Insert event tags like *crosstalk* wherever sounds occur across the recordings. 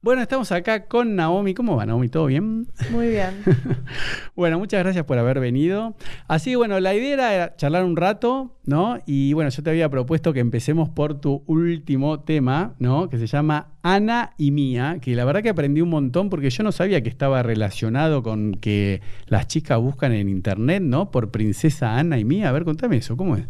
Bueno, estamos acá con Naomi. ¿Cómo va, Naomi? ¿Todo bien? Muy bien. *laughs* bueno, muchas gracias por haber venido. Así bueno, la idea era charlar un rato, ¿no? Y bueno, yo te había propuesto que empecemos por tu último tema, ¿no? Que se llama Ana y Mía, que la verdad que aprendí un montón porque yo no sabía que estaba relacionado con que las chicas buscan en internet, ¿no? Por princesa Ana y Mía. A ver, contame eso, ¿cómo es?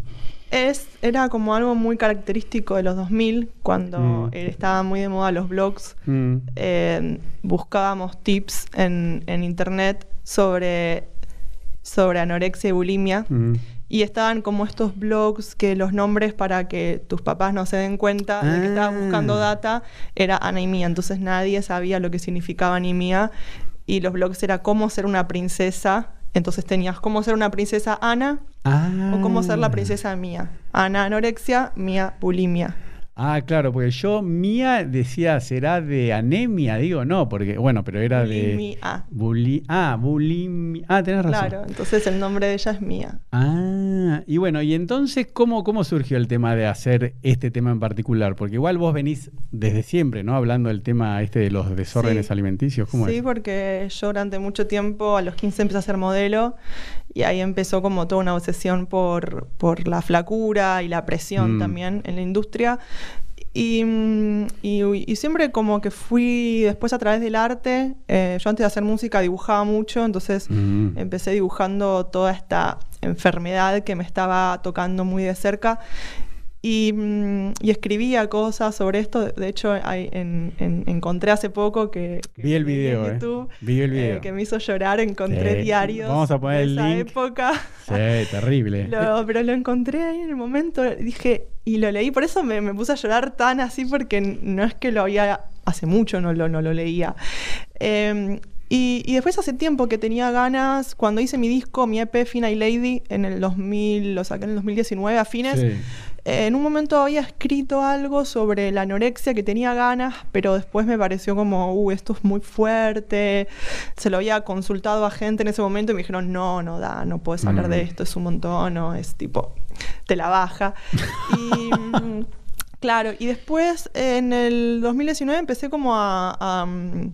Es, era como algo muy característico de los 2000, cuando Mm. eh, estaban muy de moda los blogs. Mm. Eh, buscábamos tips en, en internet sobre, sobre anorexia y bulimia. Mm. Y estaban como estos blogs que los nombres para que tus papás no se den cuenta de que estabas Ah. buscando data era anemia. Entonces nadie sabía lo que significaba anemia. Y los blogs era cómo ser una princesa. Entonces tenías cómo ser una princesa Ana Ah. o cómo ser la princesa Mía. Ana anorexia, Mía bulimia. Ah, claro, porque yo, Mía, decía, será de anemia, digo, no, porque, bueno, pero era de... Bulimia. Buli ah, bulimia. Ah, tenés razón. Claro, entonces el nombre de ella es Mía. Ah, y bueno, y entonces, ¿cómo, ¿cómo surgió el tema de hacer este tema en particular? Porque igual vos venís desde siempre, ¿no? Hablando del tema este de los desórdenes Sí. alimenticios, ¿cómo sí, es? porque yo durante mucho tiempo, a los 15 empecé a ser modelo y ahí empezó como toda una obsesión por, por la flacura y la presión Mm. también en la industria. Y, mm, y- y siempre como que fui después a través del arte, eh, yo antes de hacer música dibujaba mucho, entonces Mm. empecé dibujando toda esta enfermedad que me estaba tocando muy de cerca. Y, mm, y escribía cosas sobre esto. De hecho, hay- en- en- encontré hace poco que, que Vi el vi en video, eh. YouTube, Vi el eh, video. que me hizo llorar. Encontré Sí. diarios Vamos a poner de el esa link. época. Sí, terrible. Lo- pero lo encontré ahí en el momento. Dije, y lo leí. Por eso me, me puse a llorar tan así, porque no es que lo había. Hace mucho no lo, no lo leía. Eh, y, y después hace tiempo que tenía ganas, cuando hice mi disco, mi EP Fina y Lady, en el 2000, lo saqué en el 2019 a fines. Sí. En un momento había escrito algo sobre la anorexia que tenía ganas, pero después me pareció como, uh, esto es muy fuerte. Se lo había consultado a gente en ese momento y me dijeron, no, no da, no puedes hablar Mm. de esto, es un montón, no, es tipo, te la baja. *laughs* Y. mm, Claro, y después en el 2019 empecé como a, a, mm,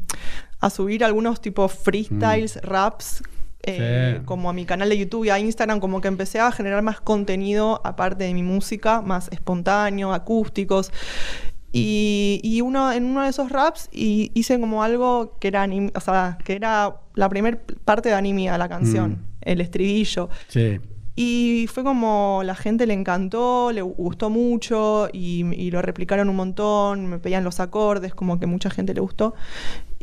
a subir algunos tipos freestyles, raps, eh, Sí. como a mi canal de YouTube y a Instagram, como que empecé a generar más contenido aparte de mi música, más espontáneo, acústicos. Y, y uno, en uno de esos raps y hice como algo que era, o sea, que era la primera parte de anemia, la canción, Mm. el estribillo. Sí. Y fue como la gente le encantó, le gustó mucho y, y lo replicaron un montón, me pedían los acordes, como que mucha gente le gustó.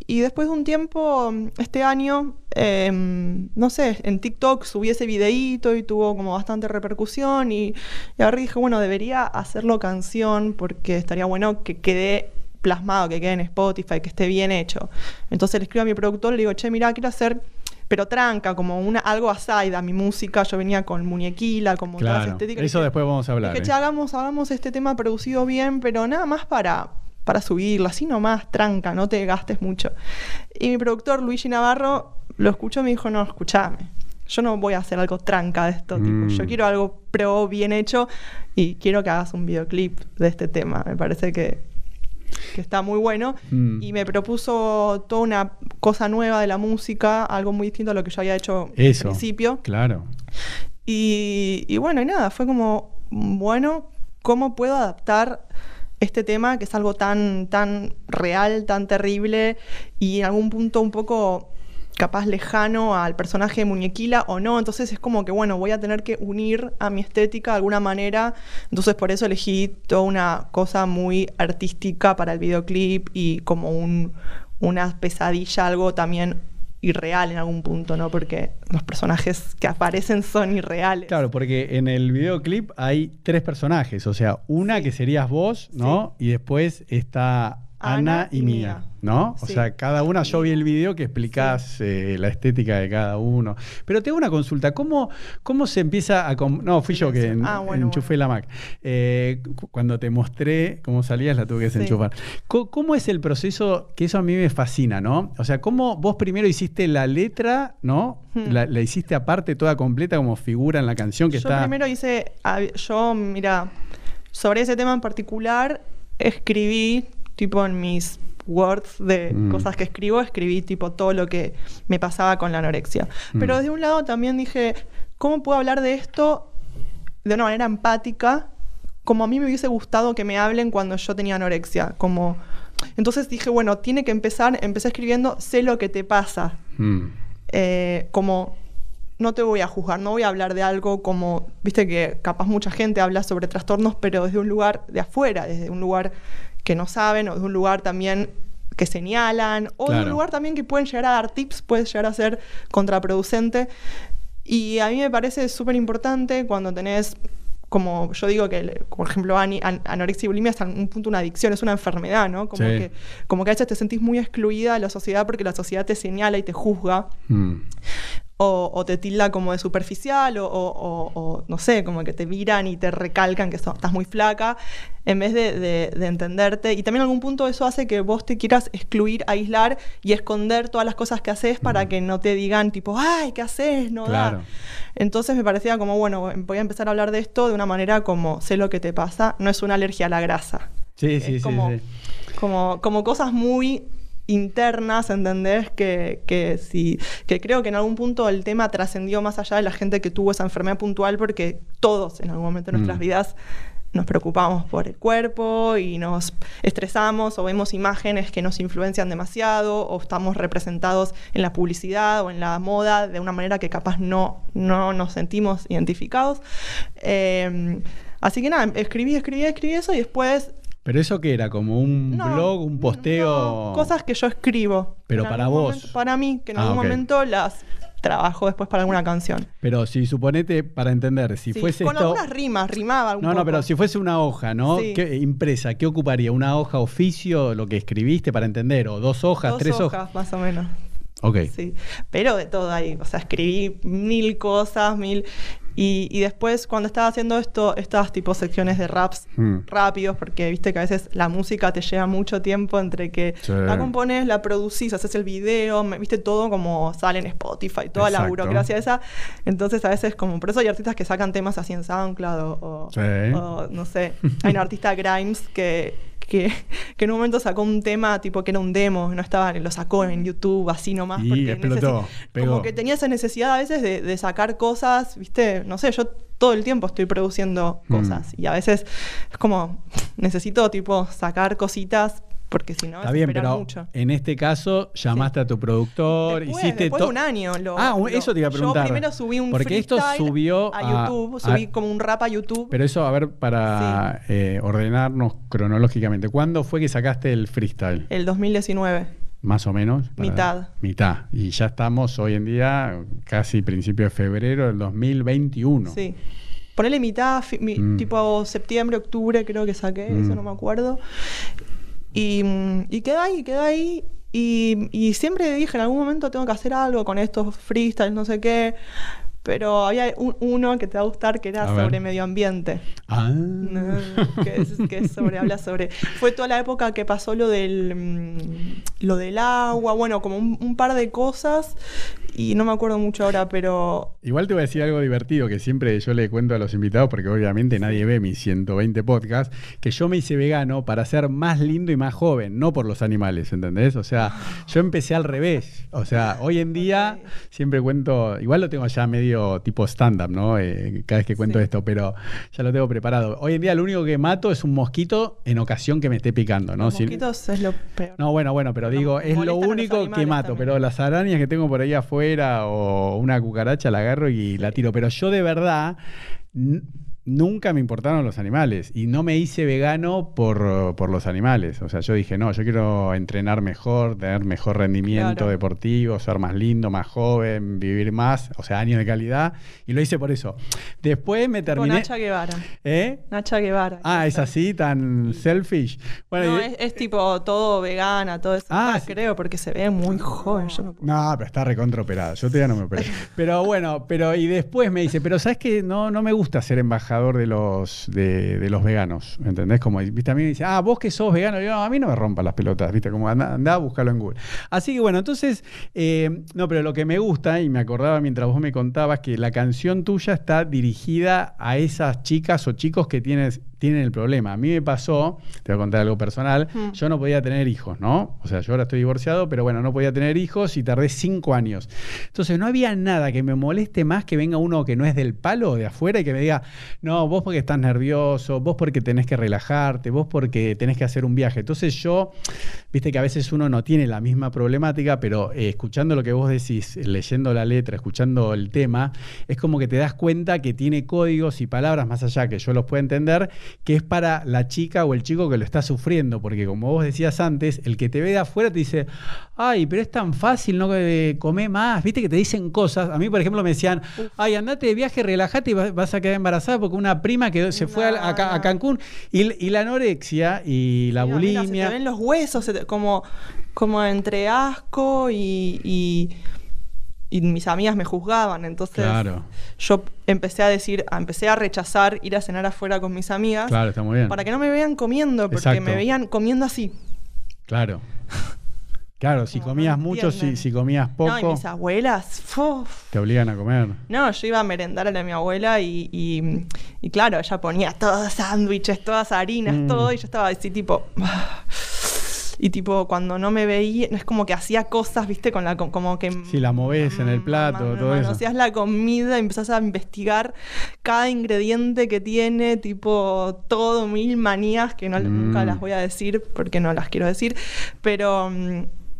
Y después de un tiempo, este año, em, no sé, en TikTok subí ese videíto y tuvo como bastante repercusión y, y ahora dije, bueno, debería hacerlo canción porque estaría bueno que quede plasmado, que quede en Spotify, que esté bien hecho. Entonces le escribo a mi productor, le digo, che, mira, quiero hacer pero tranca, como una, algo aside a mi música. Yo venía con muñequila, como toda esa Claro. estética. Eso Dije- después vamos a hablar. Dije, ¿eh? che, hagamos, hagamos este tema producido bien, pero nada más para, para subirlo, así nomás, tranca, no te gastes mucho. Y mi productor, Luigi Navarro, lo escuchó y me dijo, no, escúchame. Yo no voy a hacer algo tranca de esto, tipo, Mm. yo quiero algo pro, bien hecho, y quiero que hagas un videoclip de este tema. Me parece que, que está muy bueno. Mm. Y me propuso toda una cosa nueva de la música, algo muy distinto a lo que yo había hecho Eso. al principio. Claro. Y, y bueno, y nada, fue como, bueno, ¿cómo puedo adaptar este tema que es algo tan, tan real, tan terrible y en algún punto un poco capaz lejano al personaje Muñequila o no? Entonces es como que, bueno, voy a tener que unir a mi estética de alguna manera. Entonces por eso elegí toda una cosa muy artística para el videoclip y como un, una pesadilla, algo también irreal en algún punto, ¿no? Porque los personajes que aparecen son irreales. Claro, porque en el videoclip hay tres personajes, o sea, una Sí. que serías vos, ¿no? Y después está Ana, Ana y Mía. ¿no? O sea, cada una, yo vi el video que explicás eh, la estética de cada uno. Pero tengo una consulta, ¿cómo, cómo se empieza a... No, fui yo que en- Ah, bueno, enchufé la Mac. Eh, cu- cuando te mostré cómo salías, la tuve que desenchufar. ¿Cómo es el proceso? Que eso a mí me fascina, ¿no? O sea, ¿cómo vos primero hiciste la letra, ¿no? Hmm. La, la hiciste aparte toda completa como figura en la canción que yo está... primero hice, a- yo, mira, sobre ese tema en particular, escribí tipo en mis words de Mm. cosas que escribo, escribí tipo todo lo que me pasaba con la anorexia. Pero Mm. desde un lado también dije, ¿cómo puedo hablar de esto de una manera empática? Como a mí me hubiese gustado que me hablen cuando yo tenía anorexia. Como... Entonces dije, bueno, tiene que empezar, empecé escribiendo, sé lo que te pasa. Mm. Eh, como no te voy a juzgar, no voy a hablar de algo como, viste que capaz mucha gente habla sobre trastornos, pero desde un lugar de afuera, desde un lugar que no saben o desde un lugar también que señalan o de Claro. un lugar también que pueden llegar a dar tips, puede llegar a ser contraproducente. Y a mí me parece súper importante cuando tenés, como yo digo que, por ejemplo, an- anorexia y bulimia es en un punto una adicción, es una enfermedad, ¿no? Como, Sí. que, como que a veces te sentís muy excluida de la sociedad porque la sociedad te señala y te juzga Mm. O, o te tilda como de superficial o, o- o- o, no sé, como que te miran y te recalcan que so- estás muy flaca en vez de, de- de entenderte. Y también en algún punto eso hace que vos te quieras excluir, aislar y esconder todas las cosas que haces para que no te digan tipo, ay, ¿qué haces? No da". Entonces me parecía como, bueno, voy a empezar a hablar de esto de una manera como, sé lo que te pasa, no es una alergia a la grasa. Sí, sí, sí, como, sí. Como, como cosas muy internas, ¿entendés? Que, que, sí, que creo que en algún punto el tema trascendió más allá de la gente que tuvo esa enfermedad puntual, porque todos en algún momento de nuestras Mm. vidas nos preocupamos por el cuerpo y nos estresamos o vemos imágenes que nos influencian demasiado o estamos representados en la publicidad o en la moda de una manera que capaz no, no nos sentimos identificados. Eh, así que nada, escribí, escribí, escribí eso y después Pero eso que era como un no, blog, un posteo. no, cosas que yo escribo. Pero para vos. momento- para mí, que en Ah, algún momento las trabajo después para alguna canción. Pero si suponete, para entender, si Sí, fuese con esto. algunas rimas, rimaba No, no, poco. pero si fuese una hoja, ¿no? Sí. ¿Qué, impresa, ¿qué ocuparía? ¿Una hoja oficio, lo que escribiste para entender? ¿O dos hojas, Dos tres hojas? hojas, más o menos. Ok. Sí, pero de todo ahí, o sea, escribí mil cosas, mil... Y, y después cuando estaba haciendo esto, estas tipo secciones de raps Hmm. rápidos, porque viste que a veces la música te lleva mucho tiempo entre que Sí. la compones, la producís, haces el video, viste todo como sale en Spotify, toda la burocracia esa. Entonces a veces como, por eso hay artistas que sacan temas así en SoundCloud o, o- Sí. o, no sé, hay un artista Grimes que... Que, *laughs* que en un momento sacó un tema tipo que era un demo, no estaba, lo sacó en YouTube así nomás. Y porque explotó, pegó. Como que tenía esa necesidad a veces de, de sacar cosas, ¿viste? No sé, yo todo el tiempo estoy produciendo Mm. cosas y a veces es como, *laughs* necesito tipo sacar cositas porque si no Está es bien, esperar pero mucho. en este caso llamaste a tu productor, Después, hiciste después de un año. Lo, Ah, lo- eso te iba a preguntar. Yo primero subí un Porque esto subió a a- YouTube, a- subí como un rap a YouTube. Pero eso, a ver, para eh, ordenarnos cronológicamente, ¿cuándo fue que sacaste el freestyle? el 2019. Más o menos. para- Mitad. Mitad. Y ya estamos hoy en día, casi principio de febrero del 2021. Sí. Ponele mitad, mi- Mm. tipo septiembre, octubre creo que saqué, Mm. eso no me acuerdo. Y, y quedó ahí, quedó ahí. Y, y siempre dije, en algún momento tengo que hacer algo con estos freestyles, no sé qué. Pero había un- uno que te va a gustar que era A ver. sobre medio ambiente. Ah. No, que es, que es sobre, habla sobre. Fue toda la época que pasó lo del mm, lo del agua, bueno, como un, un par de cosas. Y no me acuerdo mucho ahora, pero Igual te voy a decir algo divertido que siempre yo le cuento a los invitados, porque obviamente nadie ve mis 120 podcasts, que yo me hice vegano para ser más lindo y más joven, no por los animales, ¿entendés? O sea, yo empecé al revés. O sea, hoy en día siempre cuento, igual lo tengo ya medio tipo stand-up, ¿no? Eh, cada vez que cuento Sí. esto, pero ya lo tengo preparado. Hoy en día lo único que mato es un mosquito en ocasión que me esté picando, ¿no? los Si- mosquitos es lo peor. no, bueno, bueno, pero No, digo, es lo único que mato, también. pero las arañas que tengo por ahí afuera o una cucaracha la agarro y la tiro. Pero yo de verdad nunca me importaron los animales y no me hice vegano por, por los animales. O sea, yo dije, no, yo quiero entrenar mejor, tener mejor rendimiento Claro. deportivo, ser más lindo, más joven, vivir más, o sea, años de calidad. Y lo hice por eso. Después me Con terminé... Nacha Guevara. ¿Eh? Nacha Guevara. Ah, es así, tan selfish. Bueno, no, y- es, es tipo todo vegana, todo eso. Ah, Ah, sí. creo, porque se ve muy joven. Yo no puedo- No, pero está recontraoperada. Yo todavía no me operé. *laughs* Pero bueno, pero y después me dice, pero sabes que no, no me gusta ser embajador de los de, de los veganos. ¿Entendés? Como viste, a mí me dice, ah, vos que sos vegano, yo, no, a mí no me rompan las pelotas, viste, como anda, anda a buscarlo en Google. Así que bueno, entonces, eh, no, pero lo que me gusta, y me acordaba mientras vos me contabas, que la canción tuya está dirigida a esas chicas o chicos que tienes, tienen el problema. A mí me pasó, te voy a contar algo personal, Mm. yo no podía tener hijos, ¿no? O sea, yo ahora estoy divorciado, pero bueno, no podía tener hijos y tardé cinco años. Entonces no había nada que me moleste más que venga uno que no es del palo de afuera y que me diga, no, vos porque estás nervioso, vos porque tenés que relajarte, vos porque tenés que hacer un viaje. Entonces yo, viste que a veces uno no tiene la misma problemática, pero eh, escuchando lo que vos decís, leyendo la letra, escuchando el tema, es como que te das cuenta que tiene códigos y palabras más allá que yo los pueda entender, que es para la chica o el chico que lo está sufriendo, porque como vos decías antes, el que te ve de afuera te dice, ay, pero es tan fácil, no que come más, viste que te dicen cosas. A mí, por ejemplo, me decían, ay, andate de viaje, relájate y vas- a quedar embarazada porque una prima que se fue a. Cancún y, y la anorexia y la Mira, mira, se bulimia. te ven los huesos, te- como, como entre asco y, y, y mis amigas me juzgaban. Entonces Claro, yo empecé a decir, a- empecé a rechazar ir a cenar afuera con mis amigas claro, está muy bien. para que no me vean comiendo, porque Exacto. me veían comiendo así. Claro. Claro, si no comías mucho, si, si comías No, y poco, mis abuelas, ¡fuf! te obligan a comer. No, yo iba a merendar a la de mi abuela y, y, y claro, ella ponía todos sándwiches, todas harinas, Mm. todo, y yo estaba así tipo... Y tipo, cuando no me veía, es como que hacía cosas, viste, con la como que... Sí, la movés en el plato, todo eso. Hacías la comida, empezás a investigar cada ingrediente que tiene, tipo, todo, mil manías que no, Mm. nunca las voy a decir porque no las quiero decir, pero...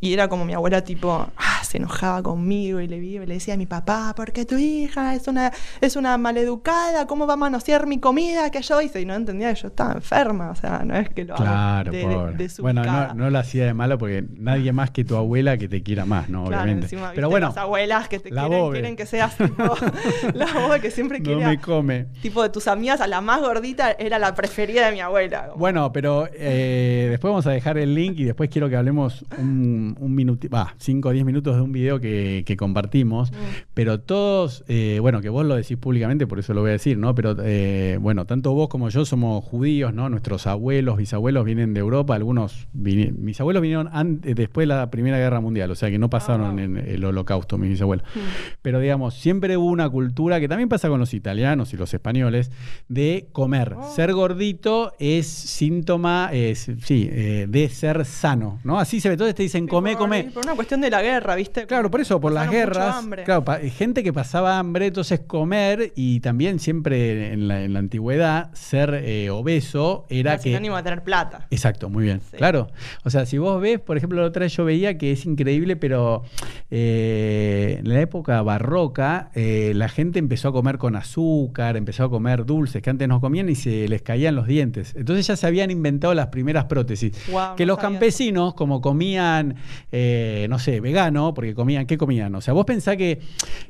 Y era como mi abuela, tipo, ah, se enojaba conmigo y le, vi- le decía a mi papá, porque tu hija es una, es una maleducada, ¿cómo va a manosear mi comida que yo hice? Y no entendía que yo estaba enferma, o sea, no es que lo hago Claro, de, de- pobre. Bueno, no, no lo hacía de malo porque nadie más que tu abuela que te quiera más, ¿no? Claro, Obviamente. encima, Pero bueno, las abuelas que te la quieren, que seas tipo, *laughs* la bobe que siempre no quiere. me come. Tipo de tus amigas, a la más gordita era la preferida de mi abuela. como- Bueno, pero eh, después vamos a dejar el link y después quiero que hablemos un, un minuto, va, 5 o 10 minutos de un video que, que compartimos. Mm. Pero todos, eh, bueno, que vos lo decís públicamente, por eso lo voy a decir, ¿no? Pero eh, bueno, tanto vos como yo somos judíos, ¿no? Nuestros abuelos, bisabuelos vienen de Europa, algunos, mis abuelos vinieron antes, después de la Primera Guerra Mundial, o sea que no pasaron wow. en el holocausto, mis bisabuelos. Mm. Pero digamos, siempre hubo una cultura que también pasa con los italianos y los españoles de comer. Oh. Ser gordito es síntoma, es, sí, eh, de ser sano, ¿no? Así se ve. Entonces te dicen, Sí, come, por- come. Por una cuestión de la guerra, ¿viste? Claro, por eso, por las Pasaron guerras. Claro, gente que pasaba hambre, entonces comer y también siempre en la, en la antigüedad ser eh, obeso era que. sinónimo de tener plata. Exacto, muy bien. Sí. Claro. O sea, si vos ves, por ejemplo, la otra vez yo veía que es increíble, pero eh, en la época barroca eh, la gente empezó a comer con azúcar, empezó a comer dulces que antes no comían y se les caían los dientes. Entonces ya se habían inventado las primeras prótesis. Que no los sabía campesinos, como comían, eh, no sé, vegano, porque comían, ¿qué comían? O sea, vos pensás que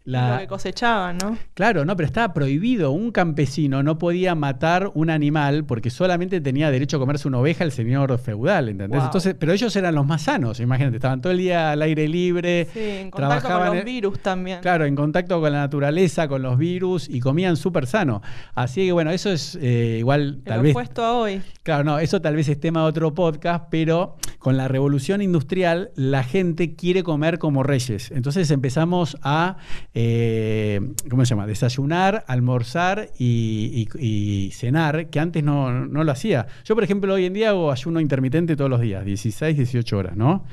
la... Lo que cosechaban, ¿no? Claro, no, pero estaba prohibido. Un campesino no podía matar un animal porque solamente tenía derecho a comerse una oveja el señor feudal, ¿entendés? Wow. Entonces, pero ellos eran los más sanos, imagínate, estaban todo el día al aire libre, Sí, en contacto con los virus también. Claro, en contacto con la naturaleza, con los virus y comían súper sano. Así que bueno, eso es eh, igual, tal vez. a hoy. Claro, no, eso tal vez es tema de otro podcast, pero con la revolución industrial la gente quiere comer como reyes. Entonces empezamos a, eh, ¿cómo se llama? Desayunar, almorzar y, y- y cenar, que antes no, no lo hacía. Yo, por ejemplo, hoy en día hago ayuno intermitente todos los días, 16, 18 horas, ¿no?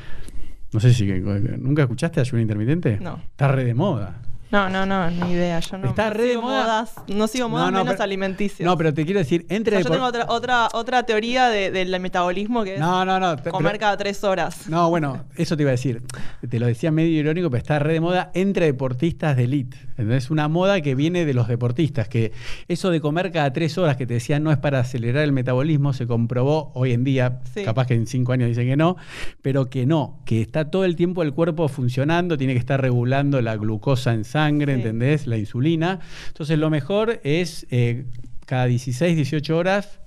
No sé si nunca escuchaste ayuno intermitente. No. Está re de moda. No, no, no, ni idea. Yo no, Está no re de sigo moda. modas, no sigo modas No, no, menos pero- alimenticias. No, pero te quiero decir, O entre sea, yo tengo otra, otra, otra teoría de- del metabolismo que es No, no, no. te- comer pero- cada tres horas. No, bueno, eso te iba a decir. Te lo decía medio irónico, pero está re de moda entre deportistas de elite. Es una moda que viene de los deportistas, que eso de comer cada tres horas que te decían no es para acelerar el metabolismo, se comprobó hoy en día, Sí. capaz que en cinco años dicen que no, pero que no, que está todo el tiempo el cuerpo funcionando, tiene que estar regulando la glucosa en sangre, Sí. ¿entendés? La insulina. Entonces lo mejor es eh, cada 16, 18 horas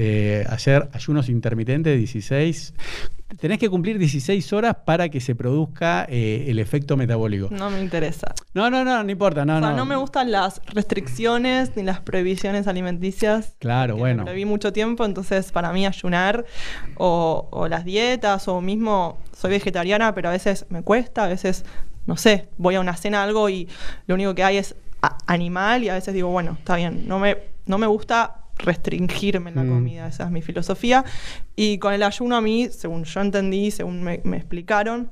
eh, hacer ayunos intermitentes de 16. Tenés que cumplir 16 horas para que se produzca eh, el efecto metabólico. No me interesa. No, no, no, no importa. No, o sea, no. no me gustan las restricciones ni las prohibiciones alimenticias. Claro, bueno. Me prohibí mucho tiempo, entonces para mí ayunar o, o las dietas o mismo soy vegetariana, pero a veces me cuesta, a veces, no sé, voy a una cena algo y lo único que hay es animal y a veces digo, bueno, está bien, no me, no me gusta restringirme en la Mm. comida, esa es mi filosofía. Y con el ayuno a mí, según yo entendí, según me, me explicaron,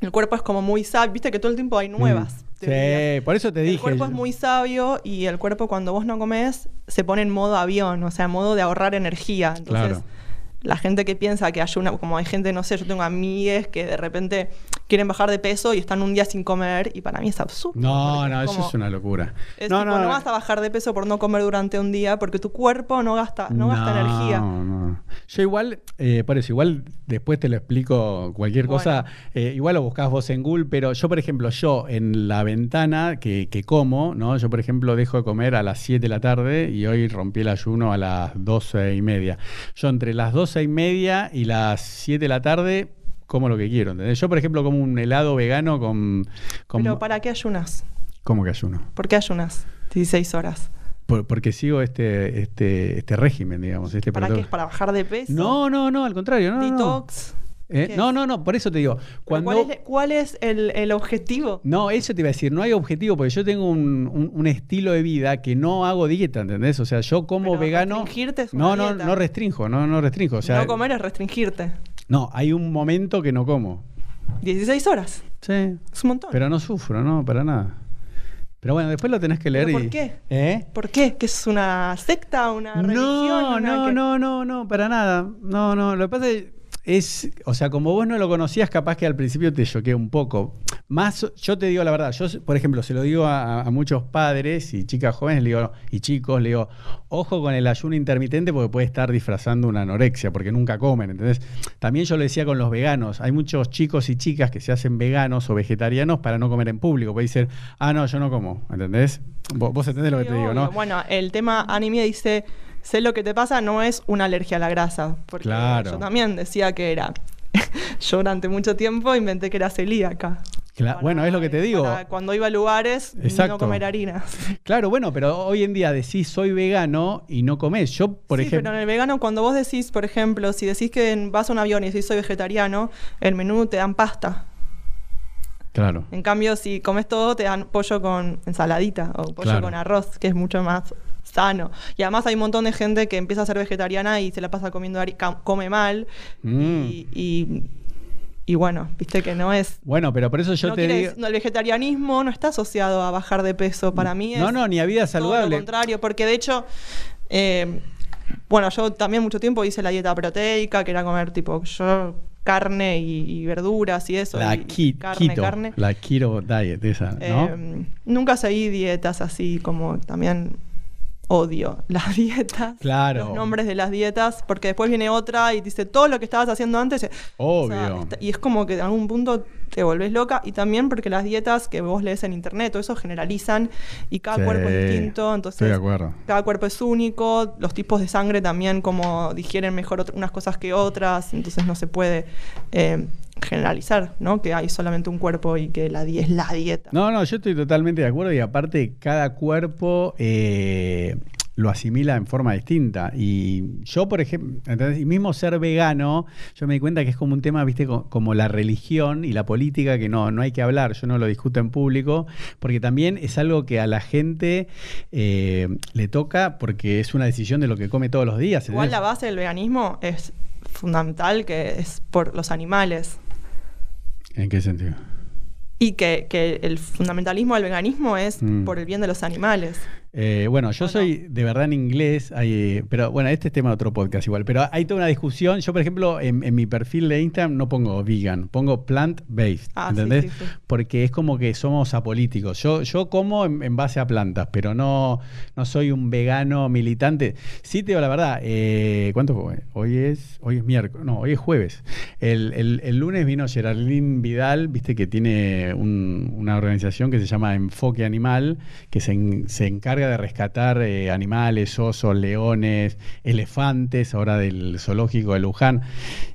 el cuerpo es como muy sabio, viste que todo el tiempo hay nuevas. Mm. teorías. Sí, por eso te El dije. cuerpo es muy sabio y el cuerpo cuando vos no comes se pone en modo avión, o sea, en modo de ahorrar energía. Entonces, Claro. la gente que piensa que ayuna, como hay gente, no sé, yo tengo amigues que de repente quieren bajar de peso y están un día sin comer y para mí es absurdo. No, no, eso como- es una locura. es no, tipo, no, no, vas a bajar de peso por no comer durante un día porque tu cuerpo no gasta, no gasta energía. No, no. Yo igual, eh, por eso, igual después te lo explico cualquier Bueno. cosa. eh, igual lo buscás vos en Google, pero yo, por ejemplo, yo en la ventana que, que como, ¿no? Yo, por ejemplo, dejo de comer a las 7 de la tarde y hoy rompí el ayuno a las 12 y media. Yo entre las 12 y media y las 7 de la tarde como lo que quiero, ¿entendés? Yo, por ejemplo, como un helado vegano con... con Pero ¿para qué ayunas? ¿Cómo que ayuno? ¿Por qué ayunas 16 horas? Por- porque sigo este, este, este régimen, digamos. Este ¿Para qué? protocolo. ¿Para bajar de peso? No, no, no, al contrario, no. no, no. Eh, ¿Qué no, no, no, por eso te digo. Cuando... ¿Cuál es, cuál es el, el objetivo? No, eso te iba a decir, no hay objetivo, porque yo tengo un, un- un estilo de vida que no hago dieta, ¿entendés? O sea, yo como Pero vegano. restringirte es una No, no, dieta. no restringo, no, no restringo. O sea, no comer es restringirte. no, hay un momento que no como. 16 horas. Sí. Es un montón. Pero no sufro, no, para nada. Pero bueno, después lo tenés que leer ¿Pero y. por qué? ¿Eh? ¿Por qué? ¿Que es una secta, una religión? No, una no, no, no, no, para nada. No, no. Lo que pasa es, es, o sea, como vos no lo conocías, capaz que al principio te choqué un poco. Más, yo te digo la verdad, yo, por ejemplo, se lo digo a, a muchos padres y chicas jóvenes, le digo, y chicos, le digo, ojo con el ayuno intermitente porque puede estar disfrazando una anorexia, porque nunca comen, ¿entendés? También yo lo decía con los veganos, hay muchos chicos y chicas que se hacen veganos o vegetarianos para no comer en público, porque dicen, ah, no, yo no como, ¿entendés? Vos, vos entendés lo que te digo. ¿no? Bueno, el tema anemia dice, sé lo que te pasa, no es una alergia a la grasa. Porque Claro. yo también decía que era. *laughs* yo durante mucho tiempo inventé que era celíaca. Cla- Para- bueno, es lo que te digo. cuando iba a lugares, Exacto. no comer harinas. *laughs* Claro, bueno, pero hoy en día decís soy vegano y no comés. Yo, por sí, ejemplo. pero en el vegano, cuando vos decís, por ejemplo, si decís que vas a un avión y decís soy vegetariano, el menú te dan pasta. Claro. En cambio, si comes todo, te dan pollo con ensaladita o pollo Claro. con arroz, que es mucho más sano. Y además hay un montón de gente que empieza a ser vegetariana y se la pasa comiendo come mal. Mm. Y, y- y bueno, viste que no es... Bueno, pero por eso yo no te digo. no, el vegetarianismo no está asociado a bajar de peso. Para mí es... No, no, ni a vida todo saludable. lo contrario, porque de hecho... eh, bueno, yo también mucho tiempo hice la dieta proteica, que era comer tipo yo carne y, y verduras y eso. La y ki- carne, keto, carne. la keto diet, esa, ¿no? Eh, nunca seguí dietas así como también odio las *laughs* dietas. Claro. Los nombres de las dietas, porque después viene otra y dice todo lo que estabas haciendo antes. o sea, Obvio. y es como que en algún punto te volvés loca. Y también porque las dietas que vos lees en internet, todo eso generalizan y cada Sí, cuerpo es distinto. Entonces, Estoy de acuerdo. cada cuerpo es único, los tipos de sangre también como digieren mejor unas cosas que otras, entonces no se puede eh, generalizar, ¿no? Que hay solamente un cuerpo y que la es la dieta. No, no, yo estoy totalmente de acuerdo y aparte cada cuerpo eh, lo asimila en forma distinta. Y yo, por ejemplo, ¿entendés? y mismo ser vegano, yo me di cuenta que es como un tema, viste, co- como la religión y la política, que no, no hay que hablar, yo no lo discuto en público, porque también es algo que a la gente eh, le toca porque es una decisión de lo que come todos los días. Igual la base del veganismo es fundamental, que es por los animales. ¿En qué sentido? Y que, que el fundamentalismo del veganismo es Mm. por el bien de los animales. Eh, bueno, yo soy de verdad en inglés, hay, pero bueno, este es tema de otro podcast igual, pero hay toda una discusión. Yo, por ejemplo, en, en mi perfil de Instagram no pongo vegan, pongo plant-based, Ah, sí, sí, sí. Porque es como que somos apolíticos. Yo, yo como en, en base a plantas, pero no, no soy un vegano militante. Sí te digo la verdad, eh, ¿cuánto fue? Hoy es, hoy es miércoles, no, hoy es jueves. El, el- el lunes vino Geraldine Vidal, viste que tiene un- una organización que se llama Enfoque Animal, que se, en- se encarga de rescatar eh, animales, osos, leones, elefantes, ahora del zoológico de Luján.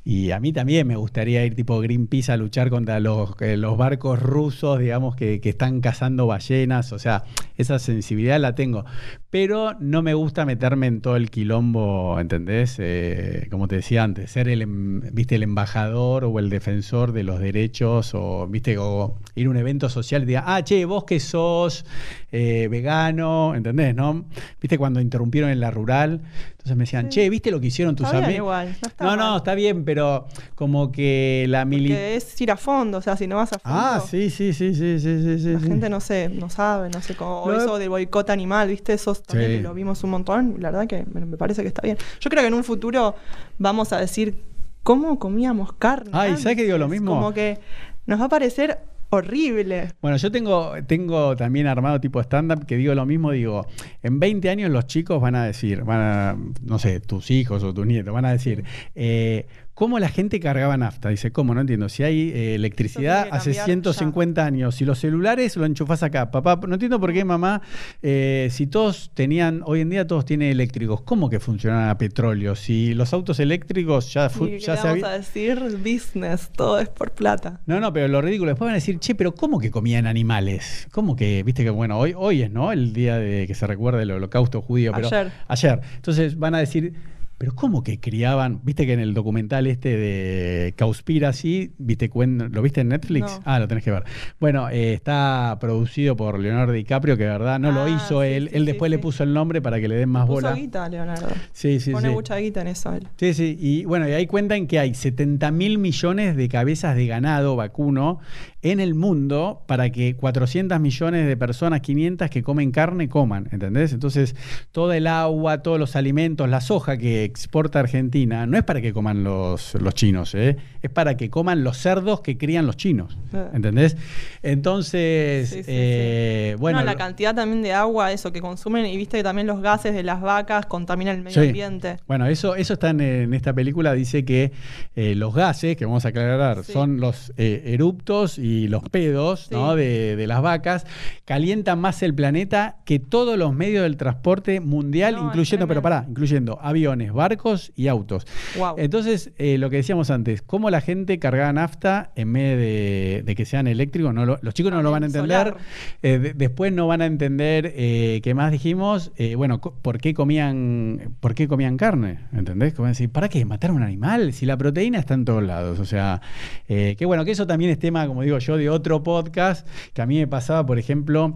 Y a mí también me gustaría ir tipo Greenpeace a luchar contra los, eh, los barcos rusos, digamos, que, que están cazando ballenas. O sea, esa sensibilidad la tengo. pero no me gusta meterme en todo el quilombo, ¿entendés? Eh, como te decía antes, ser el, em, ¿viste? el embajador o el defensor de los derechos o, ¿viste? o ir a un evento social y diga, ah, che, vos que sos eh, vegano, ¿entendés? ¿No? ¿Viste cuando interrumpieron en la rural? Entonces me decían, che, ¿viste lo que hicieron tus amigos? no No, no, está bien, pero como que la militar... Es ir a fondo, o sea, si no vas a fondo. Ah, sí, sí, sí, sí, sí, sí, sí. La sí. gente no sé, no sabe, no sé cómo. O eso del boicot animal, ¿viste? Eso también Sí. lo vimos un montón. La verdad que me, parece que está bien. Yo creo que en un futuro vamos a decir cómo comíamos carne. Ay, ¿sabes qué digo lo mismo? Como que nos va a parecer horrible. Bueno, yo tengo, tengo también armado tipo stand-up que digo lo mismo, digo, en 20 años los chicos van a decir, van a, no sé, tus hijos o tus nietos, van a decir, eh, ¿cómo la gente cargaba nafta? Dice, ¿cómo? No entiendo. Si hay eh, electricidad hace cambiar 150 años, si los celulares lo enchufás acá, papá, no entiendo por qué, mamá, eh, si todos tenían, hoy en día todos tienen eléctricos, ¿cómo que funcionan a petróleo? Si los autos eléctricos ya, y ya se vamos a decir business, todo es por plata. no, no, pero lo ridículo. Después van a decir, che, pero ¿cómo que comían animales? ¿Cómo que, viste que, bueno, hoy, hoy es, ¿no? El día de que se recuerda el holocausto judío. Pero, Ayer. Ayer. Entonces van a decir, pero ¿cómo que criaban? Viste que en el documental este de Cowspiracy, ¿viste, ¿lo viste en Netflix? No. Ah, lo tenés que ver. Bueno, eh, está producido por Leonardo DiCaprio, que de verdad no lo Ah, hizo sí, él. sí, él sí, después le puso el nombre para que le den más Puso bola. guita, Leonardo. Sí, sí, Pone sí. mucha guita en eso él. Sí, sí, y bueno, y ahí cuentan que hay 70 mil millones de cabezas de ganado vacuno en el mundo para que 400 millones de personas, 500 que comen carne, coman, ¿entendés? Entonces, toda el agua, todos los alimentos, la soja que exporta Argentina, no es para que coman los, los chinos, ¿eh? es para que coman los cerdos que crían los chinos, Eh. ¿entendés? Entonces, Sí, sí, sí. eh, bueno... no, la lo- cantidad también de agua, eso que consumen, y viste que también los gases de las vacas contaminan el medio ambiente. Bueno, eso, eso está en, en esta película, dice que eh, los gases, que vamos a aclarar, son los eruptos y los pedos. ¿no? de, de las vacas, calientan más el planeta que todos los medios del transporte mundial, No, incluyendo, pero pará, incluyendo aviones, barcos y autos. Wow. Entonces, eh, lo que decíamos antes, cómo la gente cargaba nafta en vez de, de que sean eléctricos, no lo- los chicos no lo van a entender. Eh, de- después no van a entender eh, qué más dijimos, bueno, por qué comían, por qué comían carne, ¿entendés? Como decir, ¿para qué matar a un animal? Si la proteína está en todos lados. O sea, que bueno, que eso también es tema, como digo yo, de otro podcast, que a mí me pasaba, por ejemplo,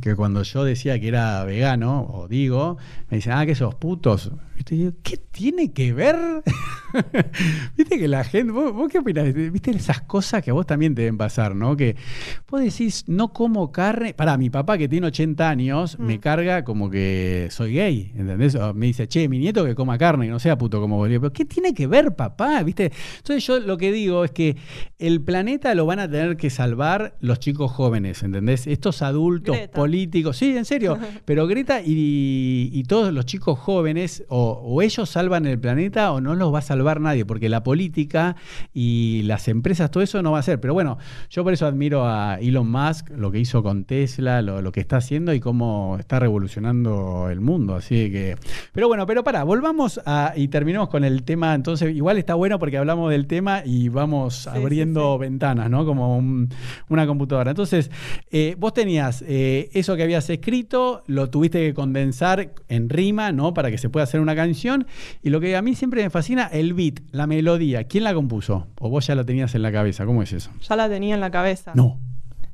que cuando yo decía que era vegano, o digo, me dicen, ah, que esos putos. ¿Qué tiene que ver? *laughs* Viste que la gente, ¿vos, vos qué opinás? Viste esas cosas que a vos también te deben pasar, ¿no? Que vos decís, no como carne. Para mi papá que tiene 80 años, me carga como que soy gay, ¿entendés? O me dice, che, mi nieto que coma carne, que no sea puto como vos. Digo, Pero ¿qué tiene que ver, papá? ¿Viste? Entonces yo lo que digo es que el planeta lo van a tener que salvar los chicos jóvenes, ¿entendés? Estos adultos Greta. políticos, sí, en serio, *laughs* pero Greta y, y todos los chicos jóvenes, o, o ellos salvan el planeta o no los va a salvar nadie, porque la política y las empresas, todo eso no va a ser. Pero bueno, yo por eso admiro a Elon Musk, lo que hizo con Tesla, lo, lo que está haciendo y cómo está revolucionando el mundo. Así que, pero bueno, pero para, volvamos a, y terminemos con el tema. Entonces, igual está bueno porque hablamos del tema y vamos sí, abriendo sí. ventanas, ¿no? Como un- una computadora. Entonces, eh, vos tenías eh, eso que habías escrito, lo tuviste que condensar en rima, ¿no? Para que se pueda hacer una canción. Y lo que a mí siempre me fascina, el beat, la melodía. ¿Quién la compuso? ¿O vos ya lo tenías en la cabeza? ¿Cómo es eso? Ya la tenía en la cabeza. No.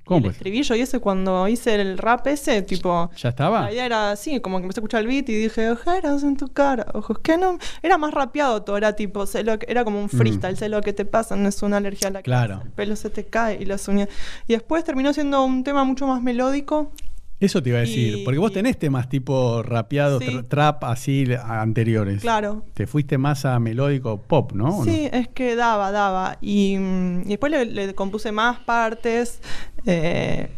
¿Cómo el pues? estribillo y ese cuando hice el rap ese, tipo... ¿Ya estaba? La idea era así, como que empecé a escuchar el beat y dije, ojeras en tu cara, ojos que no... Era más rapeado todo, era tipo, sé lo que- era como un freestyle, sé lo que te pasa, no es una alergia a la Mm. Claro. casa, el pelo se te cae y las uñas... Y después terminó siendo un tema mucho más melódico. Eso te iba a decir, Y- porque vos tenés temas tipo rapeado, Sí. tra- trap, así anteriores. Claro. Te fuiste más a melódico pop, ¿no? Sí, es que daba, daba. Y, y después le, le compuse más partes. eh,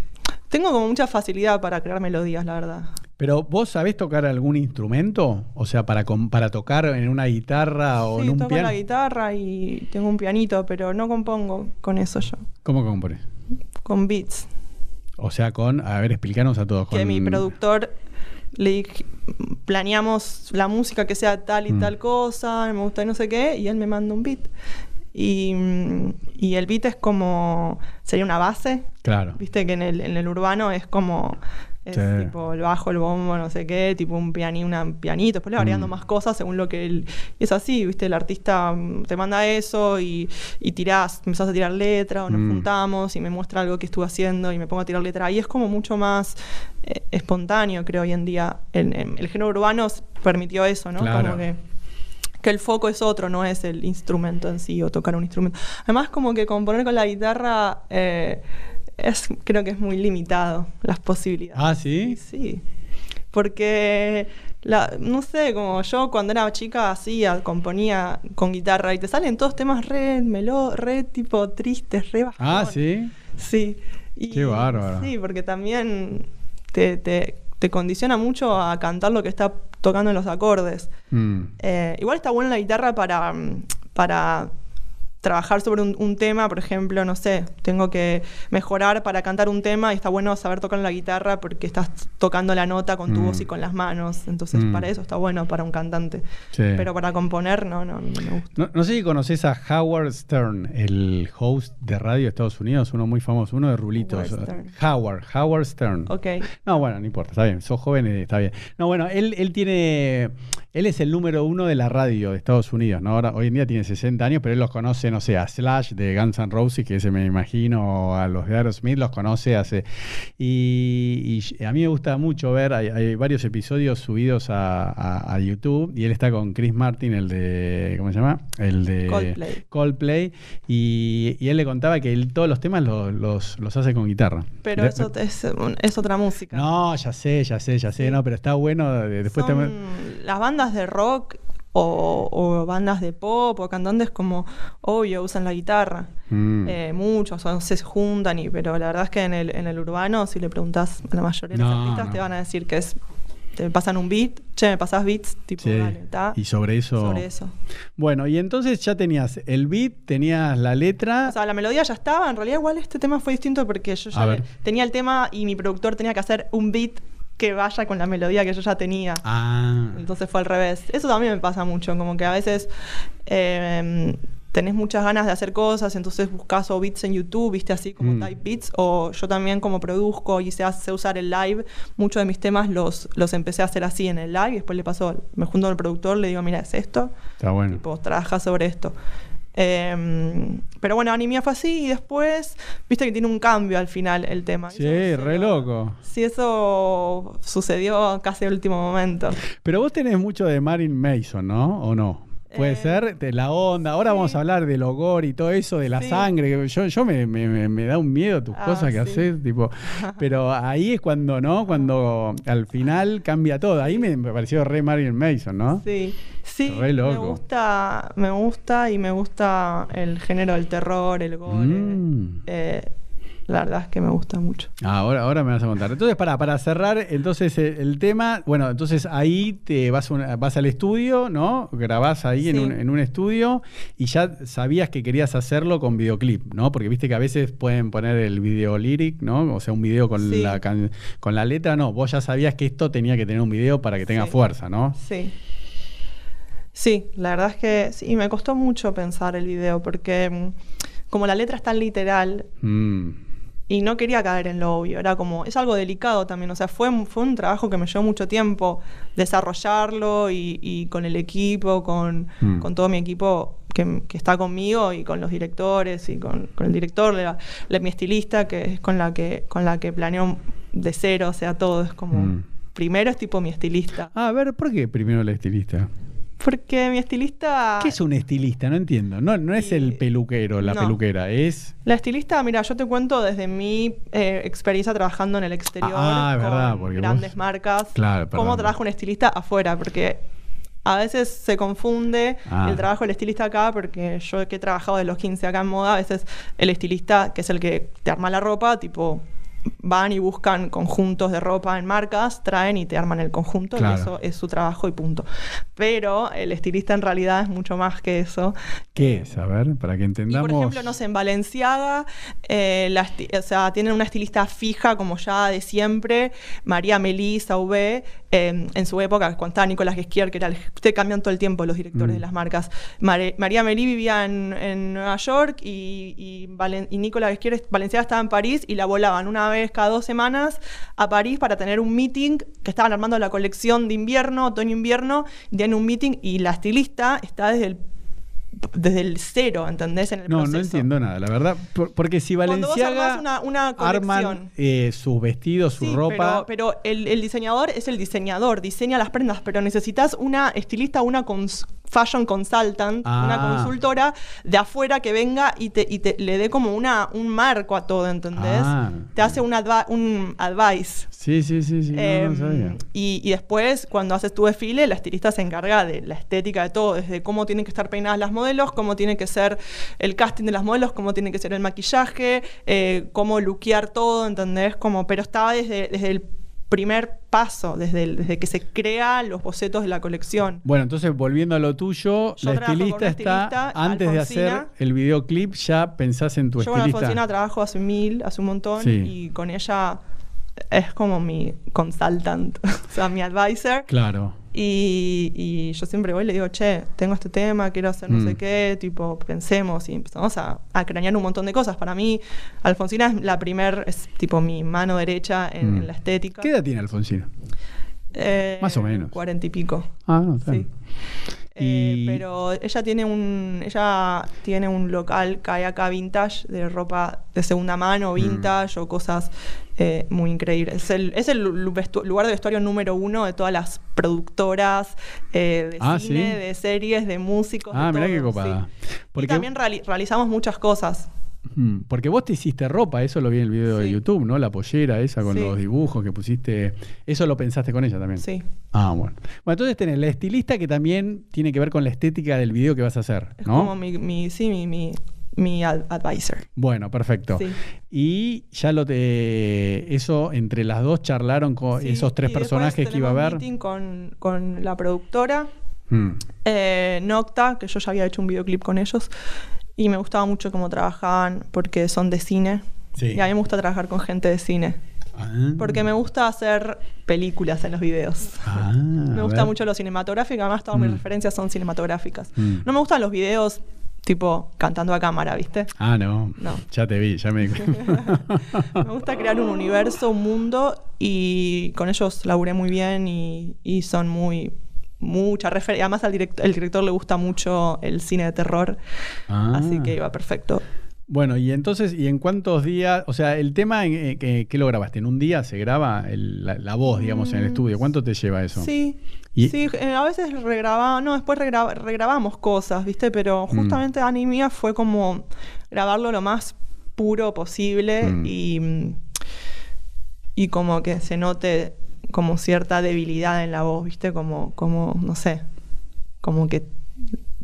tengo como mucha facilidad para crear melodías, la verdad. Pero vos sabés tocar algún instrumento? O sea, para, para tocar en una guitarra o sí, en un toco piano. la guitarra y tengo un pianito, pero no compongo con eso yo. ¿Cómo compones? Con beats. O sea, con, a ver, explícanos a todos. Que con- mi productor le dije, planeamos la música que sea tal y Mm. tal cosa, me gusta y no sé qué, y él me manda un beat. Y, y el beat es como, sería una base, Claro. Viste que en el, en el urbano es como Es Sí. tipo el bajo, el bombo, no sé qué, tipo un, piani, una- un pianito, después le va agregando Mm. más cosas según lo que él... y es así, ¿viste? El artista mm, te manda eso y, y tirás, empezás a tirar letra o nos Mm. juntamos y me muestra algo que estuve haciendo y me pongo a tirar letra. Ahí es como mucho más eh, espontáneo, creo, hoy en día. El, el- el género urbano permitió eso, ¿no? Claro. Como que que el foco es otro, no es el instrumento en sí o tocar un instrumento. Además, como que componer con la guitarra eh, es, creo que es muy limitado las posibilidades. Ah, ¿sí? Sí. Porque, la, no sé, como yo cuando era chica hacía, componía con guitarra y te salen todos temas re melo, re tipo tristes, re bajón. Ah, ¿sí? Sí. Y- Qué bárbaro. Sí, porque también te, te, te condiciona mucho a cantar lo que está tocando en los acordes. Mm. Eh, igual está buena la guitarra para, para trabajar sobre un, un tema, por ejemplo, no sé, tengo que mejorar para cantar un tema y está bueno saber tocar la guitarra porque estás tocando la nota con tu Mm. voz y con las manos. Entonces, Mm. para eso está bueno para un cantante. Sí. Pero para componer, no, no, no me gusta. No, no sé si conoces a Howard Stern, el host de radio de Estados Unidos, uno muy famoso, uno de rulitos. Howard Stern. Howard, Howard Stern. Ok. No, bueno, no importa, está bien, sos joven, eh, está bien. No, bueno, él, él tiene, él es el número uno de la radio de Estados Unidos, ¿no? Ahora, hoy en día tiene 60 años, pero él los conoce, no sé, a Slash de Guns N' Roses, que ese me imagino, o a los de Aerosmith, los conoce hace... Y, y a mí me gusta mucho ver, hay, hay varios episodios subidos a, a- a YouTube, y él está con Chris Martin, el de, ¿cómo se llama? El de Coldplay. Coldplay, y, y él le contaba que él todos los temas los, los, los hace con guitarra. Pero De- eso es, es otra música. no, ya sé, ya sé, ya sé, no, pero está bueno. Después Son las bandas de rock o, o bandas de pop o cantantes como obvio usan la guitarra. Mm. Eh, muchos o se juntan, y, pero la verdad es que en el, en el urbano, si le preguntas a la mayoría de los artistas, no. te van a decir que es. Te pasan un beat, che, me pasás beats, tipo, Sí. dale, ¿tá? Y sobre eso. Sobre eso. Bueno, y entonces ya tenías el beat, tenías la letra. O sea, la melodía ya estaba. En realidad, igual este tema fue distinto porque yo ya tenía el tema y mi productor tenía que hacer un beat que vaya con la melodía que yo ya tenía. ah. Entonces fue al revés. Eso también me pasa mucho, como que a veces eh, tenés muchas ganas de hacer cosas, entonces buscas o beats en YouTube, viste así como Mm. type beats, o yo también como produzco y sé, sé usar el live, muchos de mis temas los, los empecé a hacer así en el live y después le pasó, me junto al productor, le digo, mira, es esto, Está bueno. tipo, trabaja sobre esto. Eh, pero bueno, Animia fue así y después, viste que tiene un cambio al final el tema. Sí, Eso- re loco. Sí, eso sucedió casi al último momento. Pero vos tenés mucho de Marin Mason, ¿no? ¿O no? Puede Eh, ser, de la onda. Ahora sí. vamos a hablar del ogor y todo eso, de la Sí. sangre. Yo, yo me, me- me- me da un miedo tus Ah, cosas que sí. haces, tipo. *laughs* Pero ahí es cuando, ¿no? Cuando al final cambia todo. Ahí me, me pareció re Marilyn Mason, ¿no? Sí, sí, Re me loco. gusta, me gusta y me gusta el género del terror, el gore. Mm. Eh, la verdad es que me gusta mucho. Ah, ahora, ahora me vas a contar. Entonces, para, para cerrar, entonces eh, el tema, bueno, entonces ahí te vas, una- vas al estudio, ¿no? Grabás ahí en, un, en un estudio y ya sabías que querías hacerlo con videoclip, ¿no? Porque viste que a veces pueden poner el video lyric, ¿no? O sea, un video con, Sí. la, can- con la letra, no. Vos ya sabías que esto tenía que tener un video para que tenga Sí. fuerza, ¿no? Sí. Sí, la verdad es que sí, me costó mucho pensar el video porque mm, como la letra es tan literal Mm. Y no quería caer en lo obvio, era como, es algo delicado también, o sea, fue, un- fue un trabajo que me llevó mucho tiempo desarrollarlo y, y con el equipo, con, Mm. con todo mi equipo que, que está conmigo y con los directores y con, con el director, la, la- mi estilista, que es con la que, con la que planeo de cero, o sea, todo es como, Mm. primero es tipo mi estilista, Ah, a ver, ¿por qué primero el estilista? Porque mi estilista... ¿Qué es un estilista? No entiendo. No, no es el peluquero, la no. peluquera, es... La estilista, mira, yo te cuento desde mi eh, experiencia trabajando en el exterior Ah, con verdad, porque grandes vos- marcas. Claro, cómo perdón. trabaja un estilista afuera, porque a veces se confunde Ah. el trabajo del estilista acá, porque yo que he trabajado de los 15 acá en moda, a veces el estilista, que es el que te arma la ropa, tipo van y buscan conjuntos de ropa en marcas, traen y te arman el conjunto Claro. y eso es su trabajo y punto. Pero el estilista en realidad es mucho más que eso. ¿Qué es? A ver, para que Y entendamos... por ejemplo, no sé, en Valenciaga, eh, la o sea, tienen una estilista fija como ya de siempre, María Melisa V, eh, en su época, cuando estaba Nicolás Gesquier, que era el, te cambian todo el tiempo los directores Mm. de las marcas. Mare- María Melí vivía en, en Nueva York y, y, Valen- y Nicolás Gesquier, Valenciaga estaba en París y la volaban una vez cada dos semanas a París para tener un meeting que estaban armando la colección de invierno, otoño-invierno, tienen un meeting y la estilista está desde el desde el cero, ¿entendés? En el no, proceso. no entiendo nada, la verdad. Por- porque si Valenciaga una, una arman eh, sus vestidos, su Sí, ropa. Pero, pero el, el diseñador es el diseñador, diseña las prendas, pero necesitas una estilista, una cons- fashion consultant, Ah. una consultora de afuera que venga y te, y te le dé como una, un marco a todo, ¿entendés? Ah. Te hace un, adva- un advice. Sí, sí, sí, sí. no, no Em, y, y después, cuando haces tu desfile, la estilista se encarga de la estética de todo, desde cómo tienen que estar peinadas las modelos, cómo tiene que ser el casting de las modelos, cómo tiene que ser el maquillaje, eh, cómo luquear todo, ¿entendés? Como, pero estaba desde, desde el primer paso, desde, el- desde que se crea los bocetos de la colección. Bueno, entonces volviendo a lo tuyo, Yo la estilista una está, estilista, antes de hacer el videoclip, ya pensás en tu Yo con estilista. Alfonsina trabajo hace mil, hace un montón, Sí. y con ella es como mi consultant, *laughs* o sea, mi advisor. Claro. Y, y yo siempre voy y le digo, che, tengo este tema, quiero hacer no Mm. sé qué, tipo, pensemos y empezamos a, a cranear un montón de cosas. Para mí, Alfonsina es la primer, es tipo mi mano derecha en, Mm. en la estética. ¿Qué edad tiene Alfonsina? Eh, Más o menos. Cuarenta y pico. Ah, no, está Sí. Eh, pero ella tiene un ella tiene un local que hay acá vintage de ropa de segunda Mm. mano vintage o cosas eh, muy increíbles es el, es el lugar de vestuario número uno de todas las productoras eh, de Ah, cine ¿sí? de series de músicos Ah, de mirá qué todo, copada. sí. Porque- y también reali- realizamos muchas cosas Mm, Porque vos te hiciste ropa, eso lo vi en el video de. YouTube, ¿no? La pollera esa con Sí. los dibujos que pusiste. Eso lo pensaste con ella también. sí Ah, bueno. Bueno, entonces tenés la estilista que también tiene que ver con la estética del video que vas a hacer, es ¿no? como mi, mi sí mi, mi, mi ad- advisor Bueno, perfecto. Sí. Y ya lo te. Eso entre las dos charlaron con esos tres y personajes que iba a ver. meeting con, con la productora Mm. eh, Nocta, que yo ya había hecho un videoclip con ellos, y me gustaba mucho cómo trabajaban porque son de cine. Sí. Y a mí me gusta trabajar con gente de cine. Ah. Porque me gusta hacer películas en los videos. Ah, me gusta mucho lo cinematográfico, además todas mis Mm. referencias son cinematográficas. Mm. No me gustan los videos tipo cantando a cámara, ¿viste? Ah, no. No. Ya te vi, ya me. *laughs* Me gusta crear un universo, un mundo y con ellos laburé muy bien y, y son muy mucha referencia. Además al director, el director le gusta mucho el cine de terror, Ah. así que iba perfecto. Bueno, y entonces, ¿y en cuántos días? O sea, el tema, eh, que, ¿qué lo grabaste? ¿En un día se graba el- la, la voz, digamos, en el Mm, estudio? ¿Cuánto te lleva eso? Sí. Y- Sí, eh, a veces regrababa, no, después regraba- regrabamos cosas, ¿viste? Pero Mm. justamente y Mía fue como grabarlo lo más puro posible Mm. y, mm, y como que se note como cierta debilidad en la voz, ¿viste? Como, como no sé, como que,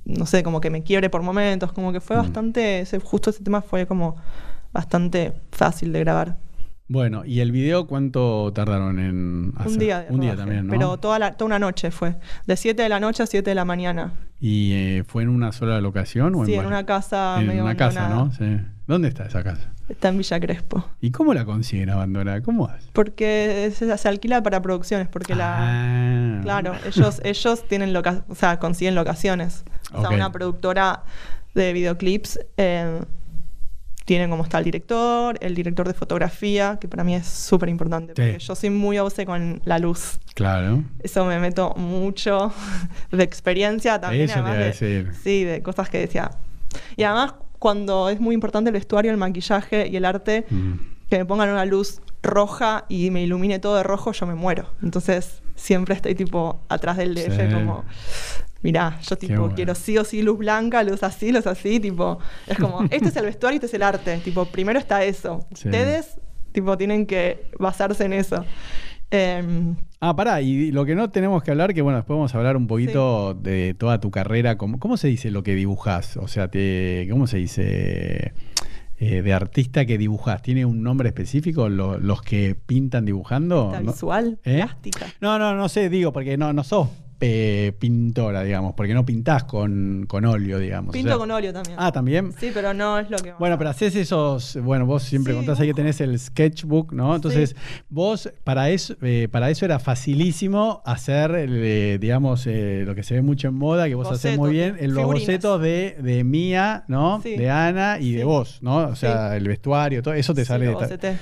no sé, como que me quiebre por momentos, como que fue Mm. bastante, ese, justo ese tema fue como bastante fácil de grabar. Bueno, ¿y el video cuánto tardaron en hacer? Un día. de Un día también, ¿no? Pero toda, la, toda una noche fue. De 7 de la noche a 7 de la mañana. ¿Y eh, fue en una sola locación o en Sí, en varias? una casa En medio una casa, ¿no? Sí. ¿Dónde está esa casa? Está en Villa Crespo. ¿Y cómo la consiguen abandonada? ¿Cómo haces? Porque se, se alquila para producciones, porque la... Ah. Claro, ellos, ellos tienen loca o sea, consiguen locaciones. O sea, una productora de videoclips eh, tiene como está el director, el director de fotografía, que para mí es súper importante, Sí. porque yo soy muy obse con la luz. Claro. Eso me meto mucho *laughs* de experiencia también. Eso te iba a de- decir. Sí, de cosas que decía. Y además, cuando es muy importante el vestuario, el maquillaje y el arte, Mm. que me pongan una luz roja y me ilumine todo de rojo, yo me muero. Entonces, siempre estoy tipo atrás del DF, Sí. como. Mirá, yo tipo bueno. quiero sí o sí luz blanca, luz así, luz así, tipo, es como, *laughs* este es el vestuario y este es el arte, tipo, primero está eso. Sí. Ustedes, tipo, tienen que basarse en eso. Em, Ah, pará, y lo que no tenemos que hablar, que bueno, después vamos a hablar un poquito de toda tu carrera. ¿Cómo, cómo se dice lo que dibujas? O sea, te, ¿cómo se dice? Eh, de artista que dibujas, ¿tiene un nombre específico lo- los que pintan dibujando? ¿No? visual, ¿Eh? plástica. No, no, no sé, digo, porque no, no sos eh, pintora, digamos, porque no pintás con, con óleo, digamos. o Pinto sea- con óleo también. Ah, también. Sí, pero no es lo que. Bueno, pero haces esos, bueno, vos siempre Sí, contás ahí que tenés el sketchbook, ¿no? Entonces, vos, para eso, eh, para eso era facilísimo hacer, eh, digamos, eh, lo que se ve mucho en moda, que vos haces muy bien, en los figurinas. bocetos de, de Mía, ¿no? Sí. De Ana y de vos, ¿no? O sea, el vestuario, todo eso te sale de, ta- boceté.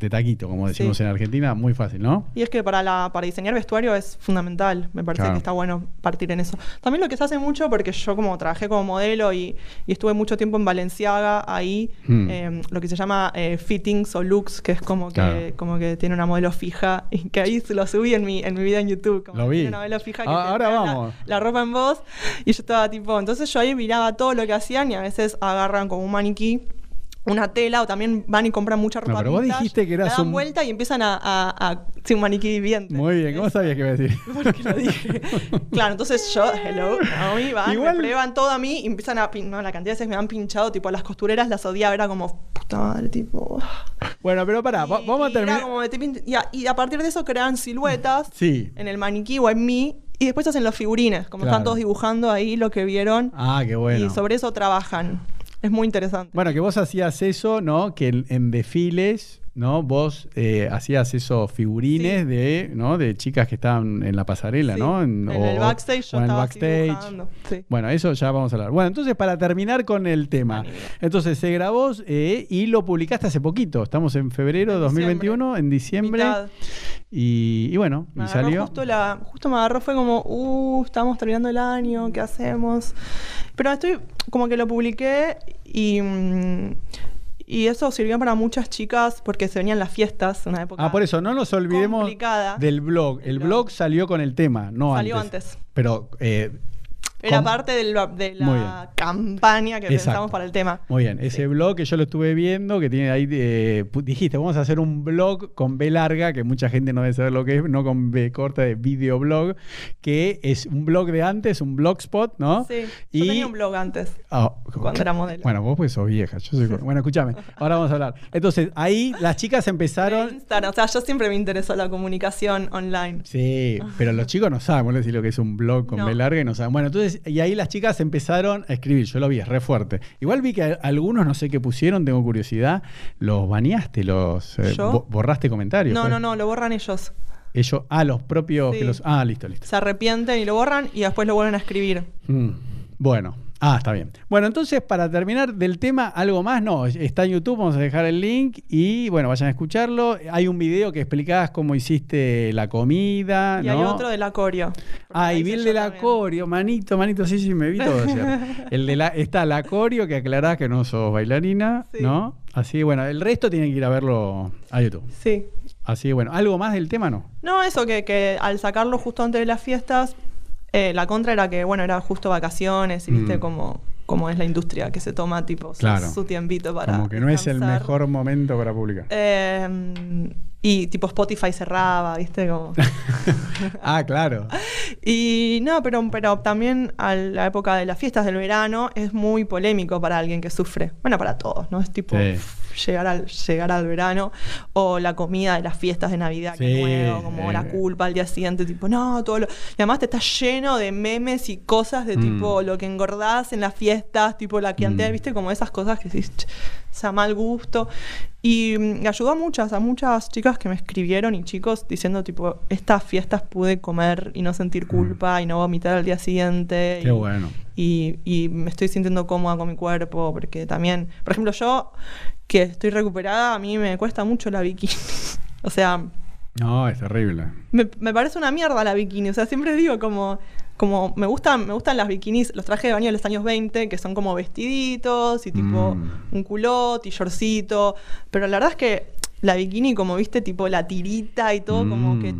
de taquito, como decimos en Argentina, muy fácil, ¿no? Y es que para, la, para diseñar vestuario es fundamental, me parece Claro. que está bueno partir en eso. También lo que se hace mucho, porque yo como trabajé como modelo y, y estuve mucho tiempo en Valenciaga, ahí Hmm. eh, lo que se llama eh, fittings o looks, que es como que, Claro. como que tiene una modelo fija, *laughs* y que ahí se lo subí en mi, en mi video en YouTube. Como Lo vi. Una modelo fija que Ah, ahora pega la- vamos. La, ropa en vos, y yo estaba tipo, entonces yo ahí miraba todo lo que hacían y a veces agarran como un maniquí. Una tela o también van y compran mucha ropa No, pero vos dijiste que eras la dan un- vuelta y empiezan a, a, a- sí, un maniquí viviente. Muy bien, ¿cómo sabías que iba a decir? *laughs* Porque lo dije. Claro, entonces yo, hello, Naomi, van, Igual- me prueban todo a mí y empiezan a no, la cantidad de veces me han pinchado, tipo las costureras las odiaba, era como, puta madre, tipo. Bueno, pero pará, Y- vamos a era terminar. como, y, a, y a partir de eso crean siluetas Sí. en el maniquí o en mí y después hacen los figurines, como Claro. están todos dibujando ahí lo que vieron Ah, qué bueno. y sobre eso trabajan. Es muy interesante. Bueno, que vos hacías eso, ¿no? Que en, desfiles, ¿no? Vos eh, hacías esos figurines Sí. de, ¿no? De chicas que estaban en la pasarela, Sí. ¿no? En, o- el backstage yo en el estaba backstage. Sí. Bueno, eso ya vamos a hablar. Bueno, entonces para terminar con el tema. Entonces se grabó eh, y lo publicaste hace poquito. Estamos en febrero de En 2021, en diciembre. Y, y bueno, Me y salió. Justo, la, justo me agarró, fue como, uh, estamos terminando el año, ¿qué hacemos? Pero estoy, como que lo publiqué y, mm, y eso sirvió para muchas chicas porque se venían las fiestas, una época. Ah, por eso, no nos olvidemos complicada. del blog. El El blog blog. salió con el tema, no Salió antes. antes. Pero eh, Era com- parte de la campaña que Exacto. pensamos para el tema. Muy bien, ese Sí. blog que yo lo estuve viendo, que tiene ahí, eh, dijiste, vamos a hacer un blog con B larga, que mucha gente no debe saber lo que es, no con B corta de videoblog, que es un blog de antes, un blogspot, ¿no? Sí, Y- yo tenía un blog antes. Ah, Cuando era modelo. Bueno, vos pues sos vieja, yo soy... *laughs* Bueno, escúchame, ahora vamos a hablar. Entonces, ahí las chicas empezaron... *laughs* Instagram. O sea, yo siempre me interesó la comunicación online. Sí, pero los chicos no saben, vos decís lo que es un blog con No. B larga y no saben. Bueno, entonces, y ahí las chicas empezaron a escribir, yo lo vi, es re fuerte. Igual vi que algunos, no sé qué pusieron, tengo curiosidad, los baneaste, los eh, borraste comentarios. No, no, no, lo borran ellos. Ellos, ah, los propios Sí. que los. Ah, listo, listo. Se arrepienten y lo borran y después lo vuelven a escribir. Mm, Bueno. Ah, está bien. Bueno, entonces para terminar del tema, algo más, no, está en YouTube, vamos a dejar el link y bueno, vayan a escucharlo. Hay un video que explicás cómo hiciste la comida, Y ¿no? hay otro del acorio. Ah, y vi el del acorio, manito, manito, sí, sí, me vi todo. *laughs* El de la, está el acorio, que aclarás que no sos bailarina, Sí. ¿no? Así, bueno, el resto tienen que ir a verlo a YouTube. Sí. Así, bueno, ¿algo más del tema no? No, eso que, que al sacarlo justo antes de las fiestas, eh, la contra era que, bueno, era justo vacaciones y viste Mm. cómo, cómo es la industria que se toma tipo su- Claro. su, tiempito para. Como que no es el mejor momento para publicar. Eh, y tipo Spotify cerraba, viste, como. *laughs* ah, claro. *laughs* Y no, pero, pero también a la época de las fiestas del verano es muy polémico para alguien que sufre. Bueno, para todos, ¿no? Es tipo Sí. Llegar, al, llegar al verano o la comida de las fiestas de Navidad, Sí, que nuevo, como eh. la culpa al día siguiente, tipo, no, todo lo... Y además te está lleno de memes y cosas de Mm. tipo lo que engordás en las fiestas, tipo la que antes, Mm. viste, como esas cosas que decís, "Ch, o sea, mal gusto. Y mm, ayudó a muchas, a muchas chicas que me escribieron y chicos diciendo tipo, estas fiestas pude comer y no sentir culpa y no vomitar al día siguiente. Mm. Qué y, bueno. Y, y me estoy sintiendo cómoda con mi cuerpo, porque también, por ejemplo, yo que estoy recuperada, a mí me cuesta mucho la bikini. *laughs* o sea, No, es terrible. me, me parece una mierda la bikini. O sea, siempre digo como, como me gustan, me gustan las bikinis, los trajes de baño de los años 20, que son como vestiditos y tipo Mm. un culot y shortcito. Pero la verdad es que la bikini, como viste, tipo la tirita y todo, como Mm. que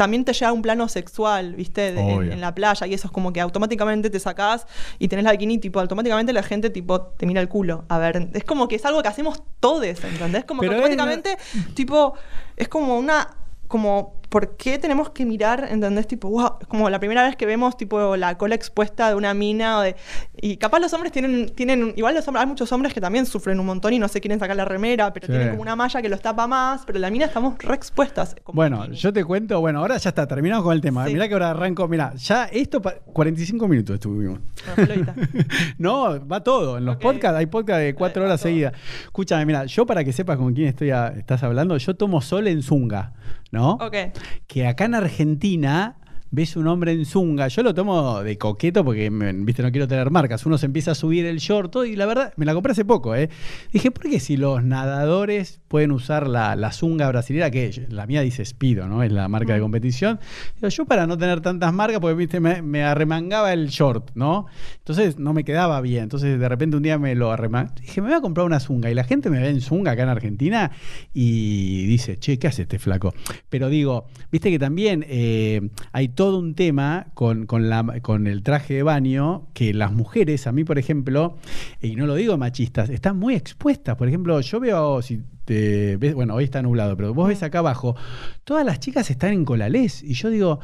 también te lleva a un plano sexual, ¿viste? De- en, la playa y eso es como que automáticamente te sacás y tenés la bikini, tipo, automáticamente la gente, tipo, te mira el culo. A ver, es como que es algo que hacemos todos, ¿entendés? Como Pero que es- automáticamente, tipo, es como una, como ¿por qué tenemos que mirar, entendés? Tipo, wow, como la primera vez que vemos, tipo, la cola expuesta de una mina o de... Y capaz los hombres tienen, tienen igual los hombres, hay muchos hombres que también sufren un montón y no se quieren sacar la remera, pero Sí. tienen como una malla que los tapa más, pero la mina estamos re expuestas. Bueno, yo te cuento, bueno, ahora ya está, terminamos con el tema. Sí. Mirá que ahora arranco, mira, ya esto, pa- 45 minutos estuvimos. Bueno, *laughs* no, va todo. En los podcasts hay podcasts de cuatro Va horas seguidas. Escúchame, mira, yo para que sepas con quién estoy a- estás hablando, yo tomo sol en Zunga, ¿no? ok. Que acá en Argentina ves un hombre en Zunga. Yo lo tomo de coqueto porque, viste, no quiero tener marcas. Uno se empieza a subir el short todo, y la verdad, me la compré hace poco, ¿eh? Dije, ¿por qué si los nadadores pueden usar la, la Zunga brasilera, que la mía dice Speedo, ¿no? Es la marca de Mm. competición. Digo, yo para no tener tantas marcas, porque, viste, me, me arremangaba el short, ¿no? Entonces no me quedaba bien. Entonces de repente un día me lo arremangaba. Dije, me voy a comprar una Zunga. Y la gente me ve en Zunga acá en Argentina y dice, che, ¿qué hace este flaco? Pero digo, viste que también eh, hay todo un tema con, con, la, con el traje de baño que las mujeres, a mí por ejemplo, y no lo digo machistas, están muy expuestas. Por ejemplo, yo veo, si te ves, bueno, hoy está nublado, pero vos ves acá abajo, todas las chicas están en colalés. Y yo digo,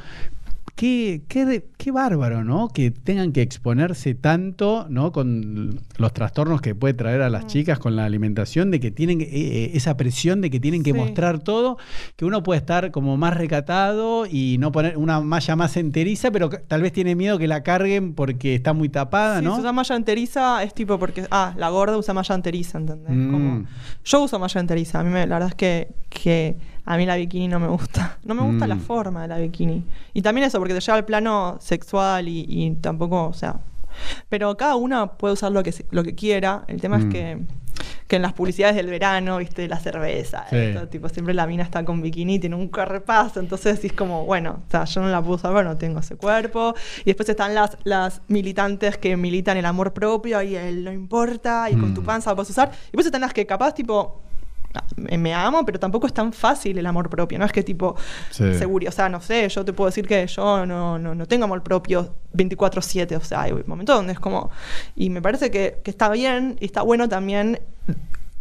Qué, qué, qué bárbaro, ¿no? Que tengan que exponerse tanto, ¿no? Con los trastornos que puede traer a las Mm. chicas con la alimentación, de que tienen eh, eh, esa presión de que tienen que Sí. mostrar todo, que uno puede estar como más recatado y no poner una malla más enteriza, pero tal vez tiene miedo que la carguen porque está muy tapada, Sí, ¿no? si usa malla enteriza es tipo porque, ah, la gorda usa malla enteriza, ¿entendés? Mm. Como, yo uso malla enteriza, a mí me- la verdad es que, que a mí la bikini no me gusta. No me gusta Mm. la forma de la bikini. Y también eso, porque te lleva al plano sexual y, y tampoco, o sea... Pero cada una puede usar lo que, lo que quiera. El tema Mm. es que, que en las publicidades del verano, viste, la cerveza, Sí. esto, tipo, siempre la mina está con bikini, tiene un cuerpazo, entonces es como, bueno, o sea, yo no la puedo usar, bueno, no tengo ese cuerpo. Y después están las, las militantes que militan el amor propio y el no importa, y con tu Mm. panza la puedes usar. Y después están las que capaz, tipo, me, amo, pero tampoco es tan fácil el amor propio, no es que tipo, Sí. seguro, o sea, no sé, yo te puedo decir que yo no, no, no tengo amor propio 24/7, o sea, hay momentos donde es como, y me parece que, que está bien y está bueno también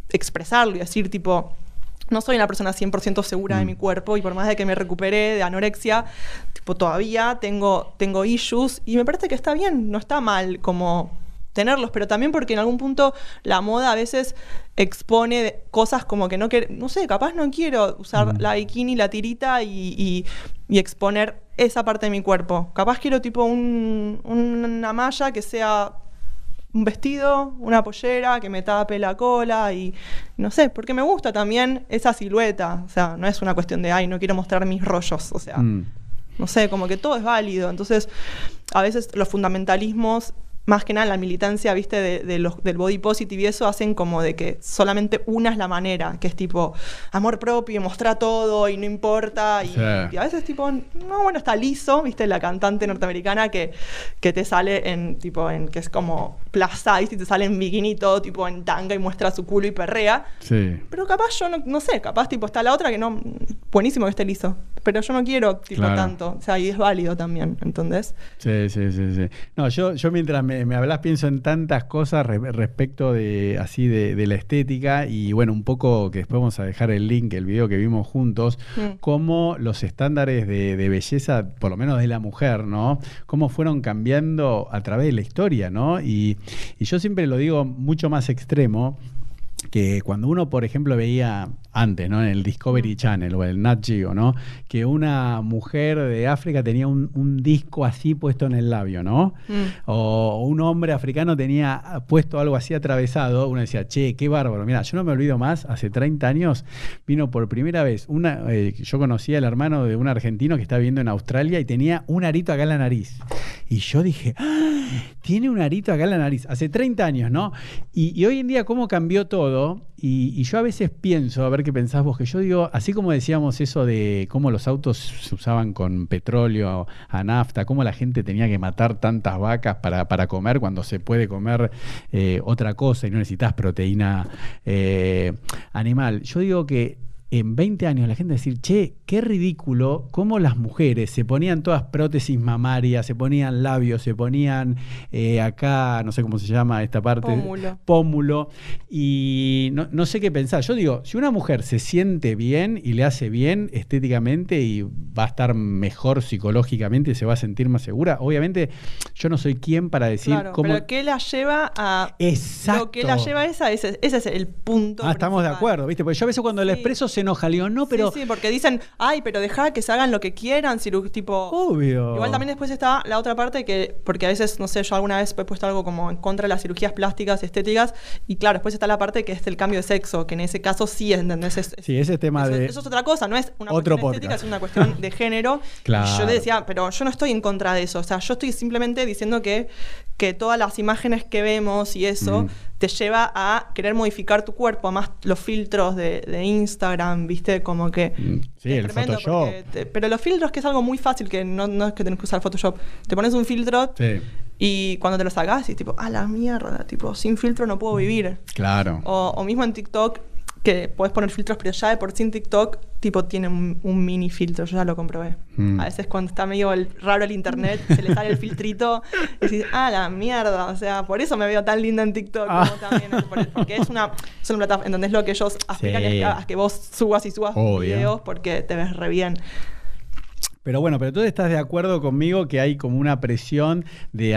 expresarlo y decir tipo, no soy una persona 100% segura de Mm. mi cuerpo y por más de que me recupere de anorexia, tipo, todavía tengo, tengo issues y me parece que está bien, no está mal como tenerlos, pero también porque en algún punto la moda a veces expone cosas como que no quiero, no sé, capaz no quiero usar Mm. la bikini, la tirita y, y- y exponer esa parte de mi cuerpo. Capaz quiero tipo un- una malla que sea un vestido, una pollera que me tape la cola y no sé, porque me gusta también esa silueta. O sea, no es una cuestión de, ay, no quiero mostrar mis rollos. O sea, Mm. no sé, como que todo es válido. Entonces, a veces los fundamentalismos, más que nada la militancia, viste, de, de los, del body positive y eso, hacen como de que solamente una es la manera, que es tipo amor propio, mostrar todo y no importa. Y, Sí. y a veces tipo, no, bueno, está liso, viste, la cantante norteamericana que, que te sale en tipo, en que es como size y te sale en bikini todo tipo en tanga y muestra su culo y perrea. Sí. Pero capaz yo no, no sé, capaz tipo está la otra que no, buenísimo que esté liso. Pero yo no quiero tipo Claro. tanto. O sea, y es válido también, ¿entendés? Sí, sí, sí, sí. No, yo, yo mientras me, me hablas pienso en tantas cosas re- respecto de así de, de la estética y bueno, un poco que después vamos a dejar el link, el video que vimos juntos, cómo los estándares de, de belleza, por lo menos de la mujer, ¿no? Cómo fueron cambiando a través de la historia, ¿no? Y, y yo siempre lo digo mucho más extremo, que cuando uno, por ejemplo, veía antes, ¿no? En el Discovery Channel o el Nat Geo, ¿no? Que una mujer de África tenía un, un disco así puesto en el labio, ¿no? Mm. O un hombre africano tenía puesto algo así atravesado, uno decía, che, qué bárbaro. Mira, yo no me olvido más, hace 30 años vino por primera vez, una, eh, yo conocía al hermano de un argentino que está viviendo en Australia y tenía un arito acá en la nariz. Y yo dije, "Ah, tiene un arito acá en la nariz, hace 30 años, ¿no? Y, y hoy en día, ¿cómo cambió todo? Y, y yo a veces pienso, a ver qué pensás vos, que yo digo, así como decíamos eso de cómo los autos se usaban con petróleo, a nafta, cómo la gente tenía que matar tantas vacas para, para comer cuando se puede comer eh, otra cosa y no necesitas proteína eh, animal. Yo digo que en 20 años la gente decir, che, qué ridículo cómo las mujeres se ponían todas prótesis mamarias, se ponían labios, se ponían eh, acá, no sé cómo se llama esta parte. Pómulo. Pómulo. Y no, no sé qué pensar. Yo digo, si una mujer se siente bien y le hace bien estéticamente y va a estar mejor psicológicamente y se va a sentir más segura, obviamente yo no soy quien para decir Claro, cómo... pero ¿qué la lleva a...? Exacto. Lo que la lleva a esa, ese, ese es el punto Ah, estamos de acuerdo, ¿viste? Porque yo a veces cuando Sí. expreso se enoja, le digo, no, pero... Sí, sí, porque dicen, ay, pero deja que se hagan lo que quieran, tipo... Obvio. Igual también después está la otra parte que, porque a veces, no sé, yo alguna vez he puesto algo como en contra de las cirugías plásticas, estéticas, y claro, después está la parte que es el cambio de sexo, que en ese caso sí, ¿entendés? Es- Sí, ese tema eso, de... eso es otra cosa, no es una Otro cuestión estética, es una cuestión de *laughs* género. Claro. Y yo le decía, pero yo no estoy en contra de eso, o sea, yo estoy simplemente diciendo que, que todas las imágenes que vemos y eso Mm. Te lleva a querer modificar tu cuerpo, además los filtros de, de Instagram, ¿viste? Como que... Mm, Sí, el Photoshop. te- pero los filtros que es algo muy fácil, que no, no es que tenés que usar Photoshop. Te pones un filtro Sí, y cuando te lo sacas y tipo, a la mierda, tipo, sin filtro no puedo vivir. claro. O, o mismo en TikTok, que puedes poner filtros, pero ya de por sí en TikTok, tipo, tiene un, un mini filtro, yo ya lo comprobé. Mm. A veces cuando está medio el- raro el internet, se le sale el filtrito y decís, ah, la mierda, o sea, por eso me veo tan linda en TikTok, Ah. como también, por- porque es una, es una plataforma, ¿entendés lo que ellos aspiran Sí. a que vos subas y subas Obvio. videos porque te ves re bien. Pero bueno, pero tú estás de acuerdo conmigo que hay como una presión de,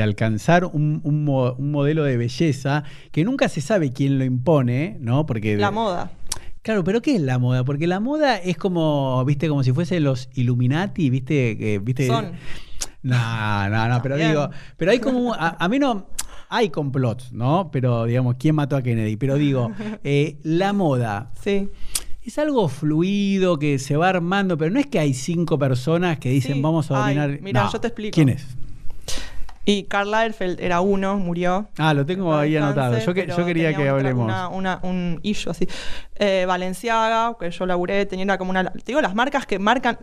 alcanzar un, un mo- un modelo de belleza que nunca se sabe quién lo impone, ¿no? Porque La moda. Claro, pero ¿qué es la moda? Porque la moda es como, viste, como si fuese los Illuminati, viste, que, viste. Son. No, no, no, pero digo, pero hay como, a, a mí no, hay complots, ¿no? Pero digamos, ¿quién mató a Kennedy? Pero digo, *laughs* eh, la moda Sí. Es algo fluido que se va armando, pero no es que hay cinco personas que dicen Sí. vamos a dominar. mirá, No. yo te explico. ¿Quién es? Y Karl Lagerfeld era uno, murió. Ah, lo tengo ahí anotado. Yo, que, yo quería que hablemos. Una, una- un issue así. Eh, Valenciaga, que yo laburé, tenía una- como una. Te digo, las marcas que marcan.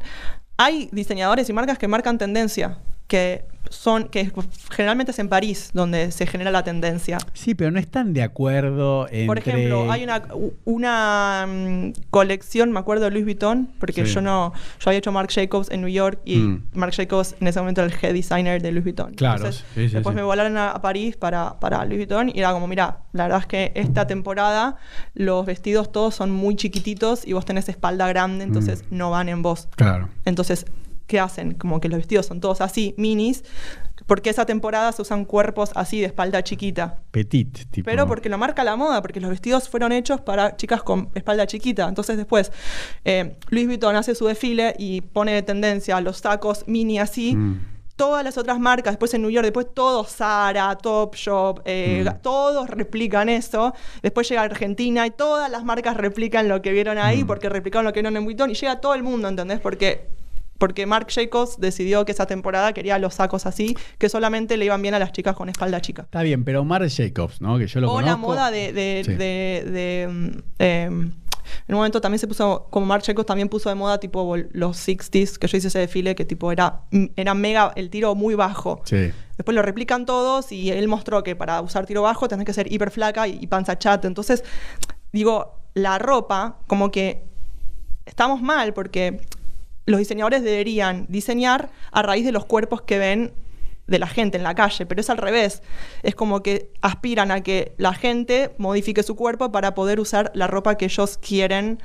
Hay diseñadores y marcas que marcan tendencia, que son. que generalmente es en París donde se genera la tendencia. Sí, pero no están de acuerdo entre... Por ejemplo, hay una, una mm, colección, me acuerdo de Louis Vuitton, porque Sí. yo no, yo había hecho Marc Jacobs en New York y Mm. Marc Jacobs en ese momento era el head designer de Louis Vuitton. Claro, Entonces, sí, sí, después me volaron a, a París para, para Louis Vuitton y era como, mira, la verdad es que esta temporada los vestidos todos son muy chiquititos y vos tenés espalda grande, entonces Mm. no van en vos. Claro. Entonces, ¿qué hacen? Como que los vestidos son todos así, minis, porque esa temporada se usan cuerpos así de espalda chiquita. Petit, tipo. Pero porque lo marca la moda, porque los vestidos fueron hechos para chicas con espalda chiquita. Entonces después, eh, Louis Vuitton hace su desfile y pone de tendencia los tacos mini así. Mm. Todas las otras marcas, después en New York, después todos Zara, Topshop, eh, Mm. todos replican eso. Después llega Argentina y todas las marcas replican lo que vieron ahí Mm. porque replicaron lo que vieron en Vuitton y llega todo el mundo, ¿entendés? Porque porque Marc Jacobs decidió que esa temporada quería los sacos así, que solamente le iban bien a las chicas con espalda chica. Está bien, pero Marc Jacobs, ¿no? Que yo lo o conozco. la moda de, de, Sí. de- de, mm, eh, en un momento también se puso, como Marc Jacobs también puso de moda tipo los 60s, que yo hice ese desfile, que tipo era, mm, era mega, el tiro muy bajo. Sí. Después lo replican todos y él mostró que para usar tiro bajo tenés que ser hiper flaca y, y panza chata. Entonces, digo, la ropa, como que estamos mal porque los diseñadores deberían diseñar a raíz de los cuerpos que ven de la gente en la calle, pero es al revés. Es como que aspiran a que la gente modifique su cuerpo para poder usar la ropa que ellos quieren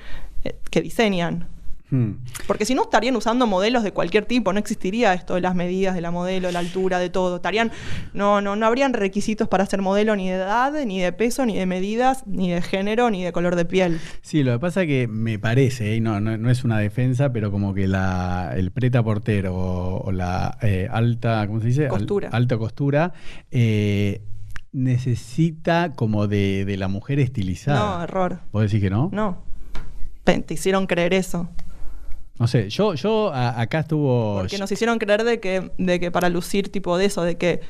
eh, que diseñan. Hmm. Porque si no estarían usando modelos de cualquier tipo, no existiría esto de las medidas de la modelo, la altura, de todo. Estarían, no, no, no habrían requisitos para ser modelo ni de edad, ni de peso, ni de medidas, ni de género, ni de color de piel. Sí, lo que pasa que me parece, y no, no, no es una defensa, pero como que la, el preta portero o, o la eh, alta, ¿cómo se dice? Al- Costura. alta costura eh, necesita como de, de la mujer estilizada. No, error. ¿Vos decís que no? No. Te hicieron creer eso. No sé, yo, yo a- acá estuvo... Porque nos hicieron creer de que, de que para lucir tipo de eso, de que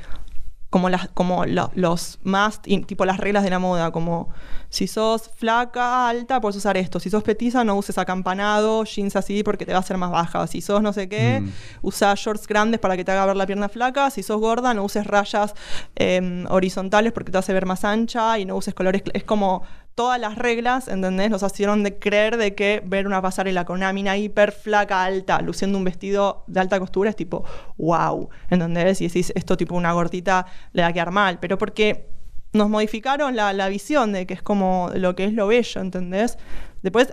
como las, como la- los más, tipo las reglas de la moda, como si sos flaca, alta, puedes usar esto. Si sos petiza, no uses acampanado, jeans así porque te va a hacer más baja. Si sos no sé qué, Mm. usa shorts grandes para que te haga ver la pierna flaca. Si sos gorda, no uses rayas eh, horizontales porque te hace ver más ancha y no uses colores. Es como todas las reglas, ¿entendés? Nos hicieron de creer de que ver una pasarela con una mina hiper flaca, alta, luciendo un vestido de alta costura es tipo, wow, ¿entendés? Y decís, esto tipo una gordita le va a quedar mal, pero porque nos modificaron la, la visión de que es como lo que es lo bello, ¿entendés? Después,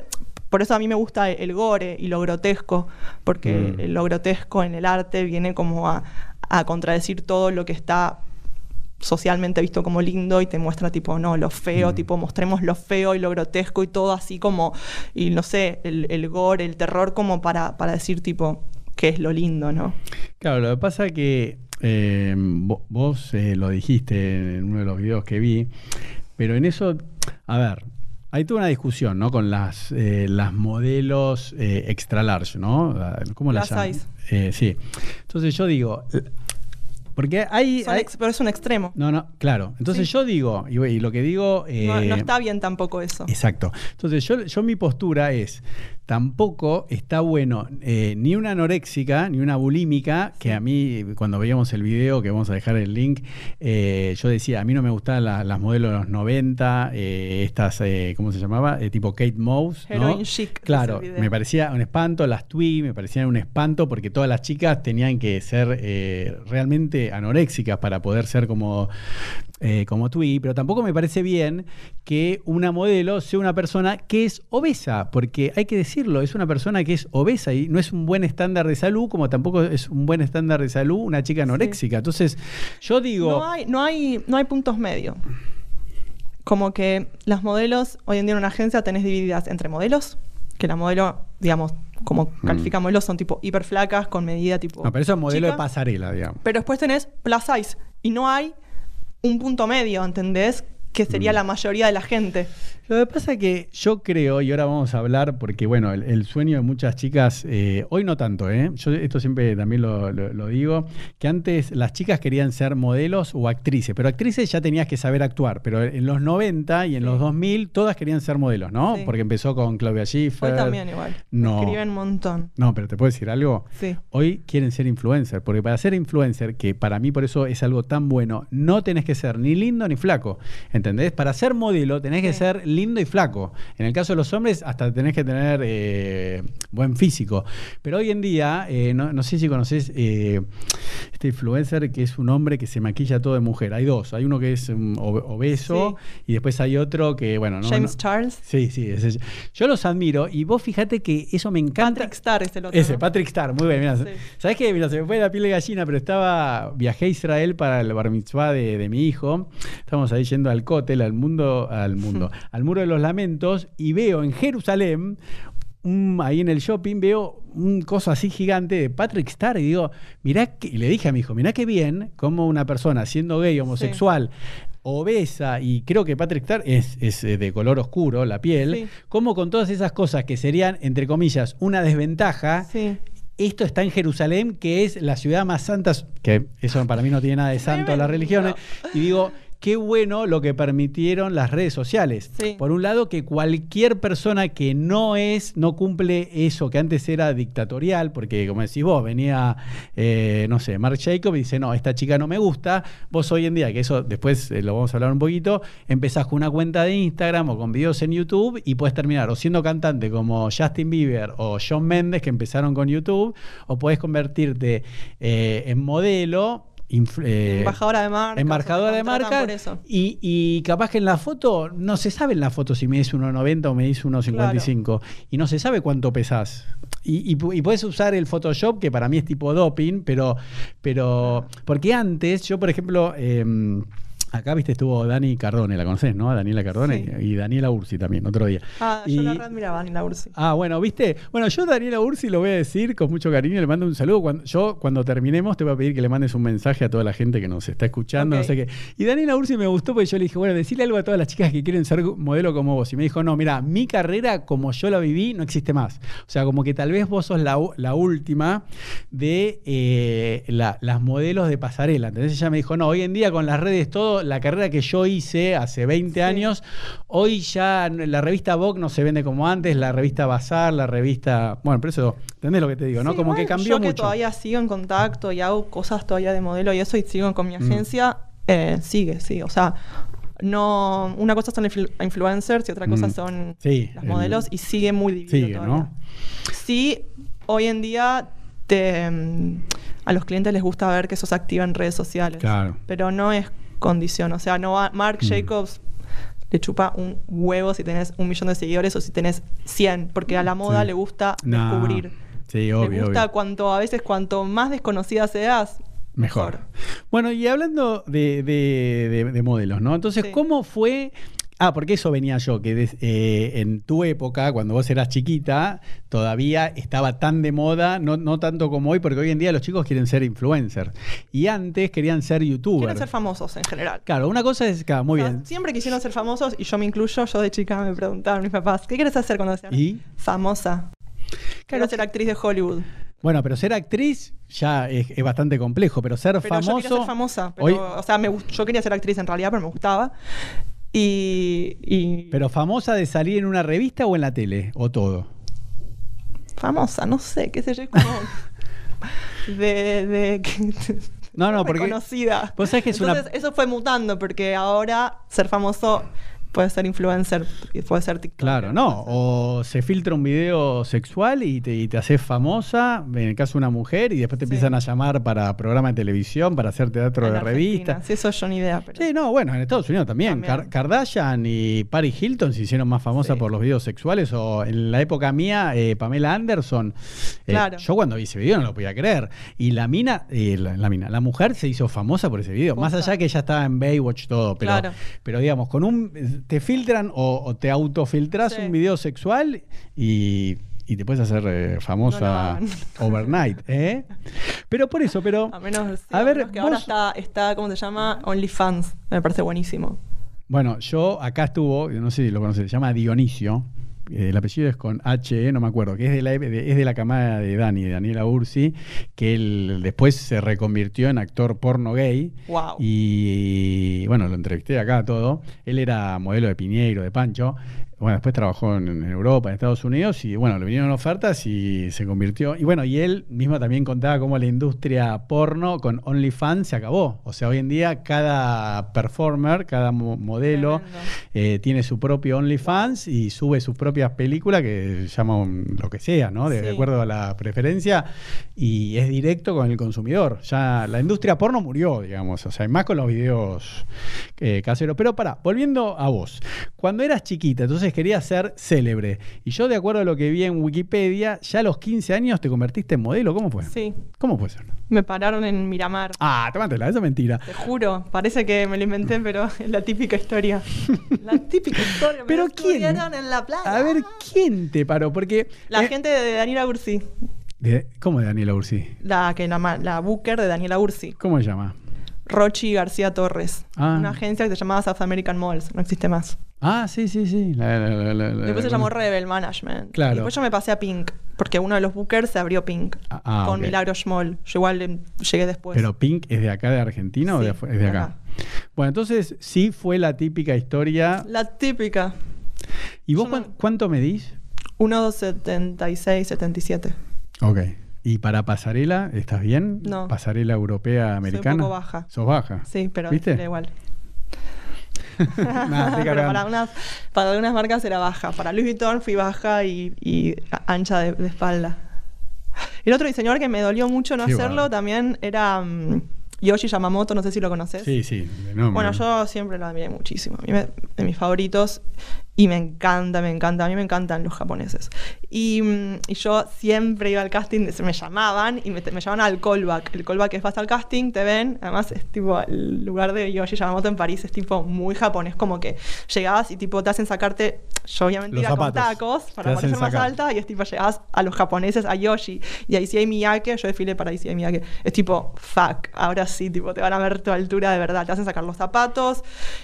por eso a mí me gusta el gore y lo grotesco, porque Mm. lo grotesco en el arte viene como a, a contradecir todo lo que está socialmente visto como lindo y te muestra tipo, no, lo feo, Mm. tipo, mostremos lo feo y lo grotesco y todo así como, y no sé, el, el gore, el terror como para, para decir tipo, qué es lo lindo, ¿no? Claro, lo que pasa es que eh, vo- vos eh, lo dijiste en uno de los videos que vi, pero en eso, a ver, hay toda una discusión, ¿no? Con las, eh, las modelos extra large, ¿no? Ah, ¿Cómo las llaman? sí. Entonces yo digo, porque hay... Son hay- ex- pero es un extremo. no, no, claro. Entonces Sí. yo digo, y, y lo que digo... No, eh, no está bien tampoco eso. Exacto. Entonces, yo, yo mi postura es, tampoco está bueno eh, ni una anoréxica, ni una bulímica, que a mí, cuando veíamos el video, que vamos a dejar el link, eh, yo decía, a mí no me gustaban la- las modelos de los 90, eh, estas, ¿cómo se llamaba? Tipo Kate Moss. ¿no? Chic. Claro, me parecía un espanto, las Twee me parecían un espanto porque todas las chicas tenían que ser realmente anoréxicas para poder ser como, eh, como Twee, pero tampoco me parece bien que una modelo sea una persona que es obesa, porque hay que decirlo, es una persona que es obesa y no es un buen estándar de salud, como tampoco es un buen estándar de salud una chica anoréxica. Entonces, yo digo... No hay, no hay, no hay puntos medios. Como que las modelos, hoy en día en una agencia tenés divididas entre modelos, que la modelo, digamos, como califica modelos, son tipo hiper flacas, con medida tipo. no, pero eso es modelo de pasarela, digamos. Pero después tenés plus size. Y no hay un punto medio, ¿entendés? Que sería Mm. la mayoría de la gente. Lo que pasa es que yo creo, y ahora vamos a hablar, porque bueno, el, el sueño de muchas chicas, eh, hoy no tanto, ¿eh? yo esto siempre también lo, lo- lo digo, que antes las chicas querían ser modelos o actrices, pero actrices ya tenías que saber actuar, pero en los 90 y en Sí. los 2000 todas querían ser modelos, ¿no? Sí. Porque empezó con Claudia Schiffer. Hoy también igual. No. Escriben un montón. No, pero te puedo decir algo. Sí. Hoy quieren ser influencer, porque para ser influencer, que para mí por eso es algo tan bueno, no tenés que ser ni lindo ni flaco, ¿entendés? Para ser modelo tenés que ser lindo y flaco. En el caso de los hombres hasta tenés que tener eh, buen físico. Pero hoy en día, eh, no, no sé si conoces eh, este influencer que es un hombre que se maquilla todo de mujer. Hay dos, hay uno que es um, ob- obeso y después hay otro que, bueno, no... James no- Charles. Sí, sí, ese- yo los admiro y vos fíjate que eso me encanta. Patrick Star es el otro. Ese, ¿no? Patrick Star, muy bien. Mira, Sí. ¿Sabes qué? Mira, se me fue la piel de gallina, pero estaba. Viajé a Israel para el bar mitzvah de, de mi hijo. Estábamos ahí yendo al cótel, al mundo, al mundo, al *laughs* muro de los lamentos, y veo en Jerusalén. un- ahí en el shopping veo un coso así gigante de Patrick Star y digo, mirá, que, y le dije a mi hijo, mirá qué bien como una persona siendo gay, homosexual, obesa, y creo que Patrick Star es, es, eh, de color oscuro, la piel, Sí. como con todas esas cosas que serían, entre comillas, una desventaja, Sí. esto está en Jerusalén, que es la ciudad más santa, que eso para mí no tiene nada de santo a las religiones, y digo, qué bueno lo que permitieron las redes sociales. Sí. Por un lado, que cualquier persona que no es, no cumple eso que antes era dictatorial, porque como decís vos, venía, eh, no sé, Mark Jacob y dice, no, esta chica no me gusta, vos hoy en día, que eso después eh, lo vamos a hablar un poquito, empezás con una cuenta de Instagram o con videos en YouTube y puedes terminar o siendo cantante como Justin Bieber o Shawn Mendes, que empezaron con YouTube, o puedes convertirte eh, en modelo. Eh, Embajadora de marca. embajadora de marca Por eso. y, y capaz que en la foto no se sabe en la foto si me dice 1,90 o me dice 1,55 y no se sabe cuánto pesás y, y puedes usar el Photoshop que para mí es tipo doping pero pero porque antes yo por ejemplo em, Acá, viste, estuvo Dani Cardone, la conoces, ¿no? Daniela Cardone Sí. y Daniela Ursi también, otro día. Ah, Y- yo la admiraba en la Ursi. Ah, bueno, ¿viste? Bueno, yo Daniela Ursi lo voy a decir con mucho cariño, le mando un saludo. Cuando, yo, cuando terminemos, te voy a pedir que le mandes un mensaje a toda la gente que nos está escuchando, no sé qué. Y Daniela Ursi me gustó porque yo le dije, bueno, decirle algo a todas las chicas que quieren ser modelo como vos. Y me dijo, no, mira, mi carrera como yo la viví no existe más. O sea, como que tal vez vos sos la, la última de eh, la- las modelos de pasarela. Entonces ella me dijo, no, hoy en día con las redes todo, la carrera que yo hice hace 20 Sí. años, hoy ya la revista Vogue no se vende como antes, la revista Bazar, la revista... Bueno, pero eso, ¿entendés lo que te digo? ¿no? Sí, Como que cambió yo que mucho. todavía sigo en contacto y hago cosas todavía de modelo y eso y sigo con mi Mm. agencia, eh, sigue, sí. O sea, no, una cosa son influ- influencers y otra cosa Mm. son Sí, las el- modelos y sigue muy dividido Sigue, todavía. ¿no? Sí, hoy en día te, mm, a los clientes les gusta ver que sos activa en redes sociales. Claro. Pero no es condición. O sea, no va, Mark Mm. Jacobs le chupa un huevo si tenés un millón de seguidores o si tenés 100, porque a la moda Sí. le gusta descubrir. Sí, obvio, le gusta obvio. cuanto, a veces cuanto más desconocida seas, Mejor. Bueno, y hablando de, de- de- de modelos, ¿no? Entonces, Sí. ¿cómo fue? Ah, porque eso venía yo, que des- eh, en tu época, cuando vos eras chiquita, todavía estaba tan de moda, no, no tanto como hoy, porque hoy en día los chicos quieren ser influencers. Y antes querían ser youtubers. quieren ser famosos en general. Claro, una cosa es, claro, muy sea, bien. Siempre quisieron ser famosos y yo me incluyo. Yo de chica me preguntaban mis papás, ¿qué quieres hacer cuando seas ¿Y? famosa? Quiero ser actriz de Hollywood. Bueno, pero ser actriz ya es, es bastante complejo, pero ser Pero yo famoso. quería ser famosa. Pero, hoy- O sea, me, yo quería ser actriz en realidad, pero me gustaba. Y, y- pero famosa de salir en una revista o en la tele, o todo. famosa, no sé, qué sé yo, es como *laughs* de, de No, no, *laughs* porque- reconocida. vos sabés que es una- Entonces, eso fue mutando porque ahora ser famoso puede ser influencer, puede ser TikTok. Claro, no. O se filtra un video sexual y te, y te haces famosa, en el caso de una mujer, y después te Sí. empiezan a llamar para programa de televisión, para hacer teatro En de Argentina. revista. Sí, eso yo ni idea. Pero... Sí, no, bueno, en Estados Unidos también. También. Kar- Kardashian y Paris Hilton se hicieron más famosas Sí. por los videos sexuales. O en la época mía, eh, Pamela Anderson. Eh, Claro. Yo cuando vi ese video no lo podía creer. Y la mina, eh, la, la mina, la mujer se hizo famosa por ese video. Más allá que ella estaba en Baywatch todo. Pero, Claro. pero digamos, con un. Te filtran o, o te autofiltras Sí. un video sexual y. y te puedes hacer eh, No famosa *laughs* overnight, ¿eh? Pero por eso, pero. A menos, sí, A ver, menos que ahora está, está, ¿cómo se llama? OnlyFans. Me parece buenísimo. Bueno, yo acá estuvo, no sé si lo conoces, se llama Dionisio. Eh, el apellido es con H, no me acuerdo, que es de la, de- es de la camada de Dani, de Daniela Ursi, que él después se reconvirtió en actor porno gay. Wow. Y bueno, lo entrevisté acá todo. Él era modelo de Piñeiro, de Pancho. Bueno, después trabajó en, en Europa, en Estados Unidos, y bueno, le vinieron ofertas y se convirtió. Y bueno, y él mismo también contaba cómo la industria porno con OnlyFans se acabó. O sea, hoy en día cada performer, cada mo- modelo eh, tiene su propio OnlyFans y sube sus propias películas que llaman lo que sea, ¿no? De, acuerdo a la preferencia. Y es directo con el consumidor. Ya la industria porno murió, digamos. O sea, y más con los videos eh, caseros. Pero para, volviendo a vos. Cuando eras chiquita, entonces querías ser célebre. Y yo, de acuerdo a lo que vi en Wikipedia, ya a los 15 años te convertiste en modelo. ¿Cómo fue? Sí. ¿Cómo fue eso? Me pararon en Miramar. Ah, tómatela, eso es mentira. Te juro, parece que me lo inventé, *laughs* pero es la típica historia. La típica historia. me ¿Pero quién? en la playa. A ver, ¿quién te paró? Porque... La eh, gente de Daniela Ursi. de- ¿Cómo de Daniela Ursi? La, que la, la booker de Daniela Ursi. ¿Cómo se llama? Rochi García Torres. Ah. Una agencia que se llamaba South American Malls. No existe más. Ah, sí, sí, sí. La- la- la- la- la- Después se la- llamó Rebel Management. Claro. Y después yo me pasé a Pink. Porque uno de los bookers se abrió Pink. Ah, ah, con ok. Milagro Schmoll. Yo igual em, llegué después. Pero Pink es de acá de Argentina o de, es de de acá? acá. Bueno, entonces sí fue la típica historia. La típica. ¿Y vos no- cuánto medís? 1,76, 77. Ok. ¿Y para pasarela estás bien? No. ¿Pasarela europea americana? poco baja. ¿Sos baja? Sí, pero ¿Viste? era igual. Nah, *laughs* Pero para unas, para algunas marcas era baja. Para Louis Vuitton fui baja y, ancha de, de espalda. El otro diseñador que me dolió mucho no Qué hacerlo también era mm, Yoshi Yamamoto, no sé si lo conoces. Sí, sí. de nombre. Bueno, yo siempre lo admiré muchísimo. A mí me- de mis favoritos. Y me encanta, me encanta. A mí me encantan los japoneses. Y, mm, y yo siempre iba al casting, se me llamaban y me, me llamaban al callback. El callback es vas al casting, te ven. Además, es tipo, el lugar de Yoshi Yamamoto en París es tipo muy japonés. Como que llegabas y tipo te hacen sacarte. Yo obviamente iba con tacos para parecer más alta. Y es tipo, llegabas a los japoneses, a Yoshi. Y a ICA Miyake, yo desfilé para ICA Miyake. Es tipo, fuck, ahora sí, tipo, te van a ver tu altura de verdad. Te hacen sacar los zapatos.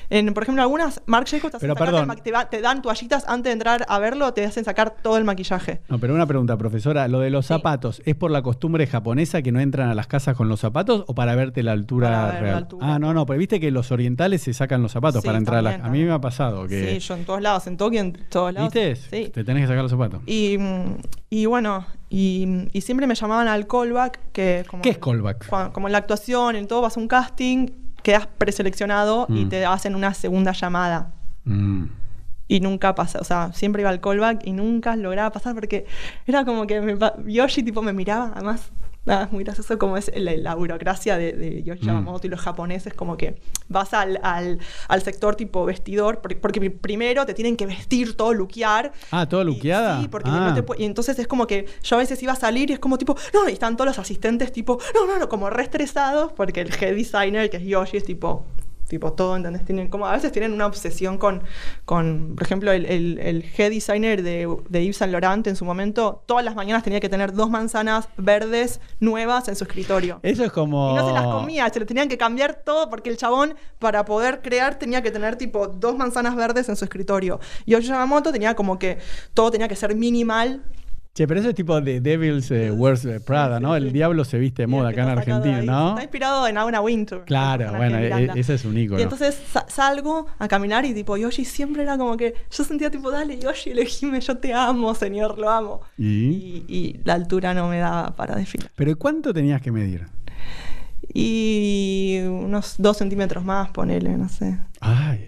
En, por ejemplo, algunas, Marc Jacobs te, hacen Pero sacarte perdón. te, va- te dan toallitas antes de entrar a verlo, te hacen sacar todo el maquillaje. No, pero una pregunta, profesora. ¿Lo de los Sí. zapatos es por la costumbre japonesa que no entran a las casas con los zapatos o para verte la altura Para ver la real? altura. Ah, no, no, pero viste que los orientales se sacan los zapatos Sí, para entrar a las... A mí me ha pasado que... Sí, yo en todos lados, en Tokio, en todos lados. ¿Viste? Sí. Te tenés que sacar los zapatos. Y, y bueno, y, y siempre me llamaban al callback, que como, ¿Qué es callback? como en la actuación, en todo vas a un casting, quedas preseleccionado y Mm. te hacen una segunda llamada. Mm. Y nunca pasa, o sea, siempre iba al callback y nunca lograba pasar porque era como que me Yoshi tipo me miraba, además, nada, es muy gracioso como es la, la burocracia de, de Yoshi Mm. Yamamoto y los japoneses, como que vas al, al, al sector tipo vestidor, porque, porque pri- primero te tienen que vestir todo, luquear. Ah, ¿todo luqueada? Sí, porque Ah. no te pu- y entonces es como que yo a veces iba a salir y es como tipo, no, y están todos los asistentes tipo, no, no, no, como re estresados porque el head designer, que es Yoshi, es tipo, tipo todo, ¿entendés? Tienen como, a veces tienen una obsesión con, con por ejemplo, el, el, el head designer de, de Yves Saint Laurent en su momento, todas las mañanas tenía que tener dos manzanas verdes nuevas en su escritorio. Eso es como. Y no se las comía, se le tenían que cambiar todo porque el chabón, para poder crear, tenía que tener tipo dos manzanas verdes en su escritorio. Y Yoshi Yamamoto tenía como que todo tenía que ser minimal. Che, pero eso es tipo de Devil's eh, Wears Prada, ¿no? El diablo se viste de moda acá en Argentina, ahí. ¿no? Está inspirado en Auna Winter. Claro, bueno, e- Miranda. ese es un ícono. Y entonces sa- salgo a caminar y tipo Yoshi siempre era como que yo sentía tipo, dale Yoshi, elegime, yo te amo, señor, lo amo. ¿Y? Y, y la altura no me daba para desfilar. ¿Pero cuánto tenías que medir? Y unos dos centímetros más, ponele, no sé. Ay,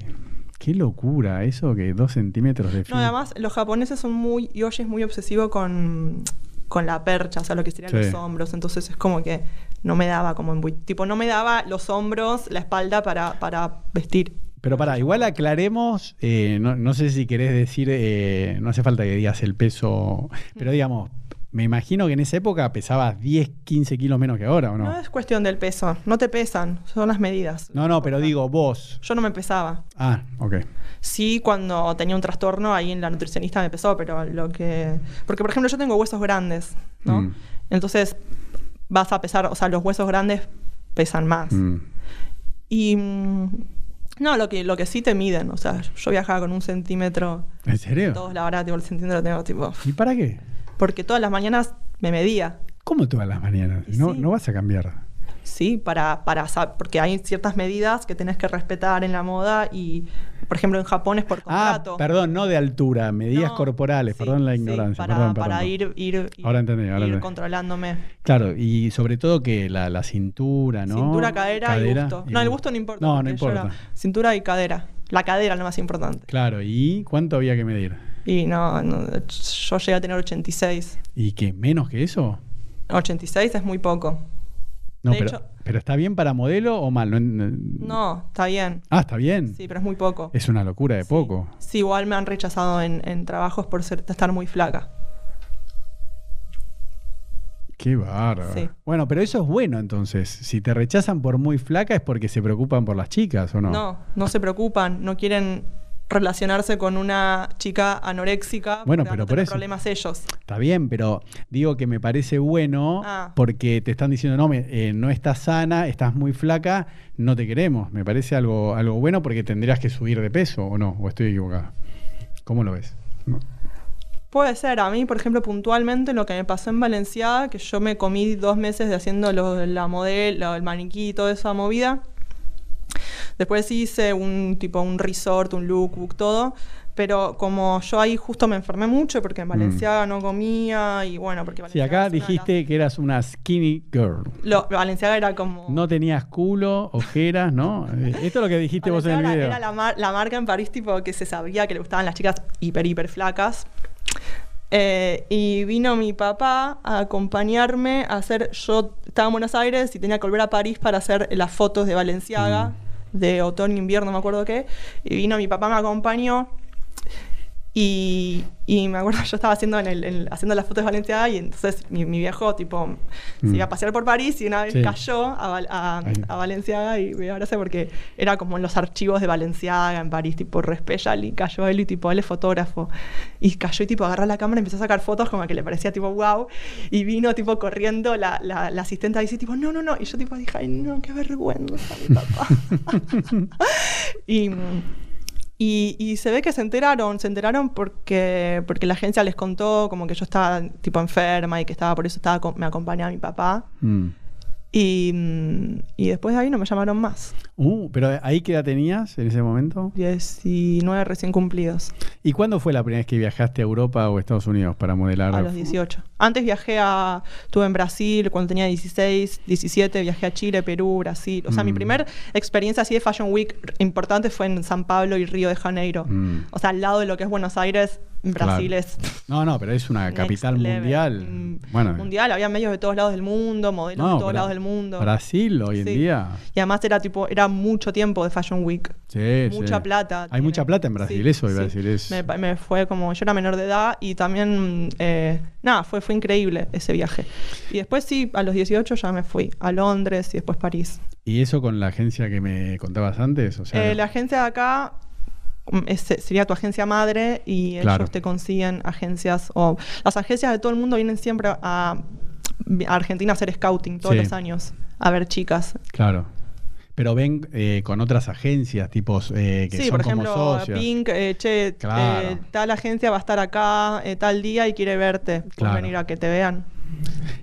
qué locura eso que dos centímetros de No, fila. además los japoneses son muy, Yoshi es muy obsesivo con, con la percha, o sea, lo que serían Sí. los hombros, entonces es como que no me daba como en tipo no me daba los hombros, la espalda para, para vestir. Pero para, igual aclaremos, eh, no, no sé si querés decir, eh, no hace falta que digas el peso, pero digamos, me imagino que en esa época pesabas 10, 15 kilos menos que ahora, ¿o No, no? es cuestión del peso, no te pesan, son las medidas. No, no, pero digo vos. Yo no me pesaba. Ah, ok. Sí, cuando tenía un trastorno, ahí en la nutricionista me pesó, pero lo que... Porque, por ejemplo, yo tengo huesos grandes, ¿no? Mm. Entonces, vas a pesar, o sea, los huesos grandes pesan más. Mm. Y... mm, No, lo que, lo que sí te miden, o sea, yo viajaba con un centímetro, ¿En serio? todos la verdad, tipo, el centímetro tengo, tipo... ¿Y para qué? Porque todas las mañanas me medía. ¿Cómo todas las mañanas? No, sí. no vas a cambiar. Sí, para, para porque hay ciertas medidas que tenés que respetar en la moda y, por ejemplo, en Japón es por Ah, contrato. perdón, no de altura, medidas No, corporales, sí, perdón la sí, ignorancia. para perdón, para perdón. ir, ir, ir- Ahora entendí, ahora ir entendí. controlándome. Claro, y sobre todo que la, la cintura, ¿no? Cintura, cadera, y busto. No, el busto no importa. No, no importa. era cintura y cadera. La cadera es lo más importante. Claro, ¿y cuánto había que medir? Y no, no, yo llegué a tener 86. ¿Y qué? ¿Menos que eso? 86 es muy poco. No, De pero, hecho- pero ¿está bien para modelo o mal? No, no- está bien. Ah, está bien. Sí, pero es muy poco. Es una locura de Sí. poco. Sí, igual me han rechazado en, en trabajos por ser, estar muy flaca. Qué bárbaro. Sí. Bueno, pero eso es bueno entonces. Si te rechazan por muy flaca es porque se preocupan por las chicas, ¿o no? No, no se preocupan, no quieren relacionarse con una chica anoréxica Bueno, pero por eso. problemas ellos. Está bien, pero digo que me parece bueno Ah. porque te están diciendo, no, me- eh, no estás sana, estás muy flaca, no te queremos. Me parece algo, algo bueno porque tendrías que subir de peso, ¿o no? ¿O estoy equivocado? ¿Cómo lo ves? No. Puede ser, a mí, por ejemplo, puntualmente lo que me pasó en Valenciaga, que yo me comí dos meses de haciendo lo- la modelo, el maniquí y toda esa movida. Después hice un tipo un resort, un lookbook, todo. Pero como yo ahí justo me enfermé mucho porque en Valenciaga no comía y bueno, porque Sí, Valenciaga acá de las- dijiste que eras una skinny girl. Lo, Valenciaga era como... No tenías culo, ojeras, ¿no? *laughs* Esto es lo que dijiste vos en el video. Era, era la, mar- la marca en París tipo que se sabía que le gustaban las chicas hiper, hiper flacas. Eh, y vino mi papá a acompañarme a hacer. Yo estaba en Buenos Aires y tenía que volver a París para hacer las fotos de Valenciaga, Mm. De otoño, invierno, no me acuerdo qué. Y vino mi papá, me acompañó. Y, y me acuerdo, *laughs* yo estaba haciendo, en el, en- haciendo las fotos de Valenciaga y entonces mi, mi viejo, tipo, Mm. se iba a pasear por París y una vez Sí. cayó a, a, Valenciaga y me abraza porque era como en los archivos de Valenciaga en París, tipo re special y cayó él y tipo él es fotógrafo. Y cayó y tipo agarró la cámara y empezó a sacar fotos como que le parecía tipo wow y vino tipo corriendo la, la, la asistente ahí dice tipo no, no, no y yo tipo dije ay no, qué vergüenza mi papá *laughs* *laughs* y, y, y se ve que se enteraron, se enteraron porque, porque la agencia les contó como que yo estaba tipo enferma y que estaba por eso estaba me acompañaba mi papá Mm. Y, mm, y después de ahí no me llamaron más. Uh, pero ahí qué edad tenías en ese momento? 19 recién cumplidos. ¿Y cuándo fue la primera vez que viajaste a Europa o Estados Unidos para modelar? A los 18. Antes viajé a. Estuve en Brasil cuando tenía 16, 17, viajé a Chile, Perú, Brasil. O sea, mi Mm. primera experiencia así de Fashion Week importante fue en San Pablo y Río de Janeiro. Mm. O sea, al lado de lo que es Buenos Aires, Brasil Claro. es. No, no, pero es una capital level. mundial. Mm, Bueno, Mundial, había medios de todos lados del mundo, modelos no, de todos lados del mundo. Brasil hoy en Sí. día. Y además era tipo, era mucho tiempo de Fashion Week. Sí, mucha sí. plata. Hay tiene. mucha plata en Brasil, eso iba a sí. decir. Es... Me, fue como, yo era menor de edad y también, eh, nada, fue, fue increíble ese viaje. Y después sí, a los 18 ya me fui a Londres y después París. ¿Y eso con la agencia que me contabas antes? O sea, Eh, la agencia de acá es- sería tu agencia madre y Claro. ellos te consiguen agencias, o las agencias de todo el mundo vienen siempre a, a Argentina a hacer scouting todos Sí. los años, a ver chicas. Claro. Pero ven eh, con otras agencias, tipos eh, que sí, son por como ejemplo, socios. Pink, eh, che, Claro. eh, tal agencia va a estar acá eh, tal día y quiere verte. Puedes Claro. venir a que te vean.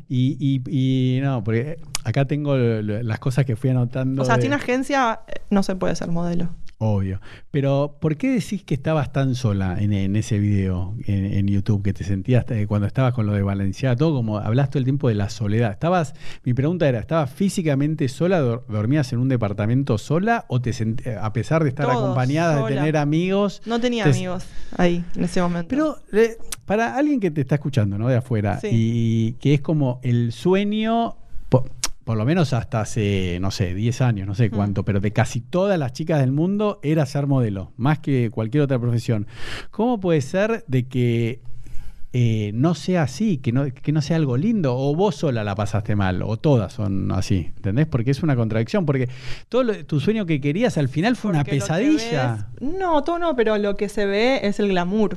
Y, y, y no, porque acá tengo las cosas que fui anotando. O sea, de- sin agencia no se puede ser modelo. Obvio. Pero, ¿por qué decís que estabas tan sola en, en ese video en, en YouTube? Que te sentías eh, cuando estabas con lo de Valenciaga, todo como hablaste todo el tiempo de la soledad. ¿Estabas, mi pregunta era, ¿estabas físicamente sola, dor- dormías en un departamento sola o te sent- eh, a pesar de estar acompañada, de tener amigos? No tenía te- amigos ahí en ese momento. Pero eh, para alguien que te está escuchando, ¿no? De afuera, Sí. y que es como el sueño, por, lo menos hasta hace, no sé, 10 años, no sé Mm. cuánto, pero de casi todas las chicas del mundo era ser modelo, más que cualquier otra profesión. ¿Cómo puede ser de que eh, no sea así, que no, que no sea algo lindo, o vos sola la pasaste mal, o todas son así, ¿entendés? Porque es una contradicción, porque todo lo- tu sueño que querías al final fue una Porque pesadilla. ves- no, todo no, pero lo que se ve es el glamour.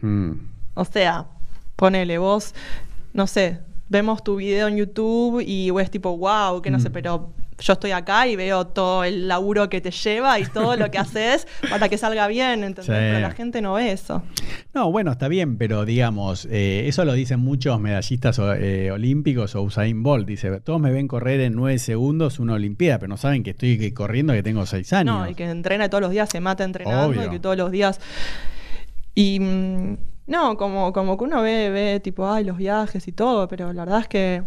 Mm, O sea, ponele vos, no sé, vemos tu video en YouTube y es tipo, wow, que no sé, Mm. pero yo estoy acá y veo todo el laburo que te lleva y todo lo que *laughs* haces para que salga bien, ¿entendés? Sí. Pero la gente no ve eso. No, bueno, está bien, pero digamos, eh, eso lo dicen muchos medallistas eh, olímpicos o Usain Bolt. Dice, todos me ven correr en nueve segundos una olimpiada, pero no saben que estoy corriendo que tengo seis años. No, y que entrena todos los días, se mata entrenando Obvio. y que todos los días. Y mm, no, como, como que uno ve, ve tipo, ay, los viajes y todo, pero la verdad es que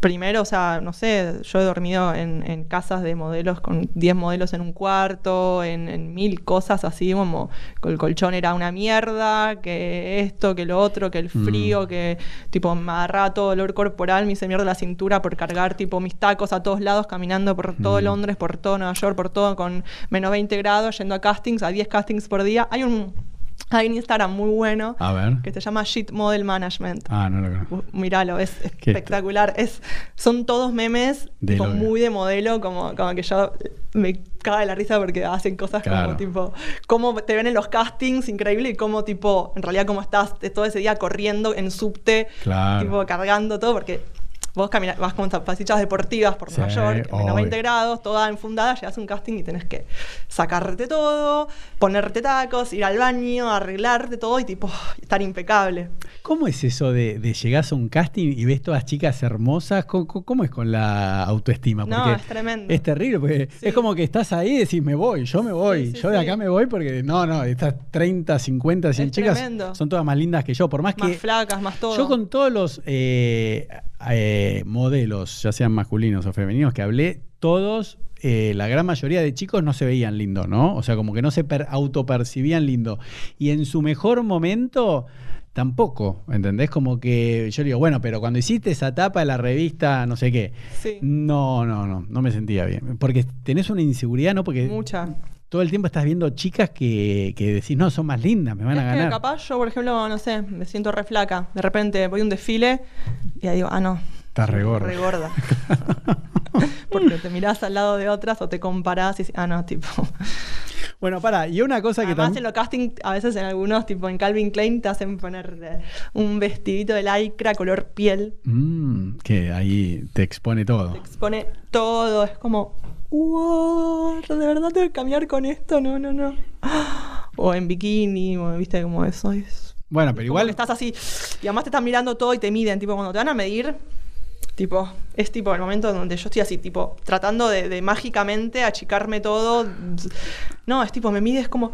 primero, o sea, no sé, yo he dormido en, en casas de modelos con 10 modelos en un cuarto, en, en mil cosas así, como el colchón era una mierda, que esto, que lo otro, que el Mm. frío, que tipo me agarraba todo dolor corporal, me hice mierda la cintura por cargar tipo mis tacos a todos lados, caminando por todo Mm. Londres, por todo Nueva York, por todo con menos 20 grados, yendo a castings, a 10 castings por día. Hay un, hay un Instagram muy bueno A ver. que se llama Shit Model Management. Ah, no lo conozco. Míralo, es espectacular. Es, son todos memes De tipo, muy de modelo, como, como que yo me cago de la risa porque hacen cosas Claro. como tipo, cómo te ven en los castings, increíble, y cómo tipo, en realidad cómo estás todo ese día corriendo en subte, Claro. tipo cargando todo, porque vos caminas, vas con zapatillas deportivas por Sí, Nueva York, menos obvio. 20 grados, toda enfundada, llegas a un casting y tenés que sacarte todo, ponerte tacos, ir al baño, arreglarte todo y tipo estar impecable. ¿Cómo es eso de, de llegás a un casting y ves todas chicas hermosas? ¿Cómo, cómo- es con la autoestima? No, es tremendo. Es terrible, porque Sí. es como que estás ahí y decís, me voy, yo me voy, Sí, yo de acá me voy porque no, no, estas 30, 50, 100 Es chicas tremendo. son todas más lindas que yo, por más Más que... flacas, más todo. Yo con todos los eh, eh, modelos, ya sean masculinos o femeninos, que hablé, todos, eh, la gran mayoría de chicos no se veían lindos, ¿no? O sea, como que no se per- autopercibían lindo. Y en su mejor momento, tampoco, ¿entendés? Como que yo digo, bueno, pero cuando hiciste esa tapa de la revista, no sé qué, Sí. no, no, no, no me sentía bien. Porque tenés una inseguridad, ¿no? Porque Mucha. Todo el tiempo estás viendo chicas que, que decís, no, son más lindas, me van a ganar. capaz yo, por ejemplo, no sé, me siento re flaca. De repente voy a un desfile y ahí digo, ah, no. Estás re gorda. Re gorda. *laughs* Porque te mirás al lado de otras o te comparás y dices, ah, no, tipo. Bueno, para, y una cosa que también... en los casting, a veces en algunos, tipo en Calvin Klein, te hacen poner eh, un vestidito de lycra color piel. Mm, que ahí te expone todo. Te expone todo. Es como, wow, ¿de verdad tengo que cambiar con esto? No, no, no. O en bikini, o viste como eso. Es Bueno, pero igual... estás así. Y además te están mirando todo y te miden. Tipo, cuando te van a medir, Tipo, es tipo el momento donde yo estoy así, tipo, tratando de, de mágicamente achicarme todo. No, es tipo, me mides como.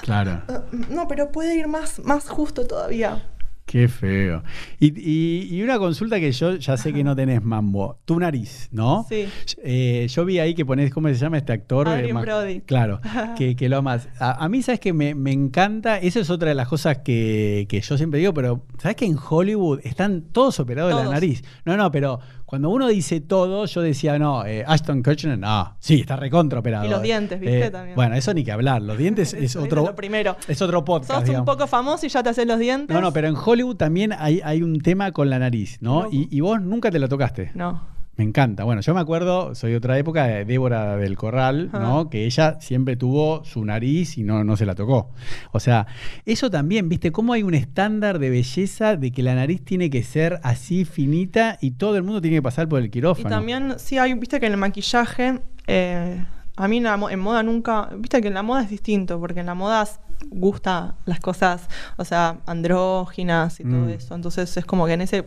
Claro. No, pero puede ir más, más justo todavía. Qué feo. Y, y- y una consulta que yo ya sé que no tenés mambo. Tu nariz, ¿no? Sí. Eh, yo vi ahí que ponés, ¿cómo se llama este actor? Adrien Eh, Brody. Claro, *laughs* que, que lo amas. A, a mí, ¿sabes que me, me encanta? Esa es otra de las cosas que, que yo siempre digo, pero ¿sabes que en Hollywood están todos operados de la nariz? No, no, pero cuando uno dice todo, yo decía, no, eh, Ashton Kutcher, no, sí, está recontra operado. Y los dientes, ¿viste? eh, También. Bueno, eso ni que hablar. Los dientes *laughs* es otro. lo primero. Es otro podcast. Sos un digamos. poco famoso y ya te haces los dientes. No, no, pero en Hollywood también hay, hay un tema con la nariz, ¿no? Loco. Y, y vos nunca te la tocaste. No. Me encanta. Bueno, yo me acuerdo, soy de otra época, de Débora del Corral, ¿no? Que ella siempre tuvo su nariz y no, no se la tocó. O sea, eso también, ¿viste? Cómo hay un estándar de belleza de que la nariz tiene que ser así finita y todo el mundo tiene que pasar por el Y quirófano. también, sí, hay, viste que en el maquillaje, eh, a mí en, moda nunca, viste que en la moda es distinto, porque en la moda gusta las cosas, o sea, andróginas y todo Mm. eso. Entonces es como que en ese...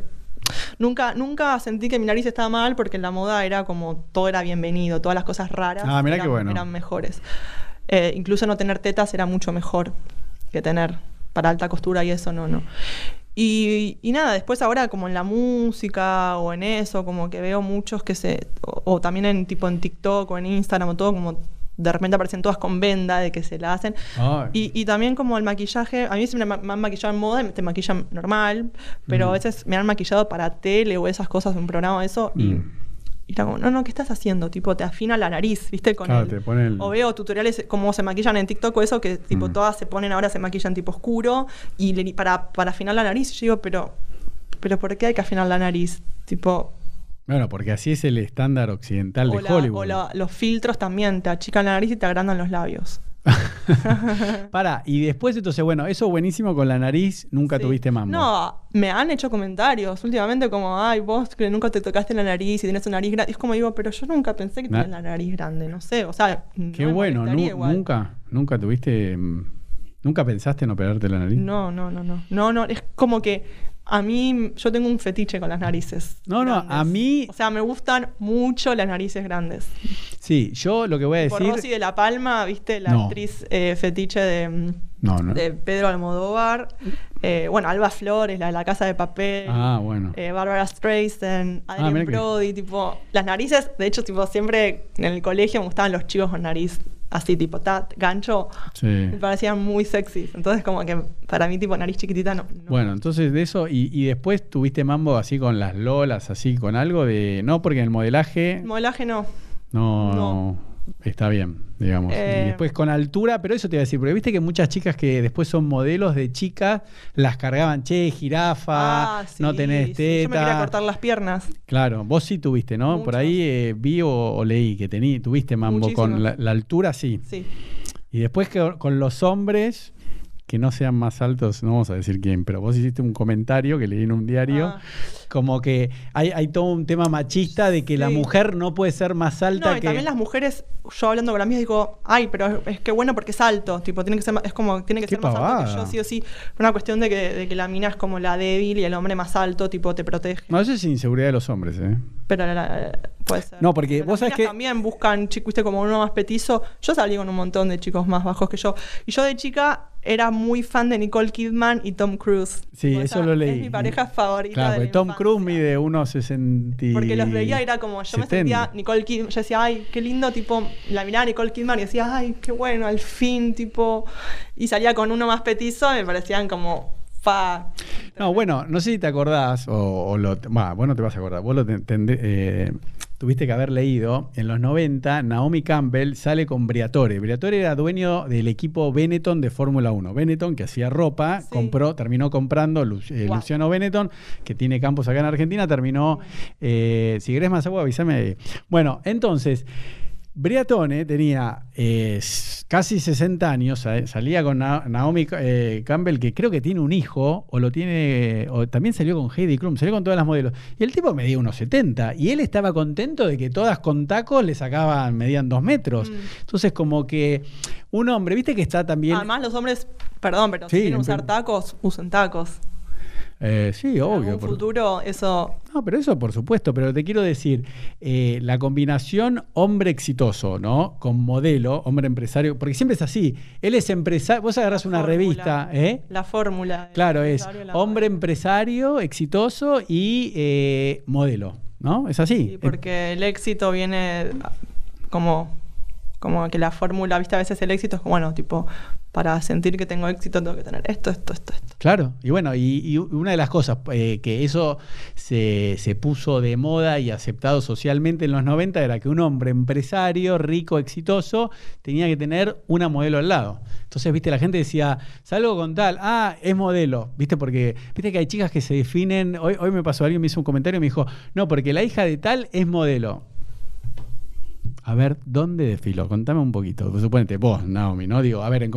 Nunca, nunca sentí que mi nariz estaba mal porque en la moda era como todo era bienvenido, todas las cosas raras Ah, eran, bueno. eran mejores. Eh, incluso no tener tetas era mucho mejor que tener para alta costura y eso no, no. Y, y nada, después ahora como en la música o en eso, como que veo muchos que se, o, o también en tipo en TikTok o en Instagram o todo, como de repente aparecen todas con venda de que se la hacen. Y, y también como el maquillaje, a mí siempre me, han maquillado en moda y te maquillan normal, pero Mm. a veces me han maquillado para tele o esas cosas, un programa eso, y, Mm. y como, no, no, ¿qué estás haciendo? Tipo, te afina la nariz, ¿viste? Con Claro, el- te pone el- O veo tutoriales como se maquillan en TikTok o eso, que tipo Mm. todas se ponen ahora, se maquillan tipo oscuro, y le- para, para afinar la nariz, yo digo, pero, pero ¿por qué hay que afinar la nariz? Tipo, Bueno, porque así es el estándar occidental de la- Hollywood. o la- los filtros también, te achican la nariz y te agrandan los labios. *laughs* Para, y después entonces, bueno, eso buenísimo con la nariz, nunca Sí. tuviste mambo. No, me han hecho comentarios últimamente como, ay, vos que nunca te tocaste la nariz y tienes una nariz grande. Es como digo, pero yo nunca pensé que Na- tenía la nariz grande, no sé, o sea, no Qué me bueno, nunca, nunca tuviste, mm, nunca pensaste en operarte la nariz. No, no, no, no. No, no, es como que a mí, yo tengo un fetiche con las narices. No, no, a mí- O sea, me gustan mucho las narices grandes. Sí, yo lo que voy a Por decir. Rosy de la Palma, ¿viste? La No. actriz eh, fetiche de, mm, No, no. de Pedro Almodóvar. Eh, bueno, Alba Flores, la de La Casa de Papel. Ah, bueno. eh, Barbara Streisand, mirá que- Brody, tipo, las narices, de hecho, tipo, siempre en el colegio me gustaban los chicos con nariz así, tipo, ta, gancho, Sí. me parecían muy sexy. Entonces, como que para mí, tipo, nariz chiquitita, no. no. Bueno, entonces de eso, y, y después tuviste mambo así con las lolas, así con algo de. No, porque en el modelaje Modelaje no. no, no. Está bien, digamos. Eh. Y después con altura, pero eso te iba a decir, porque viste que muchas chicas que después son modelos de chicas, las cargaban, che, jirafa, Ah, sí, no tenés sí. Yo me quería teta. cortar las piernas. Claro, vos sí tuviste, ¿no? Por ahí eh, vi o, o leí que tení, tuviste mambo Muchísimo. con la, la altura, sí. Sí. Y después que con los hombres que no sean más altos, no vamos a decir quién, pero vos hiciste un comentario que leí en un diario, Ah. como que hay, hay todo un tema machista de que la mujer no puede ser más alta No, y que... también las mujeres, yo hablando con amigas digo, ay, pero es que bueno porque es alto, tipo, tiene que ser más- es como, tiene que Qué ser más alto que yo, sí o sí. Una cuestión de que, de que la mina es como la débil y el hombre más alto, tipo, te protege. No, eso es inseguridad de los hombres, ¿eh? Pero la- puede ser. No, porque Pero vos las sabés que- también buscan, chicos, viste, como uno más petizo. Yo salí con un montón de chicos más bajos que yo. Y yo de chica era muy fan de Nicole Kidman y Tom Cruise. Sí, eso lo leí. Es mi pareja favorita. Claro, de porque la Tom infancia. Cruise mide 1,60 Porque los veía era como, yo me 70. sentía Nicole Kidman, yo decía, ay, qué lindo, tipo, la miraba a Nicole Kidman y decía, ay, qué bueno, al fin, tipo, y salía con uno más petizo y me parecían como, fa. No, bueno, no sé si te acordás, o, o lo. Va, vos no te vas a acordar. Vos lo te- tendré- eh, tuviste que haber leído. En los 90, Naomi Campbell sale con Briatore. Briatore era dueño del equipo Benetton de Fórmula 1. Benetton, que hacía ropa, Sí. compró, terminó comprando Lu- eh, Wow. Luciano Benetton, que tiene campos acá en Argentina, terminó. eh, si querés más agua, avísame. Bueno, entonces. Briatone tenía eh, casi 60 años, sa- salía con Na- Naomi eh, Campbell, que creo que tiene un hijo, o lo tiene, o también salió con Heidi Klum, salió con todas las modelos. Y el tipo medía unos 70, y él estaba contento de que todas con tacos le sacaban, medían dos metros. Mm. Entonces, como que un hombre, viste que está también. Además, los hombres, perdón, pero Sí, si quieren usar tacos, usen tacos. Eh, sí, En obvio. algún por- futuro eso No, pero eso por supuesto, pero te quiero decir, eh, la combinación hombre exitoso, ¿no? Con modelo, hombre empresario, porque siempre es así. Él es empresario, vos agarrás una fórmula, revista, ¿eh? La fórmula. Claro, es la- hombre empresario, exitoso y eh, modelo, ¿no? Es así. Sí, porque el éxito viene como, como que la fórmula, viste, a veces el éxito es como, bueno, tipo, para sentir que tengo éxito tengo que tener esto, esto, esto, esto. Claro, y bueno, y, y una de las cosas eh, que eso se, se puso de moda y aceptado socialmente en los 90 era que un hombre empresario, rico, exitoso, tenía que tener una modelo al lado. Entonces, viste, la gente decía, salgo con tal, ah, es modelo, viste, porque, viste que hay chicas que se definen, hoy, hoy me pasó alguien, me hizo un comentario y me dijo, no, porque la hija de tal es modelo. A ver, ¿dónde desfiló? Contame un poquito. Pues, Suponete, vos, Naomi, ¿no? Digo, a ver,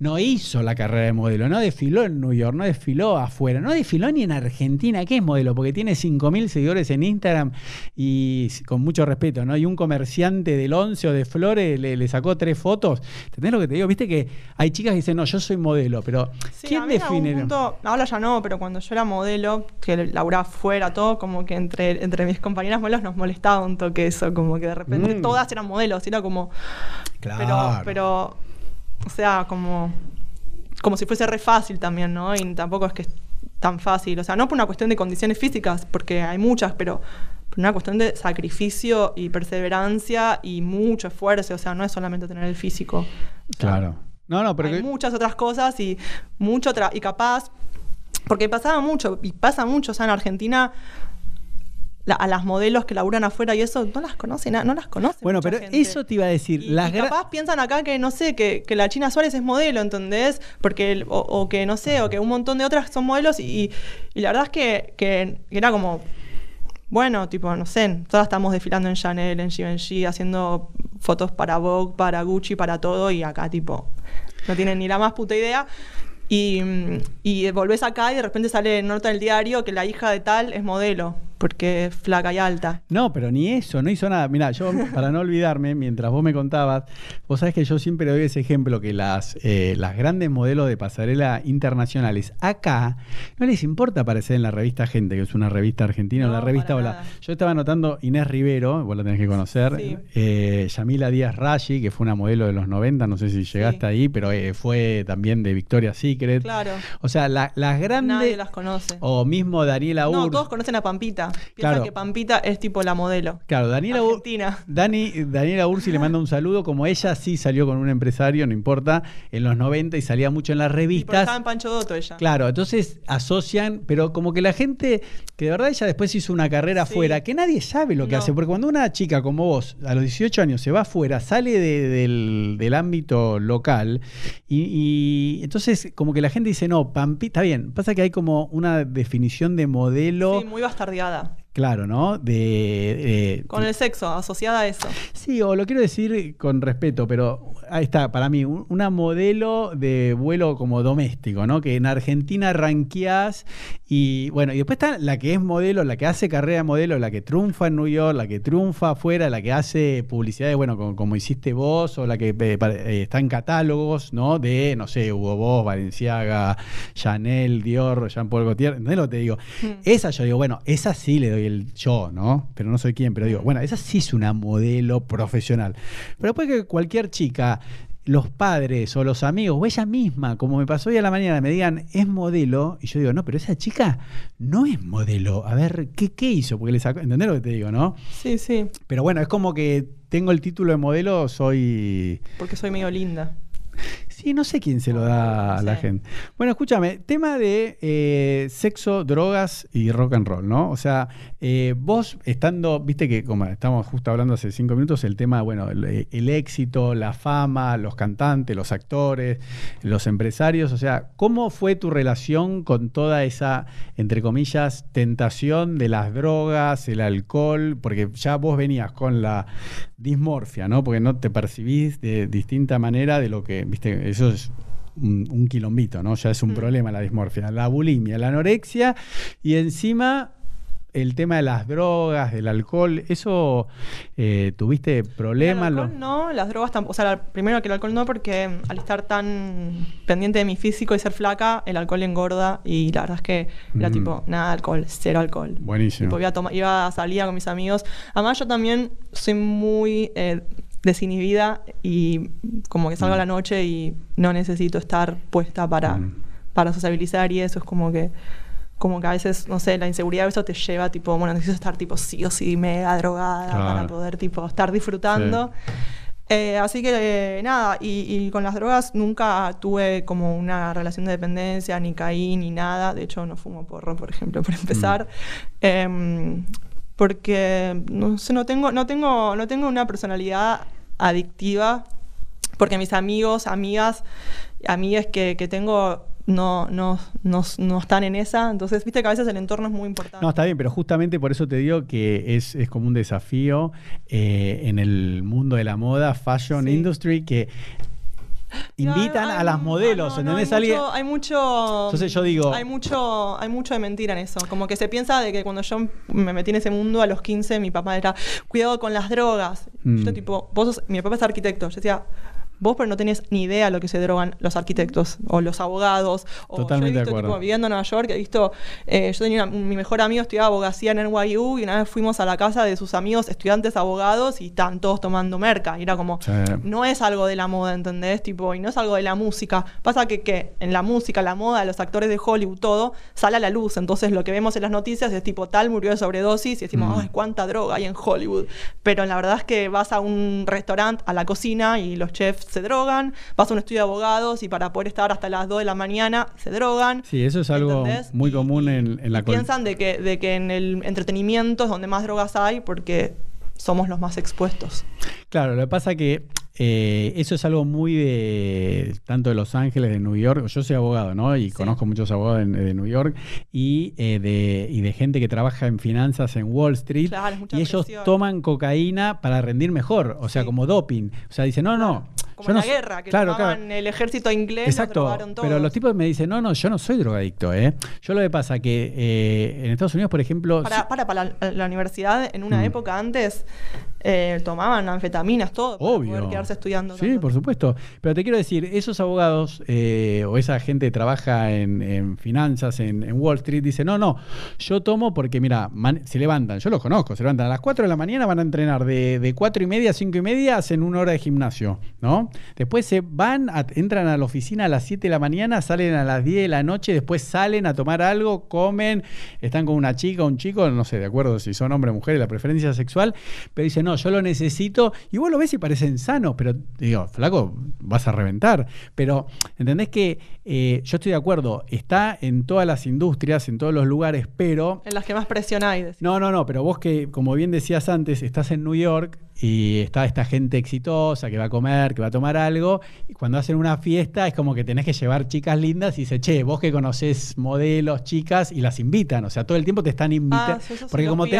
no hizo la carrera de modelo, no desfiló en New York, no desfiló afuera, no desfiló ni en Argentina. ¿Qué es modelo? Porque tiene 5.000 seguidores en Instagram y con mucho respeto, ¿no? Y un comerciante del 11 o de Flores le, le sacó tres fotos. ¿Entendés lo que te digo? Viste que hay chicas que dicen, no, yo soy modelo, pero Sí, ¿quién define? punto- ahora ya no, pero cuando yo era modelo, que laburaba fuera, todo, como que entre, entre mis compañeras modelos nos molestaba un toque eso, como que de repente Mm. todas eran modelos, era como... Pero, Claro. pero, o sea, como, como si fuese re fácil también, ¿no? Y tampoco es que es tan fácil, o sea, no por una cuestión de condiciones físicas, porque hay muchas, pero por una cuestión de sacrificio y perseverancia y mucho esfuerzo, o sea, no es solamente tener el físico. O sea, Claro. No, no, pero hay que- muchas otras cosas y mucho tra- y capaz porque pasaba mucho y pasa mucho o sea en Argentina la- a las modelos que laburan afuera y eso no las conocen no las conocen Bueno, mucha pero gente. eso te iba a decir. y, las y capaz piensan acá que no sé que, que la China Suárez es modelo ¿entendés? porque o, o que no sé o que un montón de otras son modelos y, y la verdad es que, que era como bueno, tipo, no sé, todas estamos desfilando en Chanel, en Givenchy, haciendo fotos para Vogue, para Gucci, para todo, y acá, tipo, no tienen ni la más puta idea. Y, y volvés acá y de repente sale en nota del diario que la hija de tal es modelo, porque es flaca y alta. No, pero ni eso, no hizo nada. Mira, yo, *laughs* para no olvidarme, mientras vos me contabas, vos sabés que yo siempre doy ese ejemplo que las, eh, las grandes modelos de pasarela internacionales acá no les importa aparecer en la revista Gente, que es una revista argentina, o No, la revista Hola. nada. Yo estaba anotando Inés Rivero, vos la tenés que conocer, Sí. eh, Yamila Díaz Rashi, que fue una modelo de los 90, no sé si llegaste Sí. ahí, pero eh, fue también de Victoria's Secret. Claro. O sea, la- las grandes... Nadie las conoce. O mismo Daniela no, Ur. todos conocen a Pampita. Piensan Claro. que Pampita es tipo la modelo. Claro, Daniela Argentina. Dani, Daniela Ursi le manda un saludo, como ella sí salió con un empresario, no importa, en los 90 y salía mucho en las Y revistas. estaba en Pancho Dotto ella. Claro, entonces asocian, pero como que la gente, que de verdad ella después hizo una carrera Sí. afuera, que nadie sabe lo que No. hace, porque cuando una chica como vos, a los 18 años, se va afuera, sale de- del, del ámbito local, y, y entonces como que la gente dice, no, Pampi, está bien, pasa que hay como una definición de modelo, Sí, muy bastardeada. Claro, ¿no? De, de- Con el sexo, asociada a eso. Sí, o lo quiero decir con respeto, pero ahí está, para mí, un- una modelo de vuelo como doméstico, ¿no? Que en Argentina ranqueás y bueno, y después está la que es modelo, la que hace carrera de modelo, la que triunfa en New York, la que triunfa afuera, la que hace publicidades, bueno, como, como hiciste vos, o la que eh, eh, está en catálogos, ¿no? De, no sé, Hugo Boss, Valenciaga, Chanel, Dior, Jean Paul Gaultier, ¿entendés lo que te digo? Mm. Esa yo digo, bueno, esa sí le doy el yo, ¿no? Pero no soy quien, pero digo, bueno, esa sí es una modelo profesional. Pero después que cualquier chica, los padres o los amigos, o ella misma, como me pasó hoy a la mañana, me digan, es modelo, y yo digo, no, pero esa chica no es modelo. A ver, ¿qué, qué hizo? Porque le sacó, ¿entendés lo que te digo, no? Sí, sí, Pero bueno, es como que tengo el título de modelo, soy... porque soy medio linda. Sí, no sé quién se lo da a la sé. gente. Bueno, escúchame, tema de eh, sexo, drogas y rock and roll, ¿no? O sea, eh, vos estando, viste que como estamos justo hablando hace cinco minutos, el tema, bueno, el, el éxito, la fama, los cantantes, los actores, los empresarios, o sea, ¿cómo fue tu relación con toda esa, entre comillas, tentación de las drogas, el alcohol? Porque ya vos venías con la dismorfia, ¿no? Porque no te percibís de distinta manera de lo que, viste, eso es un, un quilombito, ¿no? Ya es un Mm. problema la dismorfia. La bulimia, la anorexia y encima el tema de las drogas, del alcohol, ¿eso eh, tuviste problemas? El alcohol no, las drogas tampoco. O sea, primero que el alcohol no, porque al estar tan pendiente de mi físico y ser flaca, el alcohol engorda y la verdad es que era Mm. tipo, nada alcohol, cero alcohol. Buenísimo. Tipo, iba, a toma- iba a salir con mis amigos. Además, yo también soy muy eh, desinhibida y como que salgo a la noche y no necesito estar puesta para, Mm. para sociabilizar y eso es como que como que a veces, no sé, la inseguridad de eso te lleva tipo, bueno, necesito estar tipo sí o sí mega drogada Claro. para poder tipo estar disfrutando. Eh, así que eh, nada, y, y con las drogas nunca tuve como una relación de dependencia, ni caí, ni nada. De hecho, no fumo porro, por ejemplo, *laughs* por empezar. Em, porque no sé, no tengo, no tengo, no tengo una personalidad adictiva. Porque mis amigos, amigas, amigas que, que tengo no, no, no, no están en esa. Entonces, viste que a veces el entorno es muy importante. No, está bien, pero justamente por eso te digo que es, es como un desafío eh, en el mundo de la moda, fashion Sí. industry, que invitan Hay- a las modelos, no, no, ¿entendés? hay, Alguien- mucho, hay mucho. Entonces yo digo- Hay mucho, hay mucho de mentira en eso. Como que se piensa de que cuando yo me metí en ese mundo a los 15, mi papá era, cuidado con las drogas. Mm. Yo, tipo, vos sos- mi papá es arquitecto. Yo decía. Vos pero no tenés ni idea lo que se drogan los arquitectos o los abogados. O Totalmente yo he de visto, acuerdo. tipo, viviendo en Nueva York, he visto, eh, yo tenía una- mi mejor amigo estudiaba abogacía en NYU y una vez fuimos a la casa de sus amigos estudiantes abogados y estaban todos tomando merca. Y era como, Sí. no es algo de la moda, ¿entendés? Tipo, y no es algo de la música. Pasa que, que en la música, la moda, los actores de Hollywood, todo, sale a la luz. Entonces lo que vemos en las noticias es tipo, tal murió de sobredosis y decimos, Mm. ay, cuánta droga hay en Hollywood. Pero la verdad es que vas a un restaurante, a la cocina y los chefs se drogan. Vas a un estudio de abogados y para poder estar hasta las 2 de la mañana se drogan. Sí, eso es algo ¿entendés? muy común en, en la piensan de que, de que en el entretenimiento es donde más drogas hay porque somos los más expuestos. Claro, lo que pasa que eh, eso es algo muy de tanto de Los Ángeles, de New York. Yo soy abogado, ¿no? Y Sí. conozco muchos abogados en- de New York y, eh, de, y de gente que trabaja en finanzas en Wall Street. Claro, y ellos presión. toman cocaína para rendir mejor, o sea, Sí. como doping. O sea, dicen, no, no. Como en no la guerra, que claro, tomaban claro. el ejército inglés, Exacto, drogaron todos. pero los tipos me dicen, no, no, yo no soy drogadicto, ¿eh? Yo lo que pasa que eh, en Estados Unidos, por ejemplo... Para, para, para la, la universidad, en una Mm. época antes, eh, tomaban anfetaminas, todo, para Obvio. poder quedarse estudiando. Sí, tanto por supuesto. Pero te quiero decir, esos abogados eh, o esa gente que trabaja en, en finanzas, en, en Wall Street, dice, no, no, yo tomo porque, mira, man- se levantan, yo los conozco, se levantan a las 4 de la mañana, van a entrenar de, de 4 y media a 5 y media, hacen una hora de gimnasio, ¿no? Después se van, a- entran a la oficina a las 7 de la mañana, salen a las 10 de la noche, después salen a tomar algo, comen, están con una chica, un chico, no sé, de acuerdo si son hombre o mujer, la preferencia sexual, pero dice, no, yo lo necesito, y vos lo ves y parecen sanos, pero digo, flaco, vas a reventar. Pero, ¿entendés que eh, yo estoy de acuerdo, está en todas las industrias, en todos los lugares, pero... En las que más presión hay. decís. No, no, no, pero vos que, como bien decías antes, estás en New York y está esta gente exitosa que va a comer, que va a tomar algo, y cuando hacen una fiesta es como que tenés que llevar chicas lindas y dice, che, vos que conocés modelos, chicas, y las invitan, o sea, todo el tiempo te están invitando. Ah, porque como te-.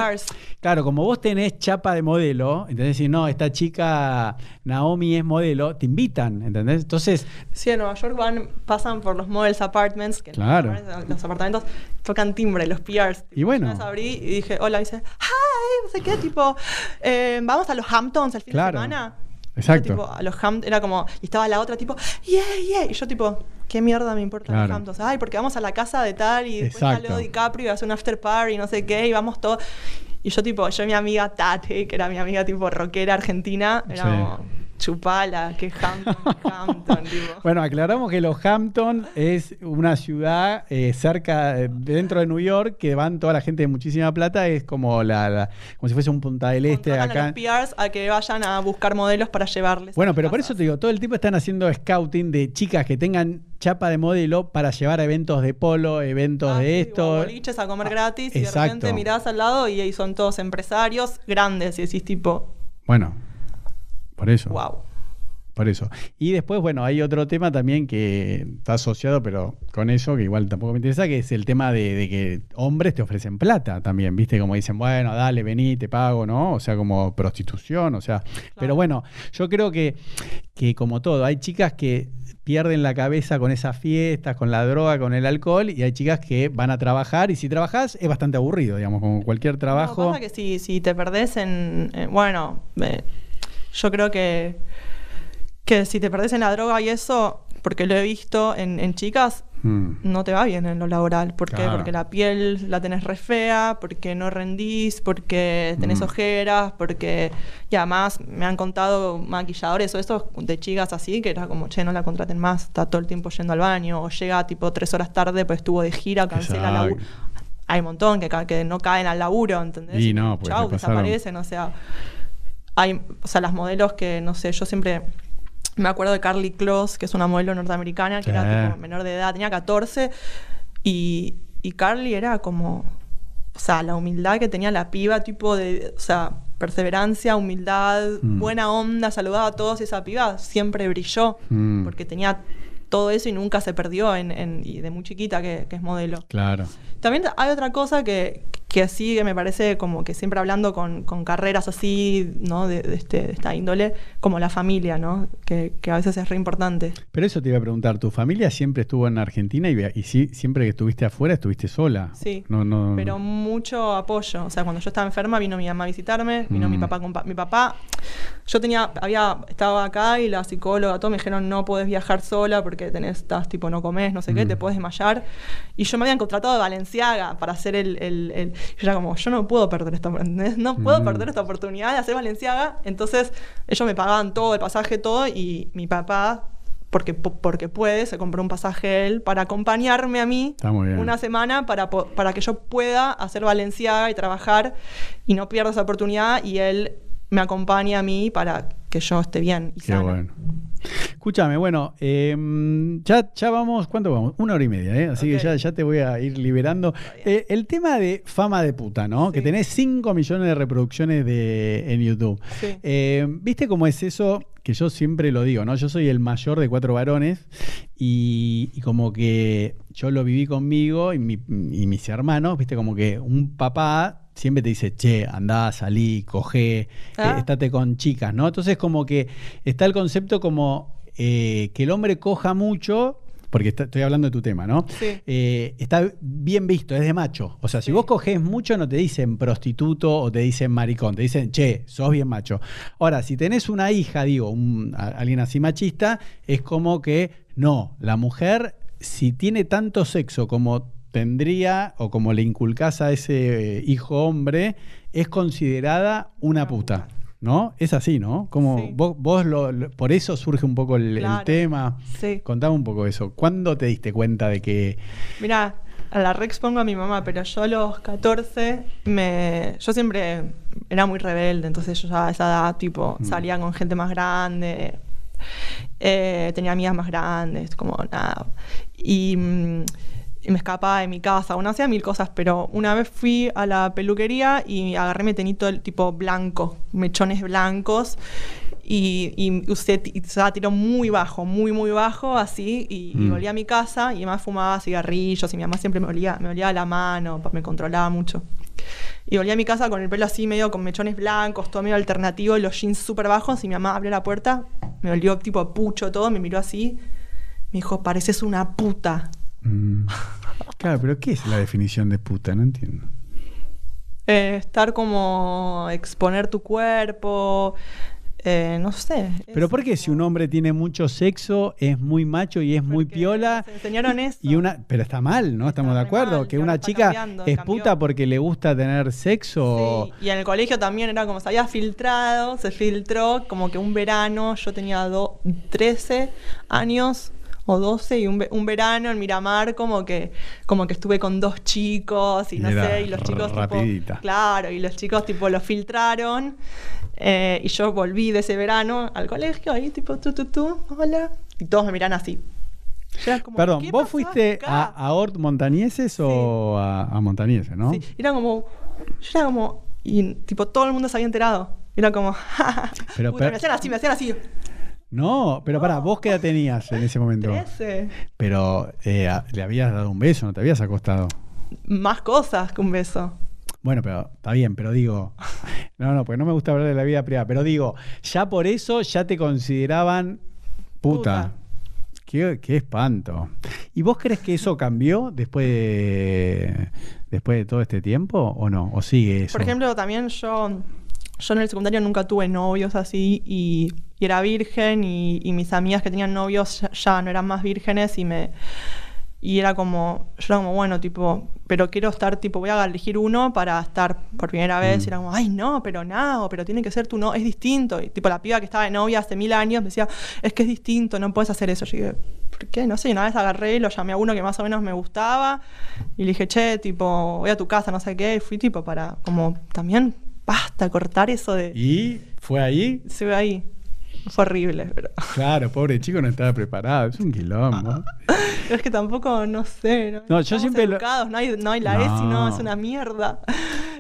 Claro, como vos tenés chapa de modelo, ¿entendés? Si no, esta chica Naomi es modelo, te invitan, ¿entendés? Entonces, Sí, en Nueva York van, pasan por los models apartments, que Claro. los apartamentos tocan timbre, los PRs. Y bueno. Abrí y dije, hola, y dice, hi, no sé qué, tipo, eh, vamos a los Hamptons el fin Claro. de semana. Exacto. Yo, tipo, a los Hamptons, era como, y estaba la otra tipo, yeah, yeah, y yo tipo, ¿qué mierda me importan Claro. los Hamptons? Ay, porque vamos a la casa de tal y después Exacto. Leo DiCaprio y hace un after party y no sé qué, y vamos todos. Y yo tipo, yo y mi amiga Tate, que era mi amiga tipo rockera argentina, era Sí. como, chupala, que *laughs* Hampton, Hampton, tipo. Bueno, aclaramos que los Hampton es una ciudad eh, cerca, eh, dentro de New York, que van toda la gente de muchísima plata, es como la, la- como si fuese un Punta del Este Contratan a acá. los PRs a que vayan a buscar modelos para llevarles. Bueno, pero por eso te digo, todo el tiempo están haciendo scouting de chicas que tengan chapa de modelo para llevar a eventos de polo, eventos Ah, de esto. boliches a comer Ah, gratis y de repente mirás al lado y ahí son todos empresarios grandes y decís tipo, Bueno, por eso. wow. por eso. Y después, bueno, hay otro tema también que está asociado, pero con eso, que igual tampoco me interesa, que es el tema de, de que hombres te ofrecen plata también, ¿viste? Como dicen, bueno, dale, vení, te pago, ¿no? O sea, como prostitución, o sea. Pero bueno, yo creo que, que como todo, hay chicas que pierden la cabeza con esas fiestas, con la droga, con el alcohol, y hay chicas que van a trabajar, y si trabajas es bastante aburrido, digamos, como cualquier trabajo. No, pasa que si, si te perdés en. eh, bueno, eh, yo creo que. Que si te perdés en la droga y eso, porque lo he visto en, en chicas, Mm. no te va bien en lo laboral. ¿Por qué? Porque la piel la tenés re fea, porque no rendís, porque tenés Mm. ojeras, porque... Y además me han contado maquilladores o eso de chicas así, que era como, che, no la contraten más, está todo el tiempo yendo al baño, o llega tipo tres horas tarde, pues estuvo de gira, cancela la... Hay un montón que, que no caen al laburo, ¿entendés? Y no, pues, Chau, desaparecen, o sea... Hay, o sea, las modelos que, no sé, yo siempre... Me acuerdo de Carly Close, que es una modelo norteamericana, que Sí. era tipo menor de edad, tenía 14, y, y Carly era como, o sea, la humildad que tenía la piba, tipo de, o sea, perseverancia, humildad, Mm. buena onda, saludaba a todos, y esa piba siempre brilló, Mm. porque tenía todo eso y nunca se perdió, en, en- y de muy chiquita que, que es modelo. Claro. También hay otra cosa que, que sí que me parece como que siempre hablando con, con carreras así, ¿no? De, de este, de esta índole, como la familia, ¿no? Que, que a veces es re importante. Pero eso te iba a preguntar, ¿tu familia siempre estuvo en Argentina y, y sí, siempre que estuviste afuera estuviste sola? Sí, No, no. pero mucho apoyo. O sea, cuando yo estaba enferma vino mi mamá a visitarme, vino Mm. mi papá con pa- mi papá. Yo tenía, había, estaba acá y la psicóloga, todo me dijeron no puedes viajar sola porque tenés, estás tipo no comes, no sé qué, Mm. te puedes desmayar. Y yo me habían contratado de Valenciaga para hacer el, el, el- yo era como, yo no puedo perder esta, no puedo Mm. perder esta oportunidad de hacer Valenciaga. Entonces ellos me pagaban todo, el pasaje, todo, y mi papá porque, po- porque puede, se compró un pasaje él para acompañarme a mí una semana para, para que yo pueda hacer Valenciaga y trabajar y no pierda esa oportunidad y él me acompaña a mí para que yo esté bien y Qué sana. bueno. Escúchame, bueno, eh, ya, ya vamos, ¿cuánto vamos? Una hora y media, ¿eh? Así que ya, ya te voy a ir liberando. Eh, el tema de fama de puta, ¿no? Que tenés 5 millones de reproducciones de, en YouTube. Sí. Eh, ¿Viste cómo es eso? Que yo siempre lo digo, ¿no? Yo soy el mayor de cuatro varones y, y como que yo lo viví conmigo y, mi- y mis hermanos, ¿viste? Como que un papá siempre te dice, che, andá, salí, coge, Ah. eh, estate con chicas, ¿no? Entonces como que está el concepto como eh, que el hombre coja mucho, porque está- estoy hablando de tu tema, ¿no? Sí. Eh, está bien visto, es de macho. O sea, si Sí. vos coges mucho, no te dicen prostituto o te dicen maricón, te dicen, che, sos bien macho. Ahora, si tenés una hija, digo, un- a- alguien así machista, es como que no, la mujer, si tiene tanto sexo como tendría o como le inculcás a ese eh, hijo hombre, es considerada una puta. ¿No? Es así, ¿no? Como Sí. vos, vos lo- lo- por eso surge un poco el, tema. Sí. Contame un poco eso. ¿Cuándo te diste cuenta de que Mira, a la Rex pongo a mi mamá, pero yo a los 14 me. Yo siempre era muy rebelde, entonces yo ya a esa edad, tipo, Mm. salía con gente más grande, eh, tenía amigas más grandes, como nada. Y, mm, y me escapaba de mi casa, uno hacía mil cosas, pero una vez fui a la peluquería y agarré mi tenito el tipo blanco, mechones blancos. Y, y usé usaba tiro muy bajo, muy, muy bajo, así, y, y Mm. volví a mi casa y además fumaba cigarrillos y mi mamá siempre me olía, me olía la mano, me controlaba mucho. Y volví a mi casa con el pelo así medio con mechones blancos, todo medio alternativo, los jeans súper bajos y mi mamá abrió la puerta, me olió tipo a pucho todo, me miró así, me dijo, pareces una puta. Mm. Claro, pero ¿qué es la definición de puta? No entiendo. Eh, estar como exponer tu cuerpo, eh, no sé. Pero ¿por qué si un hombre tiene mucho sexo, es muy macho y es muy piola? nos enseñaron eso. Y una, pero está mal, ¿no? Estamos de acuerdo. mal, que una chica cambiando, es cambió. puta porque le gusta tener sexo. Sí, y en el colegio también era como se había filtrado, se filtró como que un verano, yo tenía do- 13 años o 12 y un, un verano en Miramar como que como que estuve con dos chicos y no sé, y los chicos tipo, claro, y los chicos tipo lo filtraron eh, y yo volví de ese verano al colegio ahí tipo tú tú tú, hola, y todos me miran así. Como, Perdón, ¿qué ¿vos fuiste acá? a, a Ort Montañeses o a, a Montañeses, no? Sí, era como, yo era como, y tipo todo el mundo se había enterado. Era como, *laughs* Pero Puta, per- me hacían así, me hacían así. No, pero para, ¿vos qué edad tenías en ese momento? 13. Pero eh, le habías dado un beso, no te habías acostado. Más cosas que un beso. Bueno, pero está bien, pero digo, *laughs* no, no, porque no me gusta hablar de la vida privada, pero digo, ya por eso ya te consideraban puta. Puta. Qué, qué espanto. ¿Y vos crees que eso cambió después de, después de todo este tiempo o no? ¿O sigue eso? Por ejemplo, también yo, yo en el secundario nunca tuve novios así y, y era virgen y, y mis amigas que tenían novios ya, ya no eran más vírgenes y me... Y era como, yo era como, bueno, tipo, pero quiero estar, tipo, voy a elegir uno para estar por primera vez. Mm. Y era como, ay, no, pero nada, pero tiene que ser tu no, es distinto. Y tipo, la piba que estaba de novia hace mil años me decía, es que es distinto, no puedes hacer eso. Yo dije, ¿por qué? No sé, y una vez agarré, lo llamé a uno que más o menos me gustaba y le dije, che, tipo, voy a tu casa, no sé qué. Y fui, tipo, para, como, también, basta, cortar eso de... ¿Y fue ahí? Se ve ahí. Fue horrible, pero... Claro, pobre chico no estaba preparado, es un quilombo. Pero *laughs* es que tampoco, no sé. No, No, yo siempre lo- educados, no, hay, no hay la No. ESI, no, es una mierda.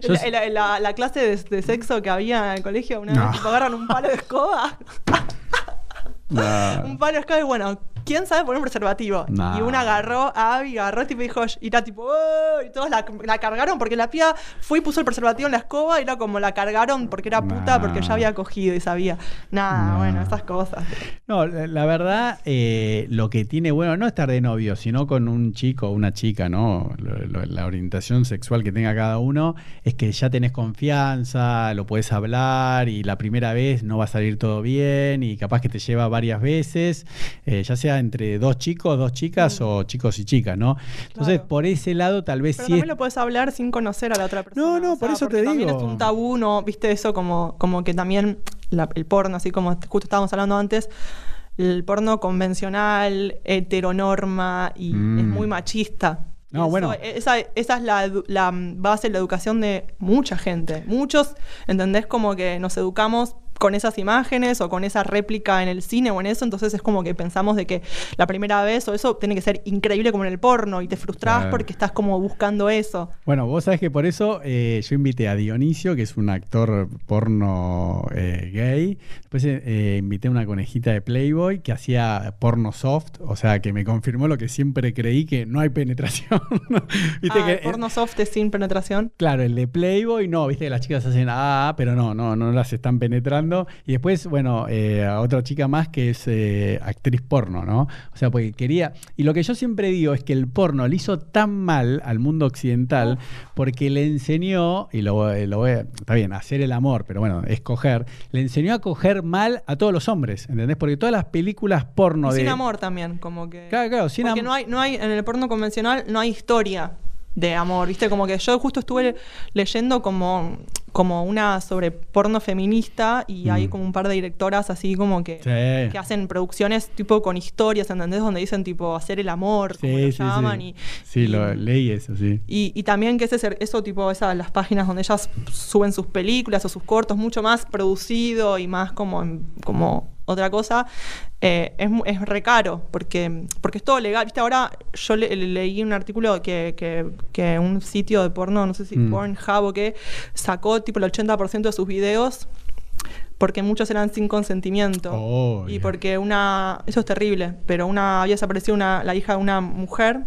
Yo La, la- la- la clase de, de sexo que había en el colegio, una No. vez tipo, agarran un palo de escoba, *laughs* un palo de escoba y bueno, ¿quién sabe poner un preservativo? Y una agarró, a Abby agarró y dijo, y era tipo, "Oh", y todos la, la cargaron porque la piba fue y puso el preservativo en la escoba y era como la cargaron porque era puta, porque ya había cogido y sabía. Nada, No. bueno, esas cosas. No, la, verdad, eh, lo que tiene bueno no estar de novio, sino con un chico o una chica, ¿no? La orientación sexual que tenga cada uno es que ya tenés confianza, lo puedes hablar y la primera vez no va a salir todo bien y capaz que te lleva varias veces, eh, ya sea entre dos chicos, dos chicas o chicos y chicas, ¿no? Entonces, Claro. por ese lado, tal vez Pero sí también es- lo puedes hablar sin conocer a la otra persona. No, no, por eso te también digo. es un tabú, ¿no? Viste eso como, como que también la- el porno, así como justo estábamos hablando antes, el porno convencional, heteronorma y Mm. es muy machista. No, Eso- bueno. Esa, esa es la, la base de la educación de mucha gente. Muchos, ¿entendés? Como que nos educamos con esas imágenes o con esa réplica en el cine o en eso, entonces es como que pensamos de que la primera vez o eso tiene que ser increíble como en el porno y te frustras Claro. porque estás como buscando eso. Bueno, vos sabés que por eso eh, yo invité a Dionisio, que es un actor porno eh, gay. Después eh, invité a una conejita de Playboy que hacía porno soft, o sea, que me confirmó lo que siempre creí, que no hay penetración. *laughs* ¿Viste Ah, que, el porno soft es sin penetración. Claro, el de Playboy no, viste que las chicas hacen ah, pero no, no, no las están penetrando. Y después, bueno, eh, a otra chica más que es eh, actriz porno, ¿no? O sea, porque quería. Y lo que yo siempre digo es que el porno le hizo tan mal al mundo occidental porque le enseñó, y lo, voy- lo voy a. Está bien, hacer el amor, pero bueno, escoger. Le enseñó a coger mal a todos los hombres, ¿entendés? Porque todas las películas porno y de. sin amor también, como que. Claro, claro, sin Porque am- no hay, no hay, en el porno convencional no hay historia de amor, ¿viste? Como que yo justo estuve leyendo como, como una sobre porno feminista y hay Mm. como un par de directoras así como que, Sí. que hacen producciones tipo con historias, ¿entendés? Donde dicen tipo hacer el amor, como Sí, lo sí, llaman. sí. Y, Sí, y- lo leí eso, sí. y, y también que ese eso tipo esas las páginas donde ellas suben sus películas o sus cortos mucho más producido y más como como otra cosa eh, es, es re caro porque porque es todo legal. Viste ahora yo le- le- leí un artículo que, que, que un sitio de porno no sé si Mm. Pornhub o qué sacó tipo el 80% de sus videos porque muchos eran sin consentimiento. Oh, y porque una eso es terrible pero una había desaparecido una la hija de una mujer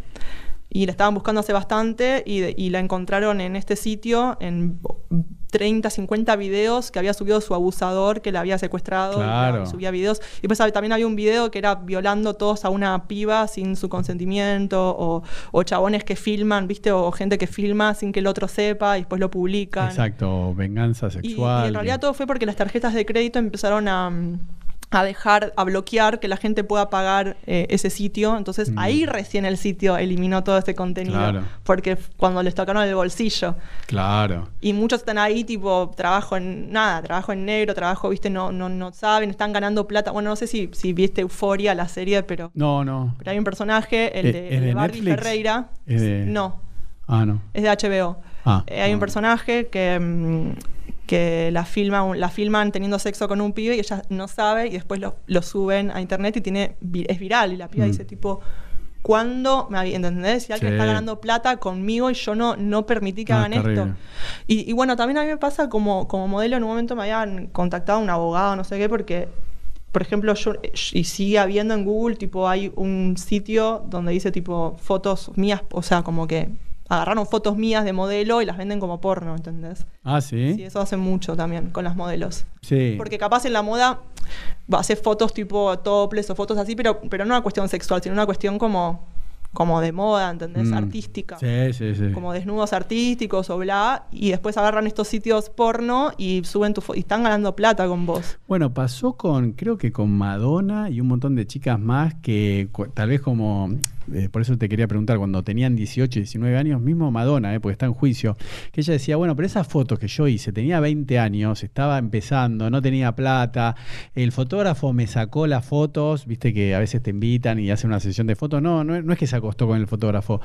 y la estaban buscando hace bastante y, de- y la encontraron en este sitio en 30, 50 videos que había subido su abusador que la había secuestrado y la- Claro. y subía videos. Y hab- también había un video que era violando todos a una piba sin su consentimiento o, o chabones que filman, ¿viste? O gente que filma sin que el otro sepa y después lo publican. Exacto, venganza sexual. y en realidad todo fue porque las tarjetas de crédito empezaron a, mm, a dejar, a bloquear que la gente pueda pagar eh, ese sitio. Entonces Mm. ahí recién el sitio eliminó todo este contenido. Claro. Porque cuando les tocaron el bolsillo. Claro. Y muchos están ahí, tipo, trabajo en nada, trabajo en negro, trabajo, viste, no, no, no saben, están ganando plata. Bueno, no sé si, si viste Euforia, la serie, pero, No, no. pero hay un personaje, el ¿Es- de, es el de Barbie Netflix? Ferreira. ¿Es de- No, Ah, no. es de HBO. Ah, Eh, hay un personaje que, mm, que la, filma, la filman teniendo sexo con un pibe y ella no sabe y después lo, lo suben a internet y tiene es viral. Y la piba Mm. dice tipo, ¿cuándo me había, ¿entendés? Si alguien Sí. está ganando plata conmigo y yo no, no permití que Ah, hagan esto. Y, y bueno, también a mí me pasa como, como modelo, en un momento me habían contactado un abogado, no sé qué, porque por ejemplo, yo, y sigue habiendo en Google, tipo, hay un sitio donde dice, tipo, fotos mías, o sea, como que agarraron fotos mías de modelo y las venden como porno, ¿entendés? Ah, sí. Sí, eso hacen mucho también con las modelos. Sí. Porque capaz en la moda va a hacer fotos tipo toples o fotos así, pero, pero no una cuestión sexual, sino una cuestión como como de moda, ¿entendés? Mm. Artística. Sí, sí, sí. Como desnudos artísticos o bla, y después agarran estos sitios porno y suben tu y están ganando plata con vos. Bueno, pasó con, creo que con Madonna y un montón de chicas más que tal vez como, eh, por eso te quería preguntar, cuando tenían 18, 19 años, mismo Madonna, eh, porque está en juicio, que ella decía, bueno, pero esas fotos que yo hice, tenía 20 años, estaba empezando, no tenía plata, el fotógrafo me sacó las fotos, viste que a veces te invitan y hacen una sesión de fotos, no, no, no es que se acostó con el fotógrafo,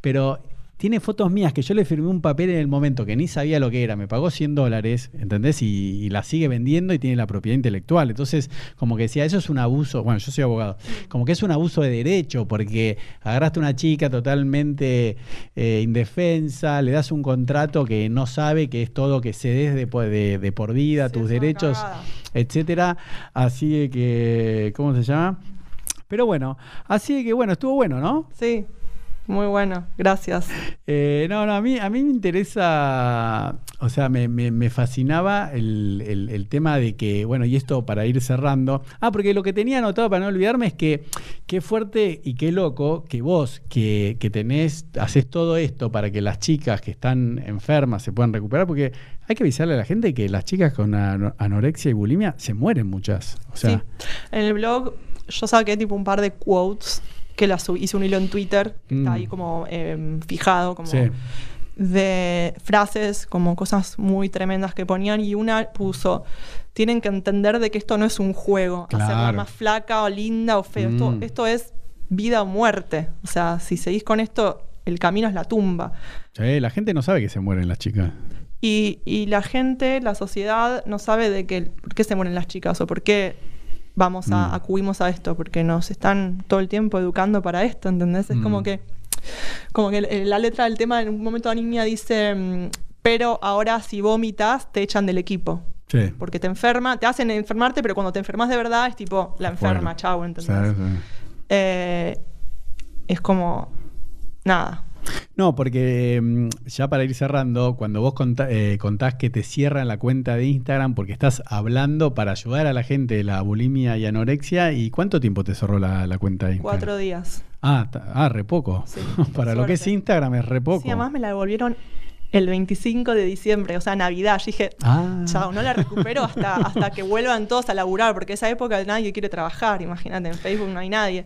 pero tiene fotos mías que yo le firmé un papel en el momento que ni sabía lo que era, me pagó 100 dólares, ¿entendés? Y, y la sigue vendiendo y tiene la propiedad intelectual. Entonces, como que decía, eso es un abuso, bueno, yo soy abogado, como que es un abuso de derecho, porque agarraste a una chica totalmente eh, indefensa, le das un contrato que no sabe que es todo que cedes de, de, de por vida, Sí, tus derechos, cagada. etcétera. Así de que, ¿cómo se llama? Pero bueno, así de que bueno, estuvo bueno, ¿no? Sí, muy bueno, gracias. Eh, no, no, a mí, a mí me interesa, o sea, me, me- me fascinaba el, el- el tema de que, bueno, y esto para ir cerrando. Ah, porque lo que tenía anotado para no olvidarme es que qué fuerte y qué loco que vos, que, que tenés, haces todo esto para que las chicas que están enfermas se puedan recuperar, porque hay que avisarle a la gente que las chicas con ano- anorexia y bulimia se mueren muchas. O sea, sí. En el blog yo saqué tipo un par de quotes que las subí, hice un hilo en Twitter, que Mm. está ahí como eh, fijado, como Sí. de frases, como cosas muy tremendas que ponían, y una puso, tienen que entender de que esto no es un juego, hacerla más flaca o linda o feo, esto, Mm. esto es vida o muerte, o sea, si seguís con esto, el camino es la tumba. Sí, la gente no sabe que se mueren las chicas. Y, y la gente, la sociedad, no sabe de qué, por qué se mueren las chicas o por qué vamos a Mm. acudimos a esto, porque nos están todo el tiempo educando para esto, ¿entendés? Es como Mm. que, como que el- la letra del tema en un momento la niña dice, mm, pero ahora si vomitas te echan del equipo. Sí. Porque te enferma, te hacen enfermarte, pero cuando te enfermas de verdad es tipo la enferma, chau, Sí, ¿entendés? sí. Eh, es como, nada. No, porque mm, ya para ir cerrando, cuando vos contá- eh, contás que te cierran la cuenta de Instagram porque estás hablando para ayudar a la gente de la bulimia y anorexia, ¿y cuánto tiempo te cerró la, la cuenta de Instagram? Cuatro días. Ah, ah, re poco. Sí, *laughs* para lo que es. Instagram es re poco. Sí, además me la devolvieron el 25 de diciembre, o sea, Navidad. Yo dije, Ah. chao, no la recupero hasta, hasta que vuelvan todos a laburar, porque esa época nadie quiere trabajar, imagínate, en Facebook no hay nadie.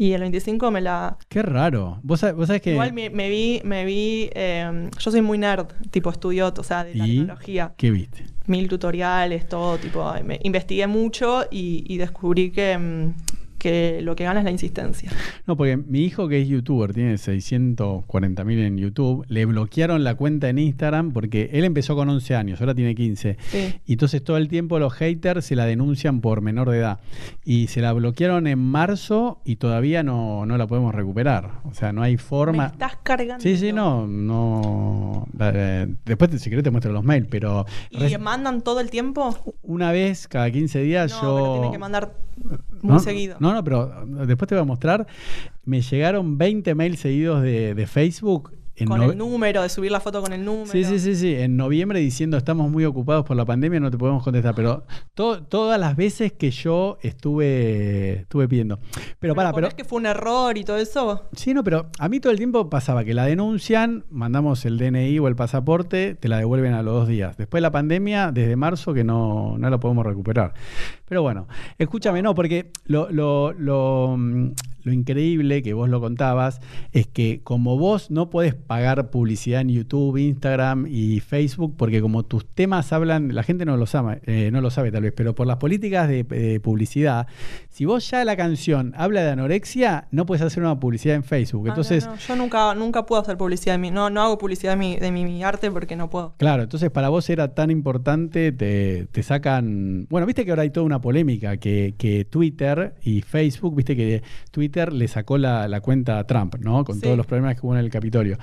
Y el 25 me la... Qué raro. Vos, sab- vos sabés que... Igual me, me vi, me vi, eh, yo soy muy nerd, tipo estudió, o sea, de la ¿Y tecnología. qué viste? Mil tutoriales, todo, tipo, me investigué mucho y, y descubrí que, mm, que lo que gana es la insistencia. No, porque mi hijo que es youtuber, tiene 640 mil en YouTube, le bloquearon la cuenta en Instagram porque él empezó con 11 años, ahora tiene 15. Sí. Y entonces todo el tiempo los haters se la denuncian por menor de edad. Y se la bloquearon en marzo y todavía no, no la podemos recuperar. O sea, no hay Me forma. estás cargando. Sí, sí, no, no. después, si querés, te muestro los mails, pero ¿Y mandan todo el tiempo? una vez cada 15 días No, yo. pero tienen que mandar muy no, seguido. No, no, pero después te voy a mostrar. Me llegaron 20 mails seguidos de, de Facebook. Con el número, de subir la foto con el número. Sí, sí, sí, sí. En noviembre diciendo estamos muy ocupados por la pandemia, no te podemos contestar. Pero to- todas las veces que yo estuve, estuve pidiendo. Pero, para, pero. ¿ponés que fue un error y todo eso? Sí, no, pero a mí todo el tiempo pasaba que la denuncian, mandamos el DNI o el pasaporte, te la devuelven a los dos días. Después de la pandemia, desde marzo, que no, no la podemos recuperar. Pero bueno, escúchame, no, porque lo, lo, lo, mm, lo increíble que vos lo contabas es que como vos no podés pagar publicidad en YouTube, Instagram y Facebook, porque como tus temas hablan, la gente no lo sabe, eh, no lo sabe tal vez, pero por las políticas de, de publicidad, si vos ya la canción habla de anorexia, no puedes hacer una publicidad en Facebook. Ah, no, Entonces, no, Yo nunca, nunca puedo hacer publicidad de mi. No, no hago publicidad de mi, de mi, mi arte porque no puedo. Claro, entonces para vos era tan importante, te, te sacan... Bueno, viste que ahora hay toda una polémica, que, que Twitter y Facebook, viste que Twitter Twitter le sacó la, la cuenta a Trump, ¿no? Con Sí. todos los problemas que hubo en el Capitolio.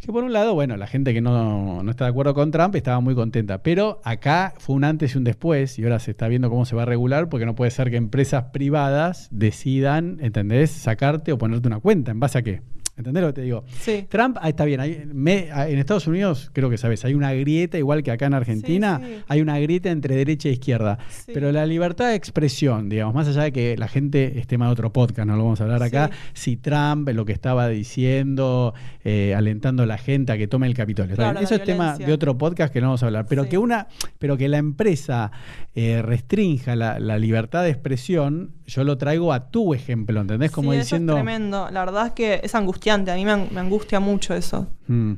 Que por un lado, bueno, la gente que no, no está de acuerdo con Trump estaba muy contenta, pero acá fue un antes y un después, y ahora se está viendo cómo se va a regular, porque no puede ser que empresas privadas decidan, ¿entendés?, sacarte o ponerte una cuenta. ¿En base a qué? ¿Entendés lo que te digo? Sí. Trump, está bien. hay- me- en Estados Unidos, creo que sabes, hay una grieta, igual que acá en Argentina, Sí, sí. hay una grieta entre derecha e izquierda. Pero la libertad de expresión, digamos, más allá de que la gente esté más de otro podcast, no lo vamos a hablar acá, si Trump, lo que estaba diciendo, eh, alentando a la gente a que tome el Capitolio. Claro, Eso es tema de otro podcast que no vamos a hablar. Pero que una, pero que la empresa eh, restrinja la, la libertad de expresión, yo lo traigo a tu ejemplo, ¿entendés? Como Sí, diciendo. Eso es tremendo. La verdad es que es angustiante. A mí me, an- me angustia mucho eso. Mm.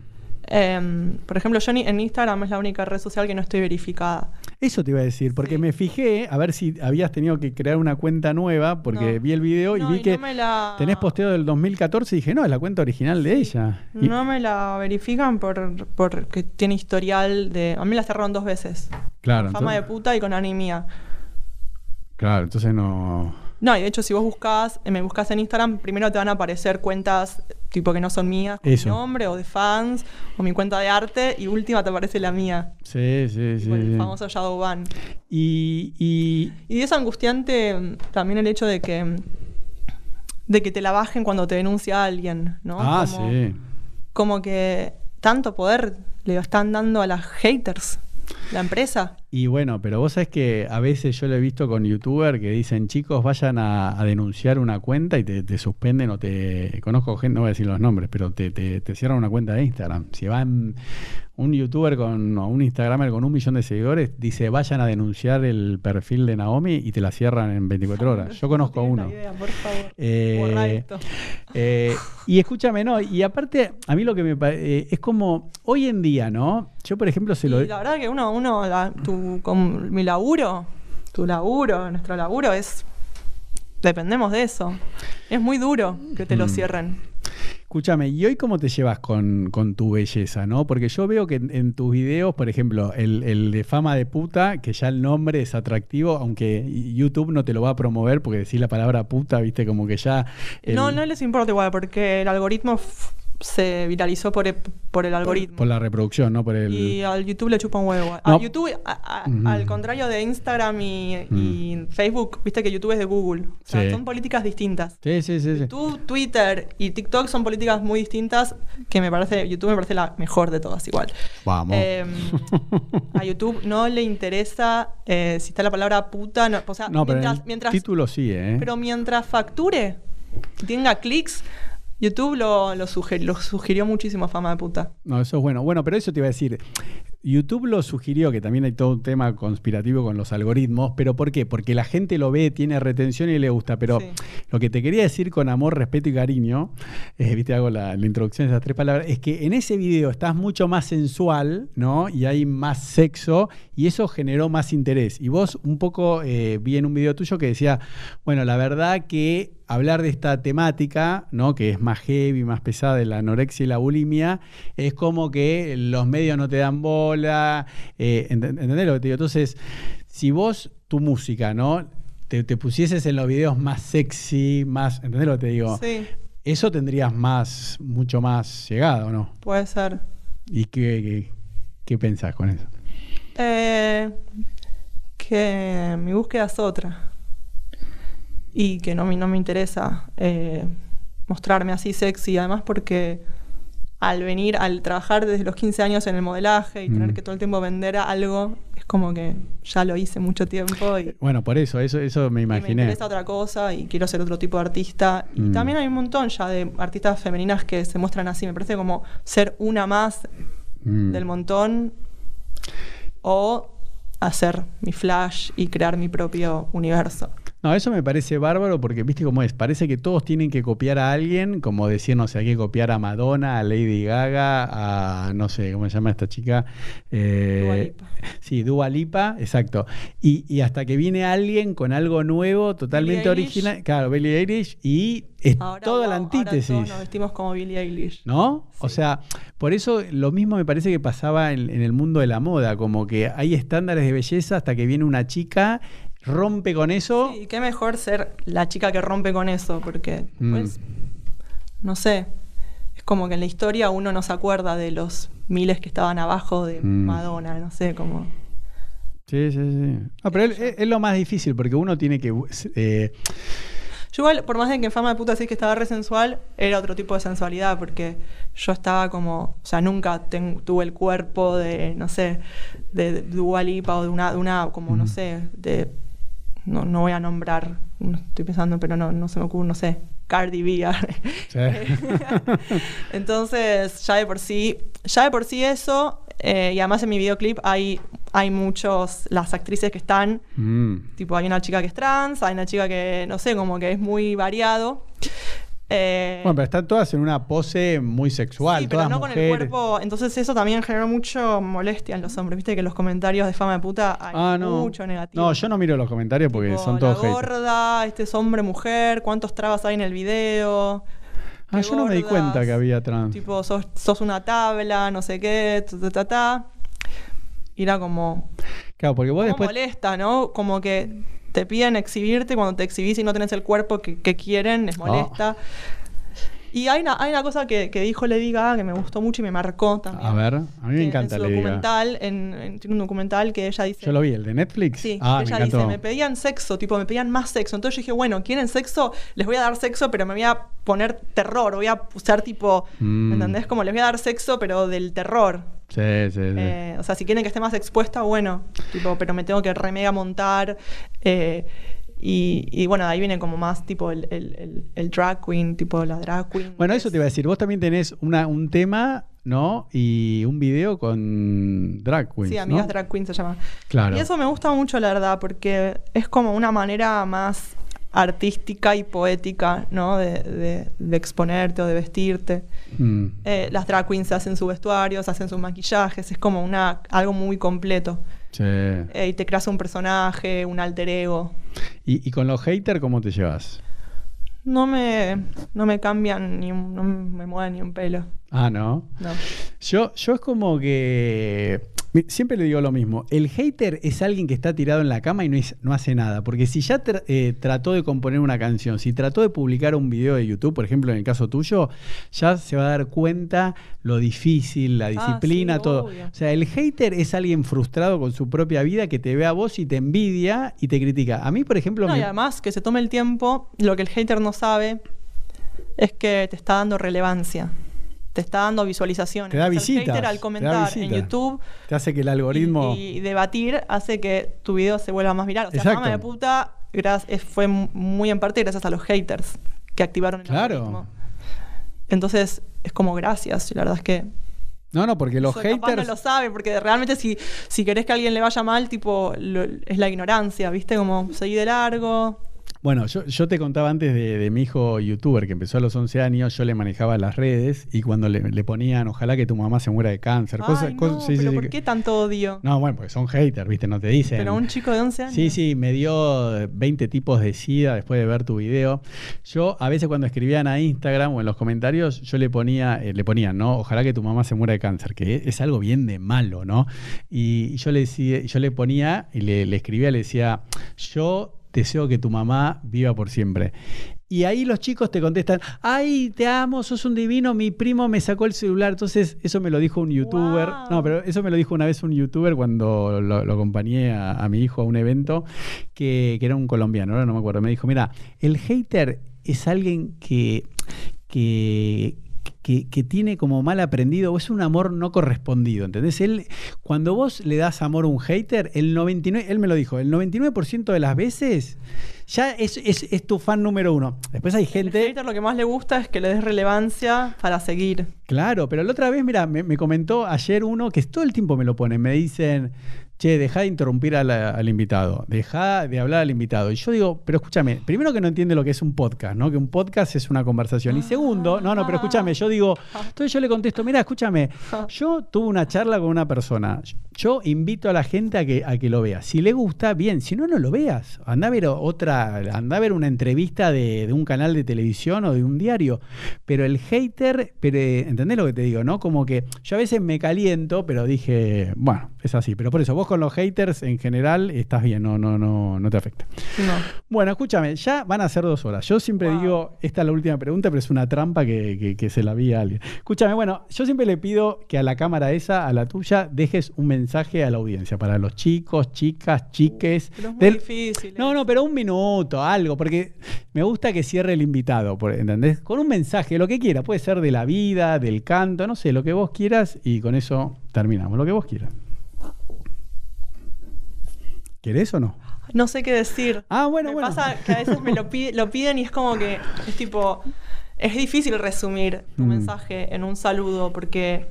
Em, por ejemplo, yo en Instagram es la única red social que no estoy verificada. Eso te iba a decir, porque Sí. me fijé a ver si habías tenido que crear una cuenta nueva, porque No. vi el video y vi y que no me la- tenés posteo del 2014 y dije, no, es la cuenta original de ella. Y- No me la verifican por porque tiene historial de. A mí la cerraron dos veces. claro, Fama de puta y con anemia. claro, entonces no. No, y de hecho, si vos buscás, eh, me buscas en Instagram, primero te van a aparecer cuentas tipo que no son mías, con Eso. mi nombre, o de fans, o mi cuenta de arte, y última te aparece la mía. Sí, sí, sí. el sí. famoso shadow ban. Y, y- Y es angustiante mm, también el hecho de que mm, de que te la bajen cuando te denuncia alguien, ¿no? ah, como, sí. como que tanto poder le están dando a las haters, la empresa. Y bueno, pero vos sabés que a veces yo lo he visto con youtubers que dicen, chicos, vayan a, denunciar una cuenta y te, te suspenden o te... Conozco gente, no voy a decir los nombres, pero te, te- te cierran una cuenta de Instagram. Si van un youtuber con, o un instagramer con un millón de seguidores, dice, vayan a denunciar el perfil de Naomi y te la cierran en 24 horas. Yo conozco a No uno. idea, por favor. Eh, esto. eh, y escúchame, ¿no? Y aparte, a mí lo que me parece es como hoy en día, ¿no? Yo, por ejemplo, se lo. Y la verdad que uno, uno la- tu, con mi laburo, tu laburo, nuestro laburo es. Dependemos de eso. Es muy duro que te lo Mm. cierren. Escúchame, ¿y hoy cómo te llevas con, con tu belleza, no? Porque yo veo que en, en tus videos, por ejemplo, el, el de fama de puta, que ya el nombre es atractivo, aunque YouTube no te lo va a promover porque decir la palabra puta, viste, como que ya. el- No, no les importa igual, porque el algoritmo se viralizó por, e- por el algoritmo. Por la reproducción, ¿no? Por el. Y al YouTube le chupa un huevo. No. A YouTube, a- a- Ujú. al contrario de Instagram y, y Facebook, viste que YouTube es de Google. O sea, Sí. son políticas distintas. Sí, sí, sí. sí. YouTube, Twitter y TikTok son políticas muy distintas que me parece, YouTube me parece la mejor de todas igual. Vamos. Eh, a YouTube no le interesa eh, si está la palabra puta, no, o sea, no, pero el mientras título sí, ¿eh? pero mientras facture y tenga clics, YouTube lo, lo, suger- lo sugirió muchísimo fama de puta. No, eso es bueno. Bueno, pero eso te iba a decir. YouTube lo sugirió, que también hay todo un tema conspirativo con los algoritmos, pero ¿por qué? Porque la gente lo ve, tiene retención y le gusta. Pero Sí. lo que te quería decir con amor, respeto y cariño, eh, viste, hago la, la introducción de esas tres palabras, es que en ese video estás mucho más sensual, ¿no? Y hay más sexo y eso generó más interés. Y vos un poco eh, vi en un video tuyo que decía, bueno, la verdad que hablar de esta temática, ¿no? que es más heavy, más pesada de la anorexia y la bulimia, es como que los medios no te dan bola, eh, ent- ¿entendés lo que te digo? Entonces, si vos, tu música, ¿no? Te, te pusieses en los videos más sexy, más, ¿entendés lo que te digo? Sí, Eso tendrías más, mucho más llegado, ¿no? puede ser. ¿Y qué, qué, qué pensás con eso? Eh, que mi búsqueda es otra. Y que no, me- no me interesa eh, mostrarme así sexy, además porque al venir, al trabajar desde los 15 años en el modelaje y tener Mm. que todo el tiempo vender algo, es como que ya lo hice mucho tiempo y, Bueno, por eso, eso, eso me y me imaginé. interesa otra cosa y quiero ser otro tipo de artista. Y Mm. también hay un montón ya de artistas femeninas que se muestran así. Me parece como ser una más Mm. del montón o hacer mi flash y crear mi propio universo. No, eso me parece bárbaro porque, viste cómo es, parece que todos tienen que copiar a alguien, como decir, no sé, hay que copiar a Madonna, a Lady Gaga, a, no sé, ¿cómo se llama esta chica? Eh, Dua Lipa. Sí, Dua Lipa, exacto. Y, y hasta que viene alguien con algo nuevo, totalmente original, claro, Billie Eilish, y es Ahora, toda la ahora antítesis. todos nos vestimos como Billie Eilish. ¿No? O sea, por eso lo mismo me parece que pasaba en, en el mundo de la moda, como que hay estándares de belleza hasta que viene una chica rompe con eso. Y qué mejor ser la chica que rompe con eso, porque Mm. pues, no sé, es como que en la historia uno no se acuerda de los miles que estaban abajo de Mm. Madonna, no sé, como... Sí, sí, sí. No, pero es, es lo más difícil porque uno tiene que. eh, Yo igual, por más de que en Fama de Puta decís que estaba re sensual, era otro tipo de sensualidad, porque yo estaba como, o sea, nunca ten- tuve el cuerpo de, no sé, de Dua Lipa o de una, de una como, no Mm. sé, de, no, no voy a nombrar, no estoy pensando, pero no, no se me ocurre, no sé, Cardi B. sí. *laughs* Entonces, ya de por sí, ya de por sí eso, eh, y además en mi videoclip hay, hay muchos, las actrices que están, Mm. tipo hay una chica que es trans, hay una chica que, no sé, como que es muy variado. Eh, Bueno, pero están todas en una pose muy sexual. sí, pero todas no con el cuerpo, entonces eso también generó mucho molestia en los hombres, viste que los comentarios de fama de puta hay Ah, no. mucho negativo. No, yo no miro los comentarios porque Tipo, son todos la gorda, este es hombre, mujer, cuántos trabas hay en el video. Ah, yo no me di cuenta que había trans. Tipo, sos, sos una tabla, no sé qué, ta, ta, ta, ta. Y era como, Claro, porque vos como después. molesta, ¿no? Como que te piden exhibirte, cuando te exhibís y no tenés el cuerpo que, que quieren, les molesta. Y hay una, hay una cosa que, que dijo Lady Gaga que me gustó mucho y me marcó también. A ver, a mí me encanta en su Lady Gaga. documental, en, en- tiene un documental que ella dice... Yo lo vi, el de Netflix. Sí, ah, ella me dice, me pedían sexo, tipo, me pedían más sexo. Entonces yo dije, bueno, ¿quieren sexo? Les voy a dar sexo, pero me voy a poner terror, voy a usar tipo, Mm. ¿me entendés? Como les voy a dar sexo, pero del terror. Sí, sí, sí. Eh, o sea, si quieren que esté más expuesta, bueno, tipo, pero me tengo que remega montar. eh, y, y bueno, de ahí viene como más tipo el, el- el- el drag queen, tipo la drag queen. Bueno, eso es- te iba a decir. Vos también tenés una, un tema, ¿no? Y un video con drag queens. Sí, Amigas ¿no? Drag Queen se llama. Claro. Y eso me gusta mucho, la verdad, porque es como una manera más artística y poética, ¿no? De, de- de exponerte o de vestirte. Mm. Eh, las drag queens hacen su vestuario, se hacen sus maquillajes, es como una, algo muy completo. Sí. Eh, y te creas un personaje, un alter ego. ¿Y, y con los haters cómo te llevas? No me, no me cambian ni un- no me mueven ni un pelo. Ah, ¿no? No. Yo, yo es como que. Siempre le digo lo mismo. El hater es alguien que está tirado en la cama y no, es- no hace nada. Porque si ya tra- eh, trató de componer una canción, si trató de publicar un video de YouTube, por ejemplo, en el caso tuyo, ya se va a dar cuenta lo difícil, la disciplina, Ah, sí, todo. obvio. O sea, el hater es alguien frustrado con su propia vida que te ve a vos y te envidia y te critica. A mí, por ejemplo. No, me- y además que se tome el tiempo, lo que el hater no sabe es que te está dando relevancia. Te está dando visualizaciones. Te da visitas, hater al comentar en. YouTube te hace que el algoritmo. y, y debatir hace que tu video se vuelva más viral. O sea, Exacto. De puta fue muy en parte gracias a los haters que activaron el Claro. algoritmo. Entonces, es como gracias. y La verdad es que No, no, porque los capaz haters. no lo sabe, porque realmente si, si querés que a alguien le vaya mal, tipo, lo- es la ignorancia, ¿viste? Como seguí de largo. Bueno, yo, yo te contaba antes de, de mi hijo youtuber que empezó a los 11 años, yo le manejaba las redes y cuando le, le ponían, ojalá que tu mamá se muera de cáncer, cosas... Ay, no, cosas- sí, sí, pero sí, ¿por qué tanto odio? No, bueno, porque son haters, ¿viste? No te dicen. Pero un chico de 11 años. Sí, sí, me dio 20 tipos de SIDA después de ver tu video. Yo a veces cuando escribían a Instagram o en los comentarios, yo le ponía, eh, le ponían, ¿no? Ojalá que tu mamá se muera de cáncer, que es algo bien de malo, ¿no? Y, yo le decía, yo le ponía y le, le escribía, le decía, yo deseo que tu mamá viva por siempre. Y ahí los chicos te contestan, ay, te amo, sos un divino, mi primo me sacó el celular. Entonces, eso me lo dijo un youtuber. Wow. No, pero eso me lo dijo una vez un youtuber cuando lo, lo acompañé a, a mi hijo a un evento, que, que era un colombiano, ahora no me acuerdo. Me dijo, mira, el hater es alguien que, que, que, que tiene como mal aprendido o es un amor no correspondido, ¿entendés? Él, cuando vos le das amor a un hater, el 99, él me lo dijo, el 99% de las veces ya es, es, es tu fan número uno. Después hay El gente... hater lo que más le gusta es que le des relevancia para seguir. Claro, pero la otra vez, mira, me, me comentó ayer uno que todo el tiempo me lo pone, me dicen, che, deja de interrumpir la- al invitado, deja de hablar al invitado. Y yo digo, pero escúchame, primero que no entiende lo que es un podcast, ¿no? Que un podcast es una conversación. Y segundo, no, no, pero escúchame, yo digo, entonces yo le contesto, mira, escúchame, yo tuve una charla con una persona, yo invito a la gente a que, a que lo vea. Si le gusta, bien. Si no, no lo veas. Anda a ver otra, anda a ver una entrevista de, de un canal de televisión o de un diario. Pero el hater, pero, ¿entendés lo que te digo? ¿No? Como que yo a veces me caliento, pero dije, bueno, es así. Pero por eso, vos con los haters en general estás bien, no, no, no, no te afecta. No. Bueno, escúchame, ya van a ser dos horas. Yo siempre Wow. digo, esta es la última pregunta, pero es una trampa que, que- que se la vi a alguien. Escúchame, bueno, yo siempre le pido que a la cámara esa, a la tuya, dejes un mensaje a la audiencia, para los chicos, chicas, chiques. Pero es muy del- difícil. No, ¿eh? no, pero un minuto, algo, porque me gusta que cierre el invitado, ¿entendés? Con un mensaje, lo que quiera, puede ser de la vida, del canto, no sé, lo que vos quieras, y con eso terminamos, lo que vos quieras. ¿Querés o no? No sé qué decir. Ah, bueno, me bueno. pasa que a veces me lo piden y es como que es tipo. Es difícil resumir tu Mm. mensaje en un saludo porque.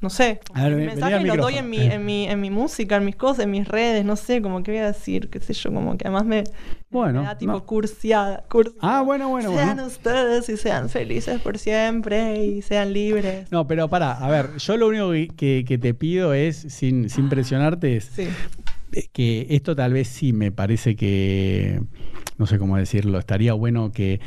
No sé. Ver, vení mensaje lo doy en mi, en, mi, en mi música, en mis cosas, en mis redes, no sé, como que voy a decir, qué sé yo, como que además me, Bueno, me da tipo no. cursiada, cursiada. Ah, bueno, bueno, Sean bueno. ustedes y sean felices por siempre y sean libres. No, pero pará, a ver, yo lo único que, que- te pido es, sin, sin presionarte, es Sí. eh, que esto tal vez sí me parece que, no sé cómo decirlo, estaría bueno que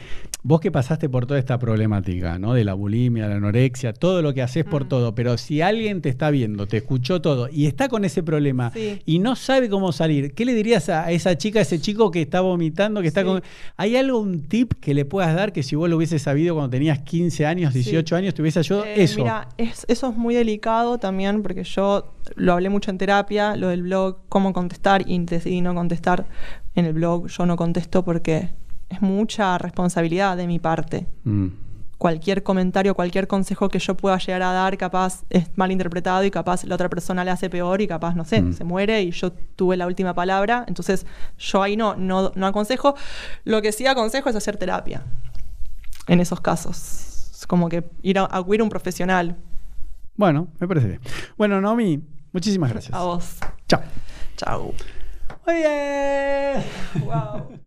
vos que pasaste por toda esta problemática, ¿no? De la bulimia, la anorexia, todo lo que haces por Mm. todo, pero si alguien te está viendo, te escuchó todo y está con ese problema Sí. y no sabe cómo salir, ¿qué le dirías a esa chica, a ese chico que está vomitando, que está Sí. con... ¿Hay algo, un tip que le puedas dar que si vos lo hubieses sabido cuando tenías 15 años, Sí. 18 años, te hubiese ayudado? Eh, eso. Mira, es- eso es muy delicado también porque yo lo hablé mucho en terapia, lo del blog, cómo contestar y decidí no contestar en el blog. Yo no contesto porque es mucha responsabilidad de mi parte. Mm. Cualquier comentario, cualquier consejo que yo pueda llegar a dar, capaz es mal interpretado y capaz la otra persona le hace peor y capaz, no sé, Mm. se muere y yo tuve la última palabra. Entonces, yo ahí no, no, no aconsejo. Lo que sí aconsejo es hacer terapia en esos casos. Es como que ir a acudir a un profesional. Bueno, me parece bien. Bueno, Nomi, muchísimas gracias. A vos. Chao. Chao. Bien. Wow.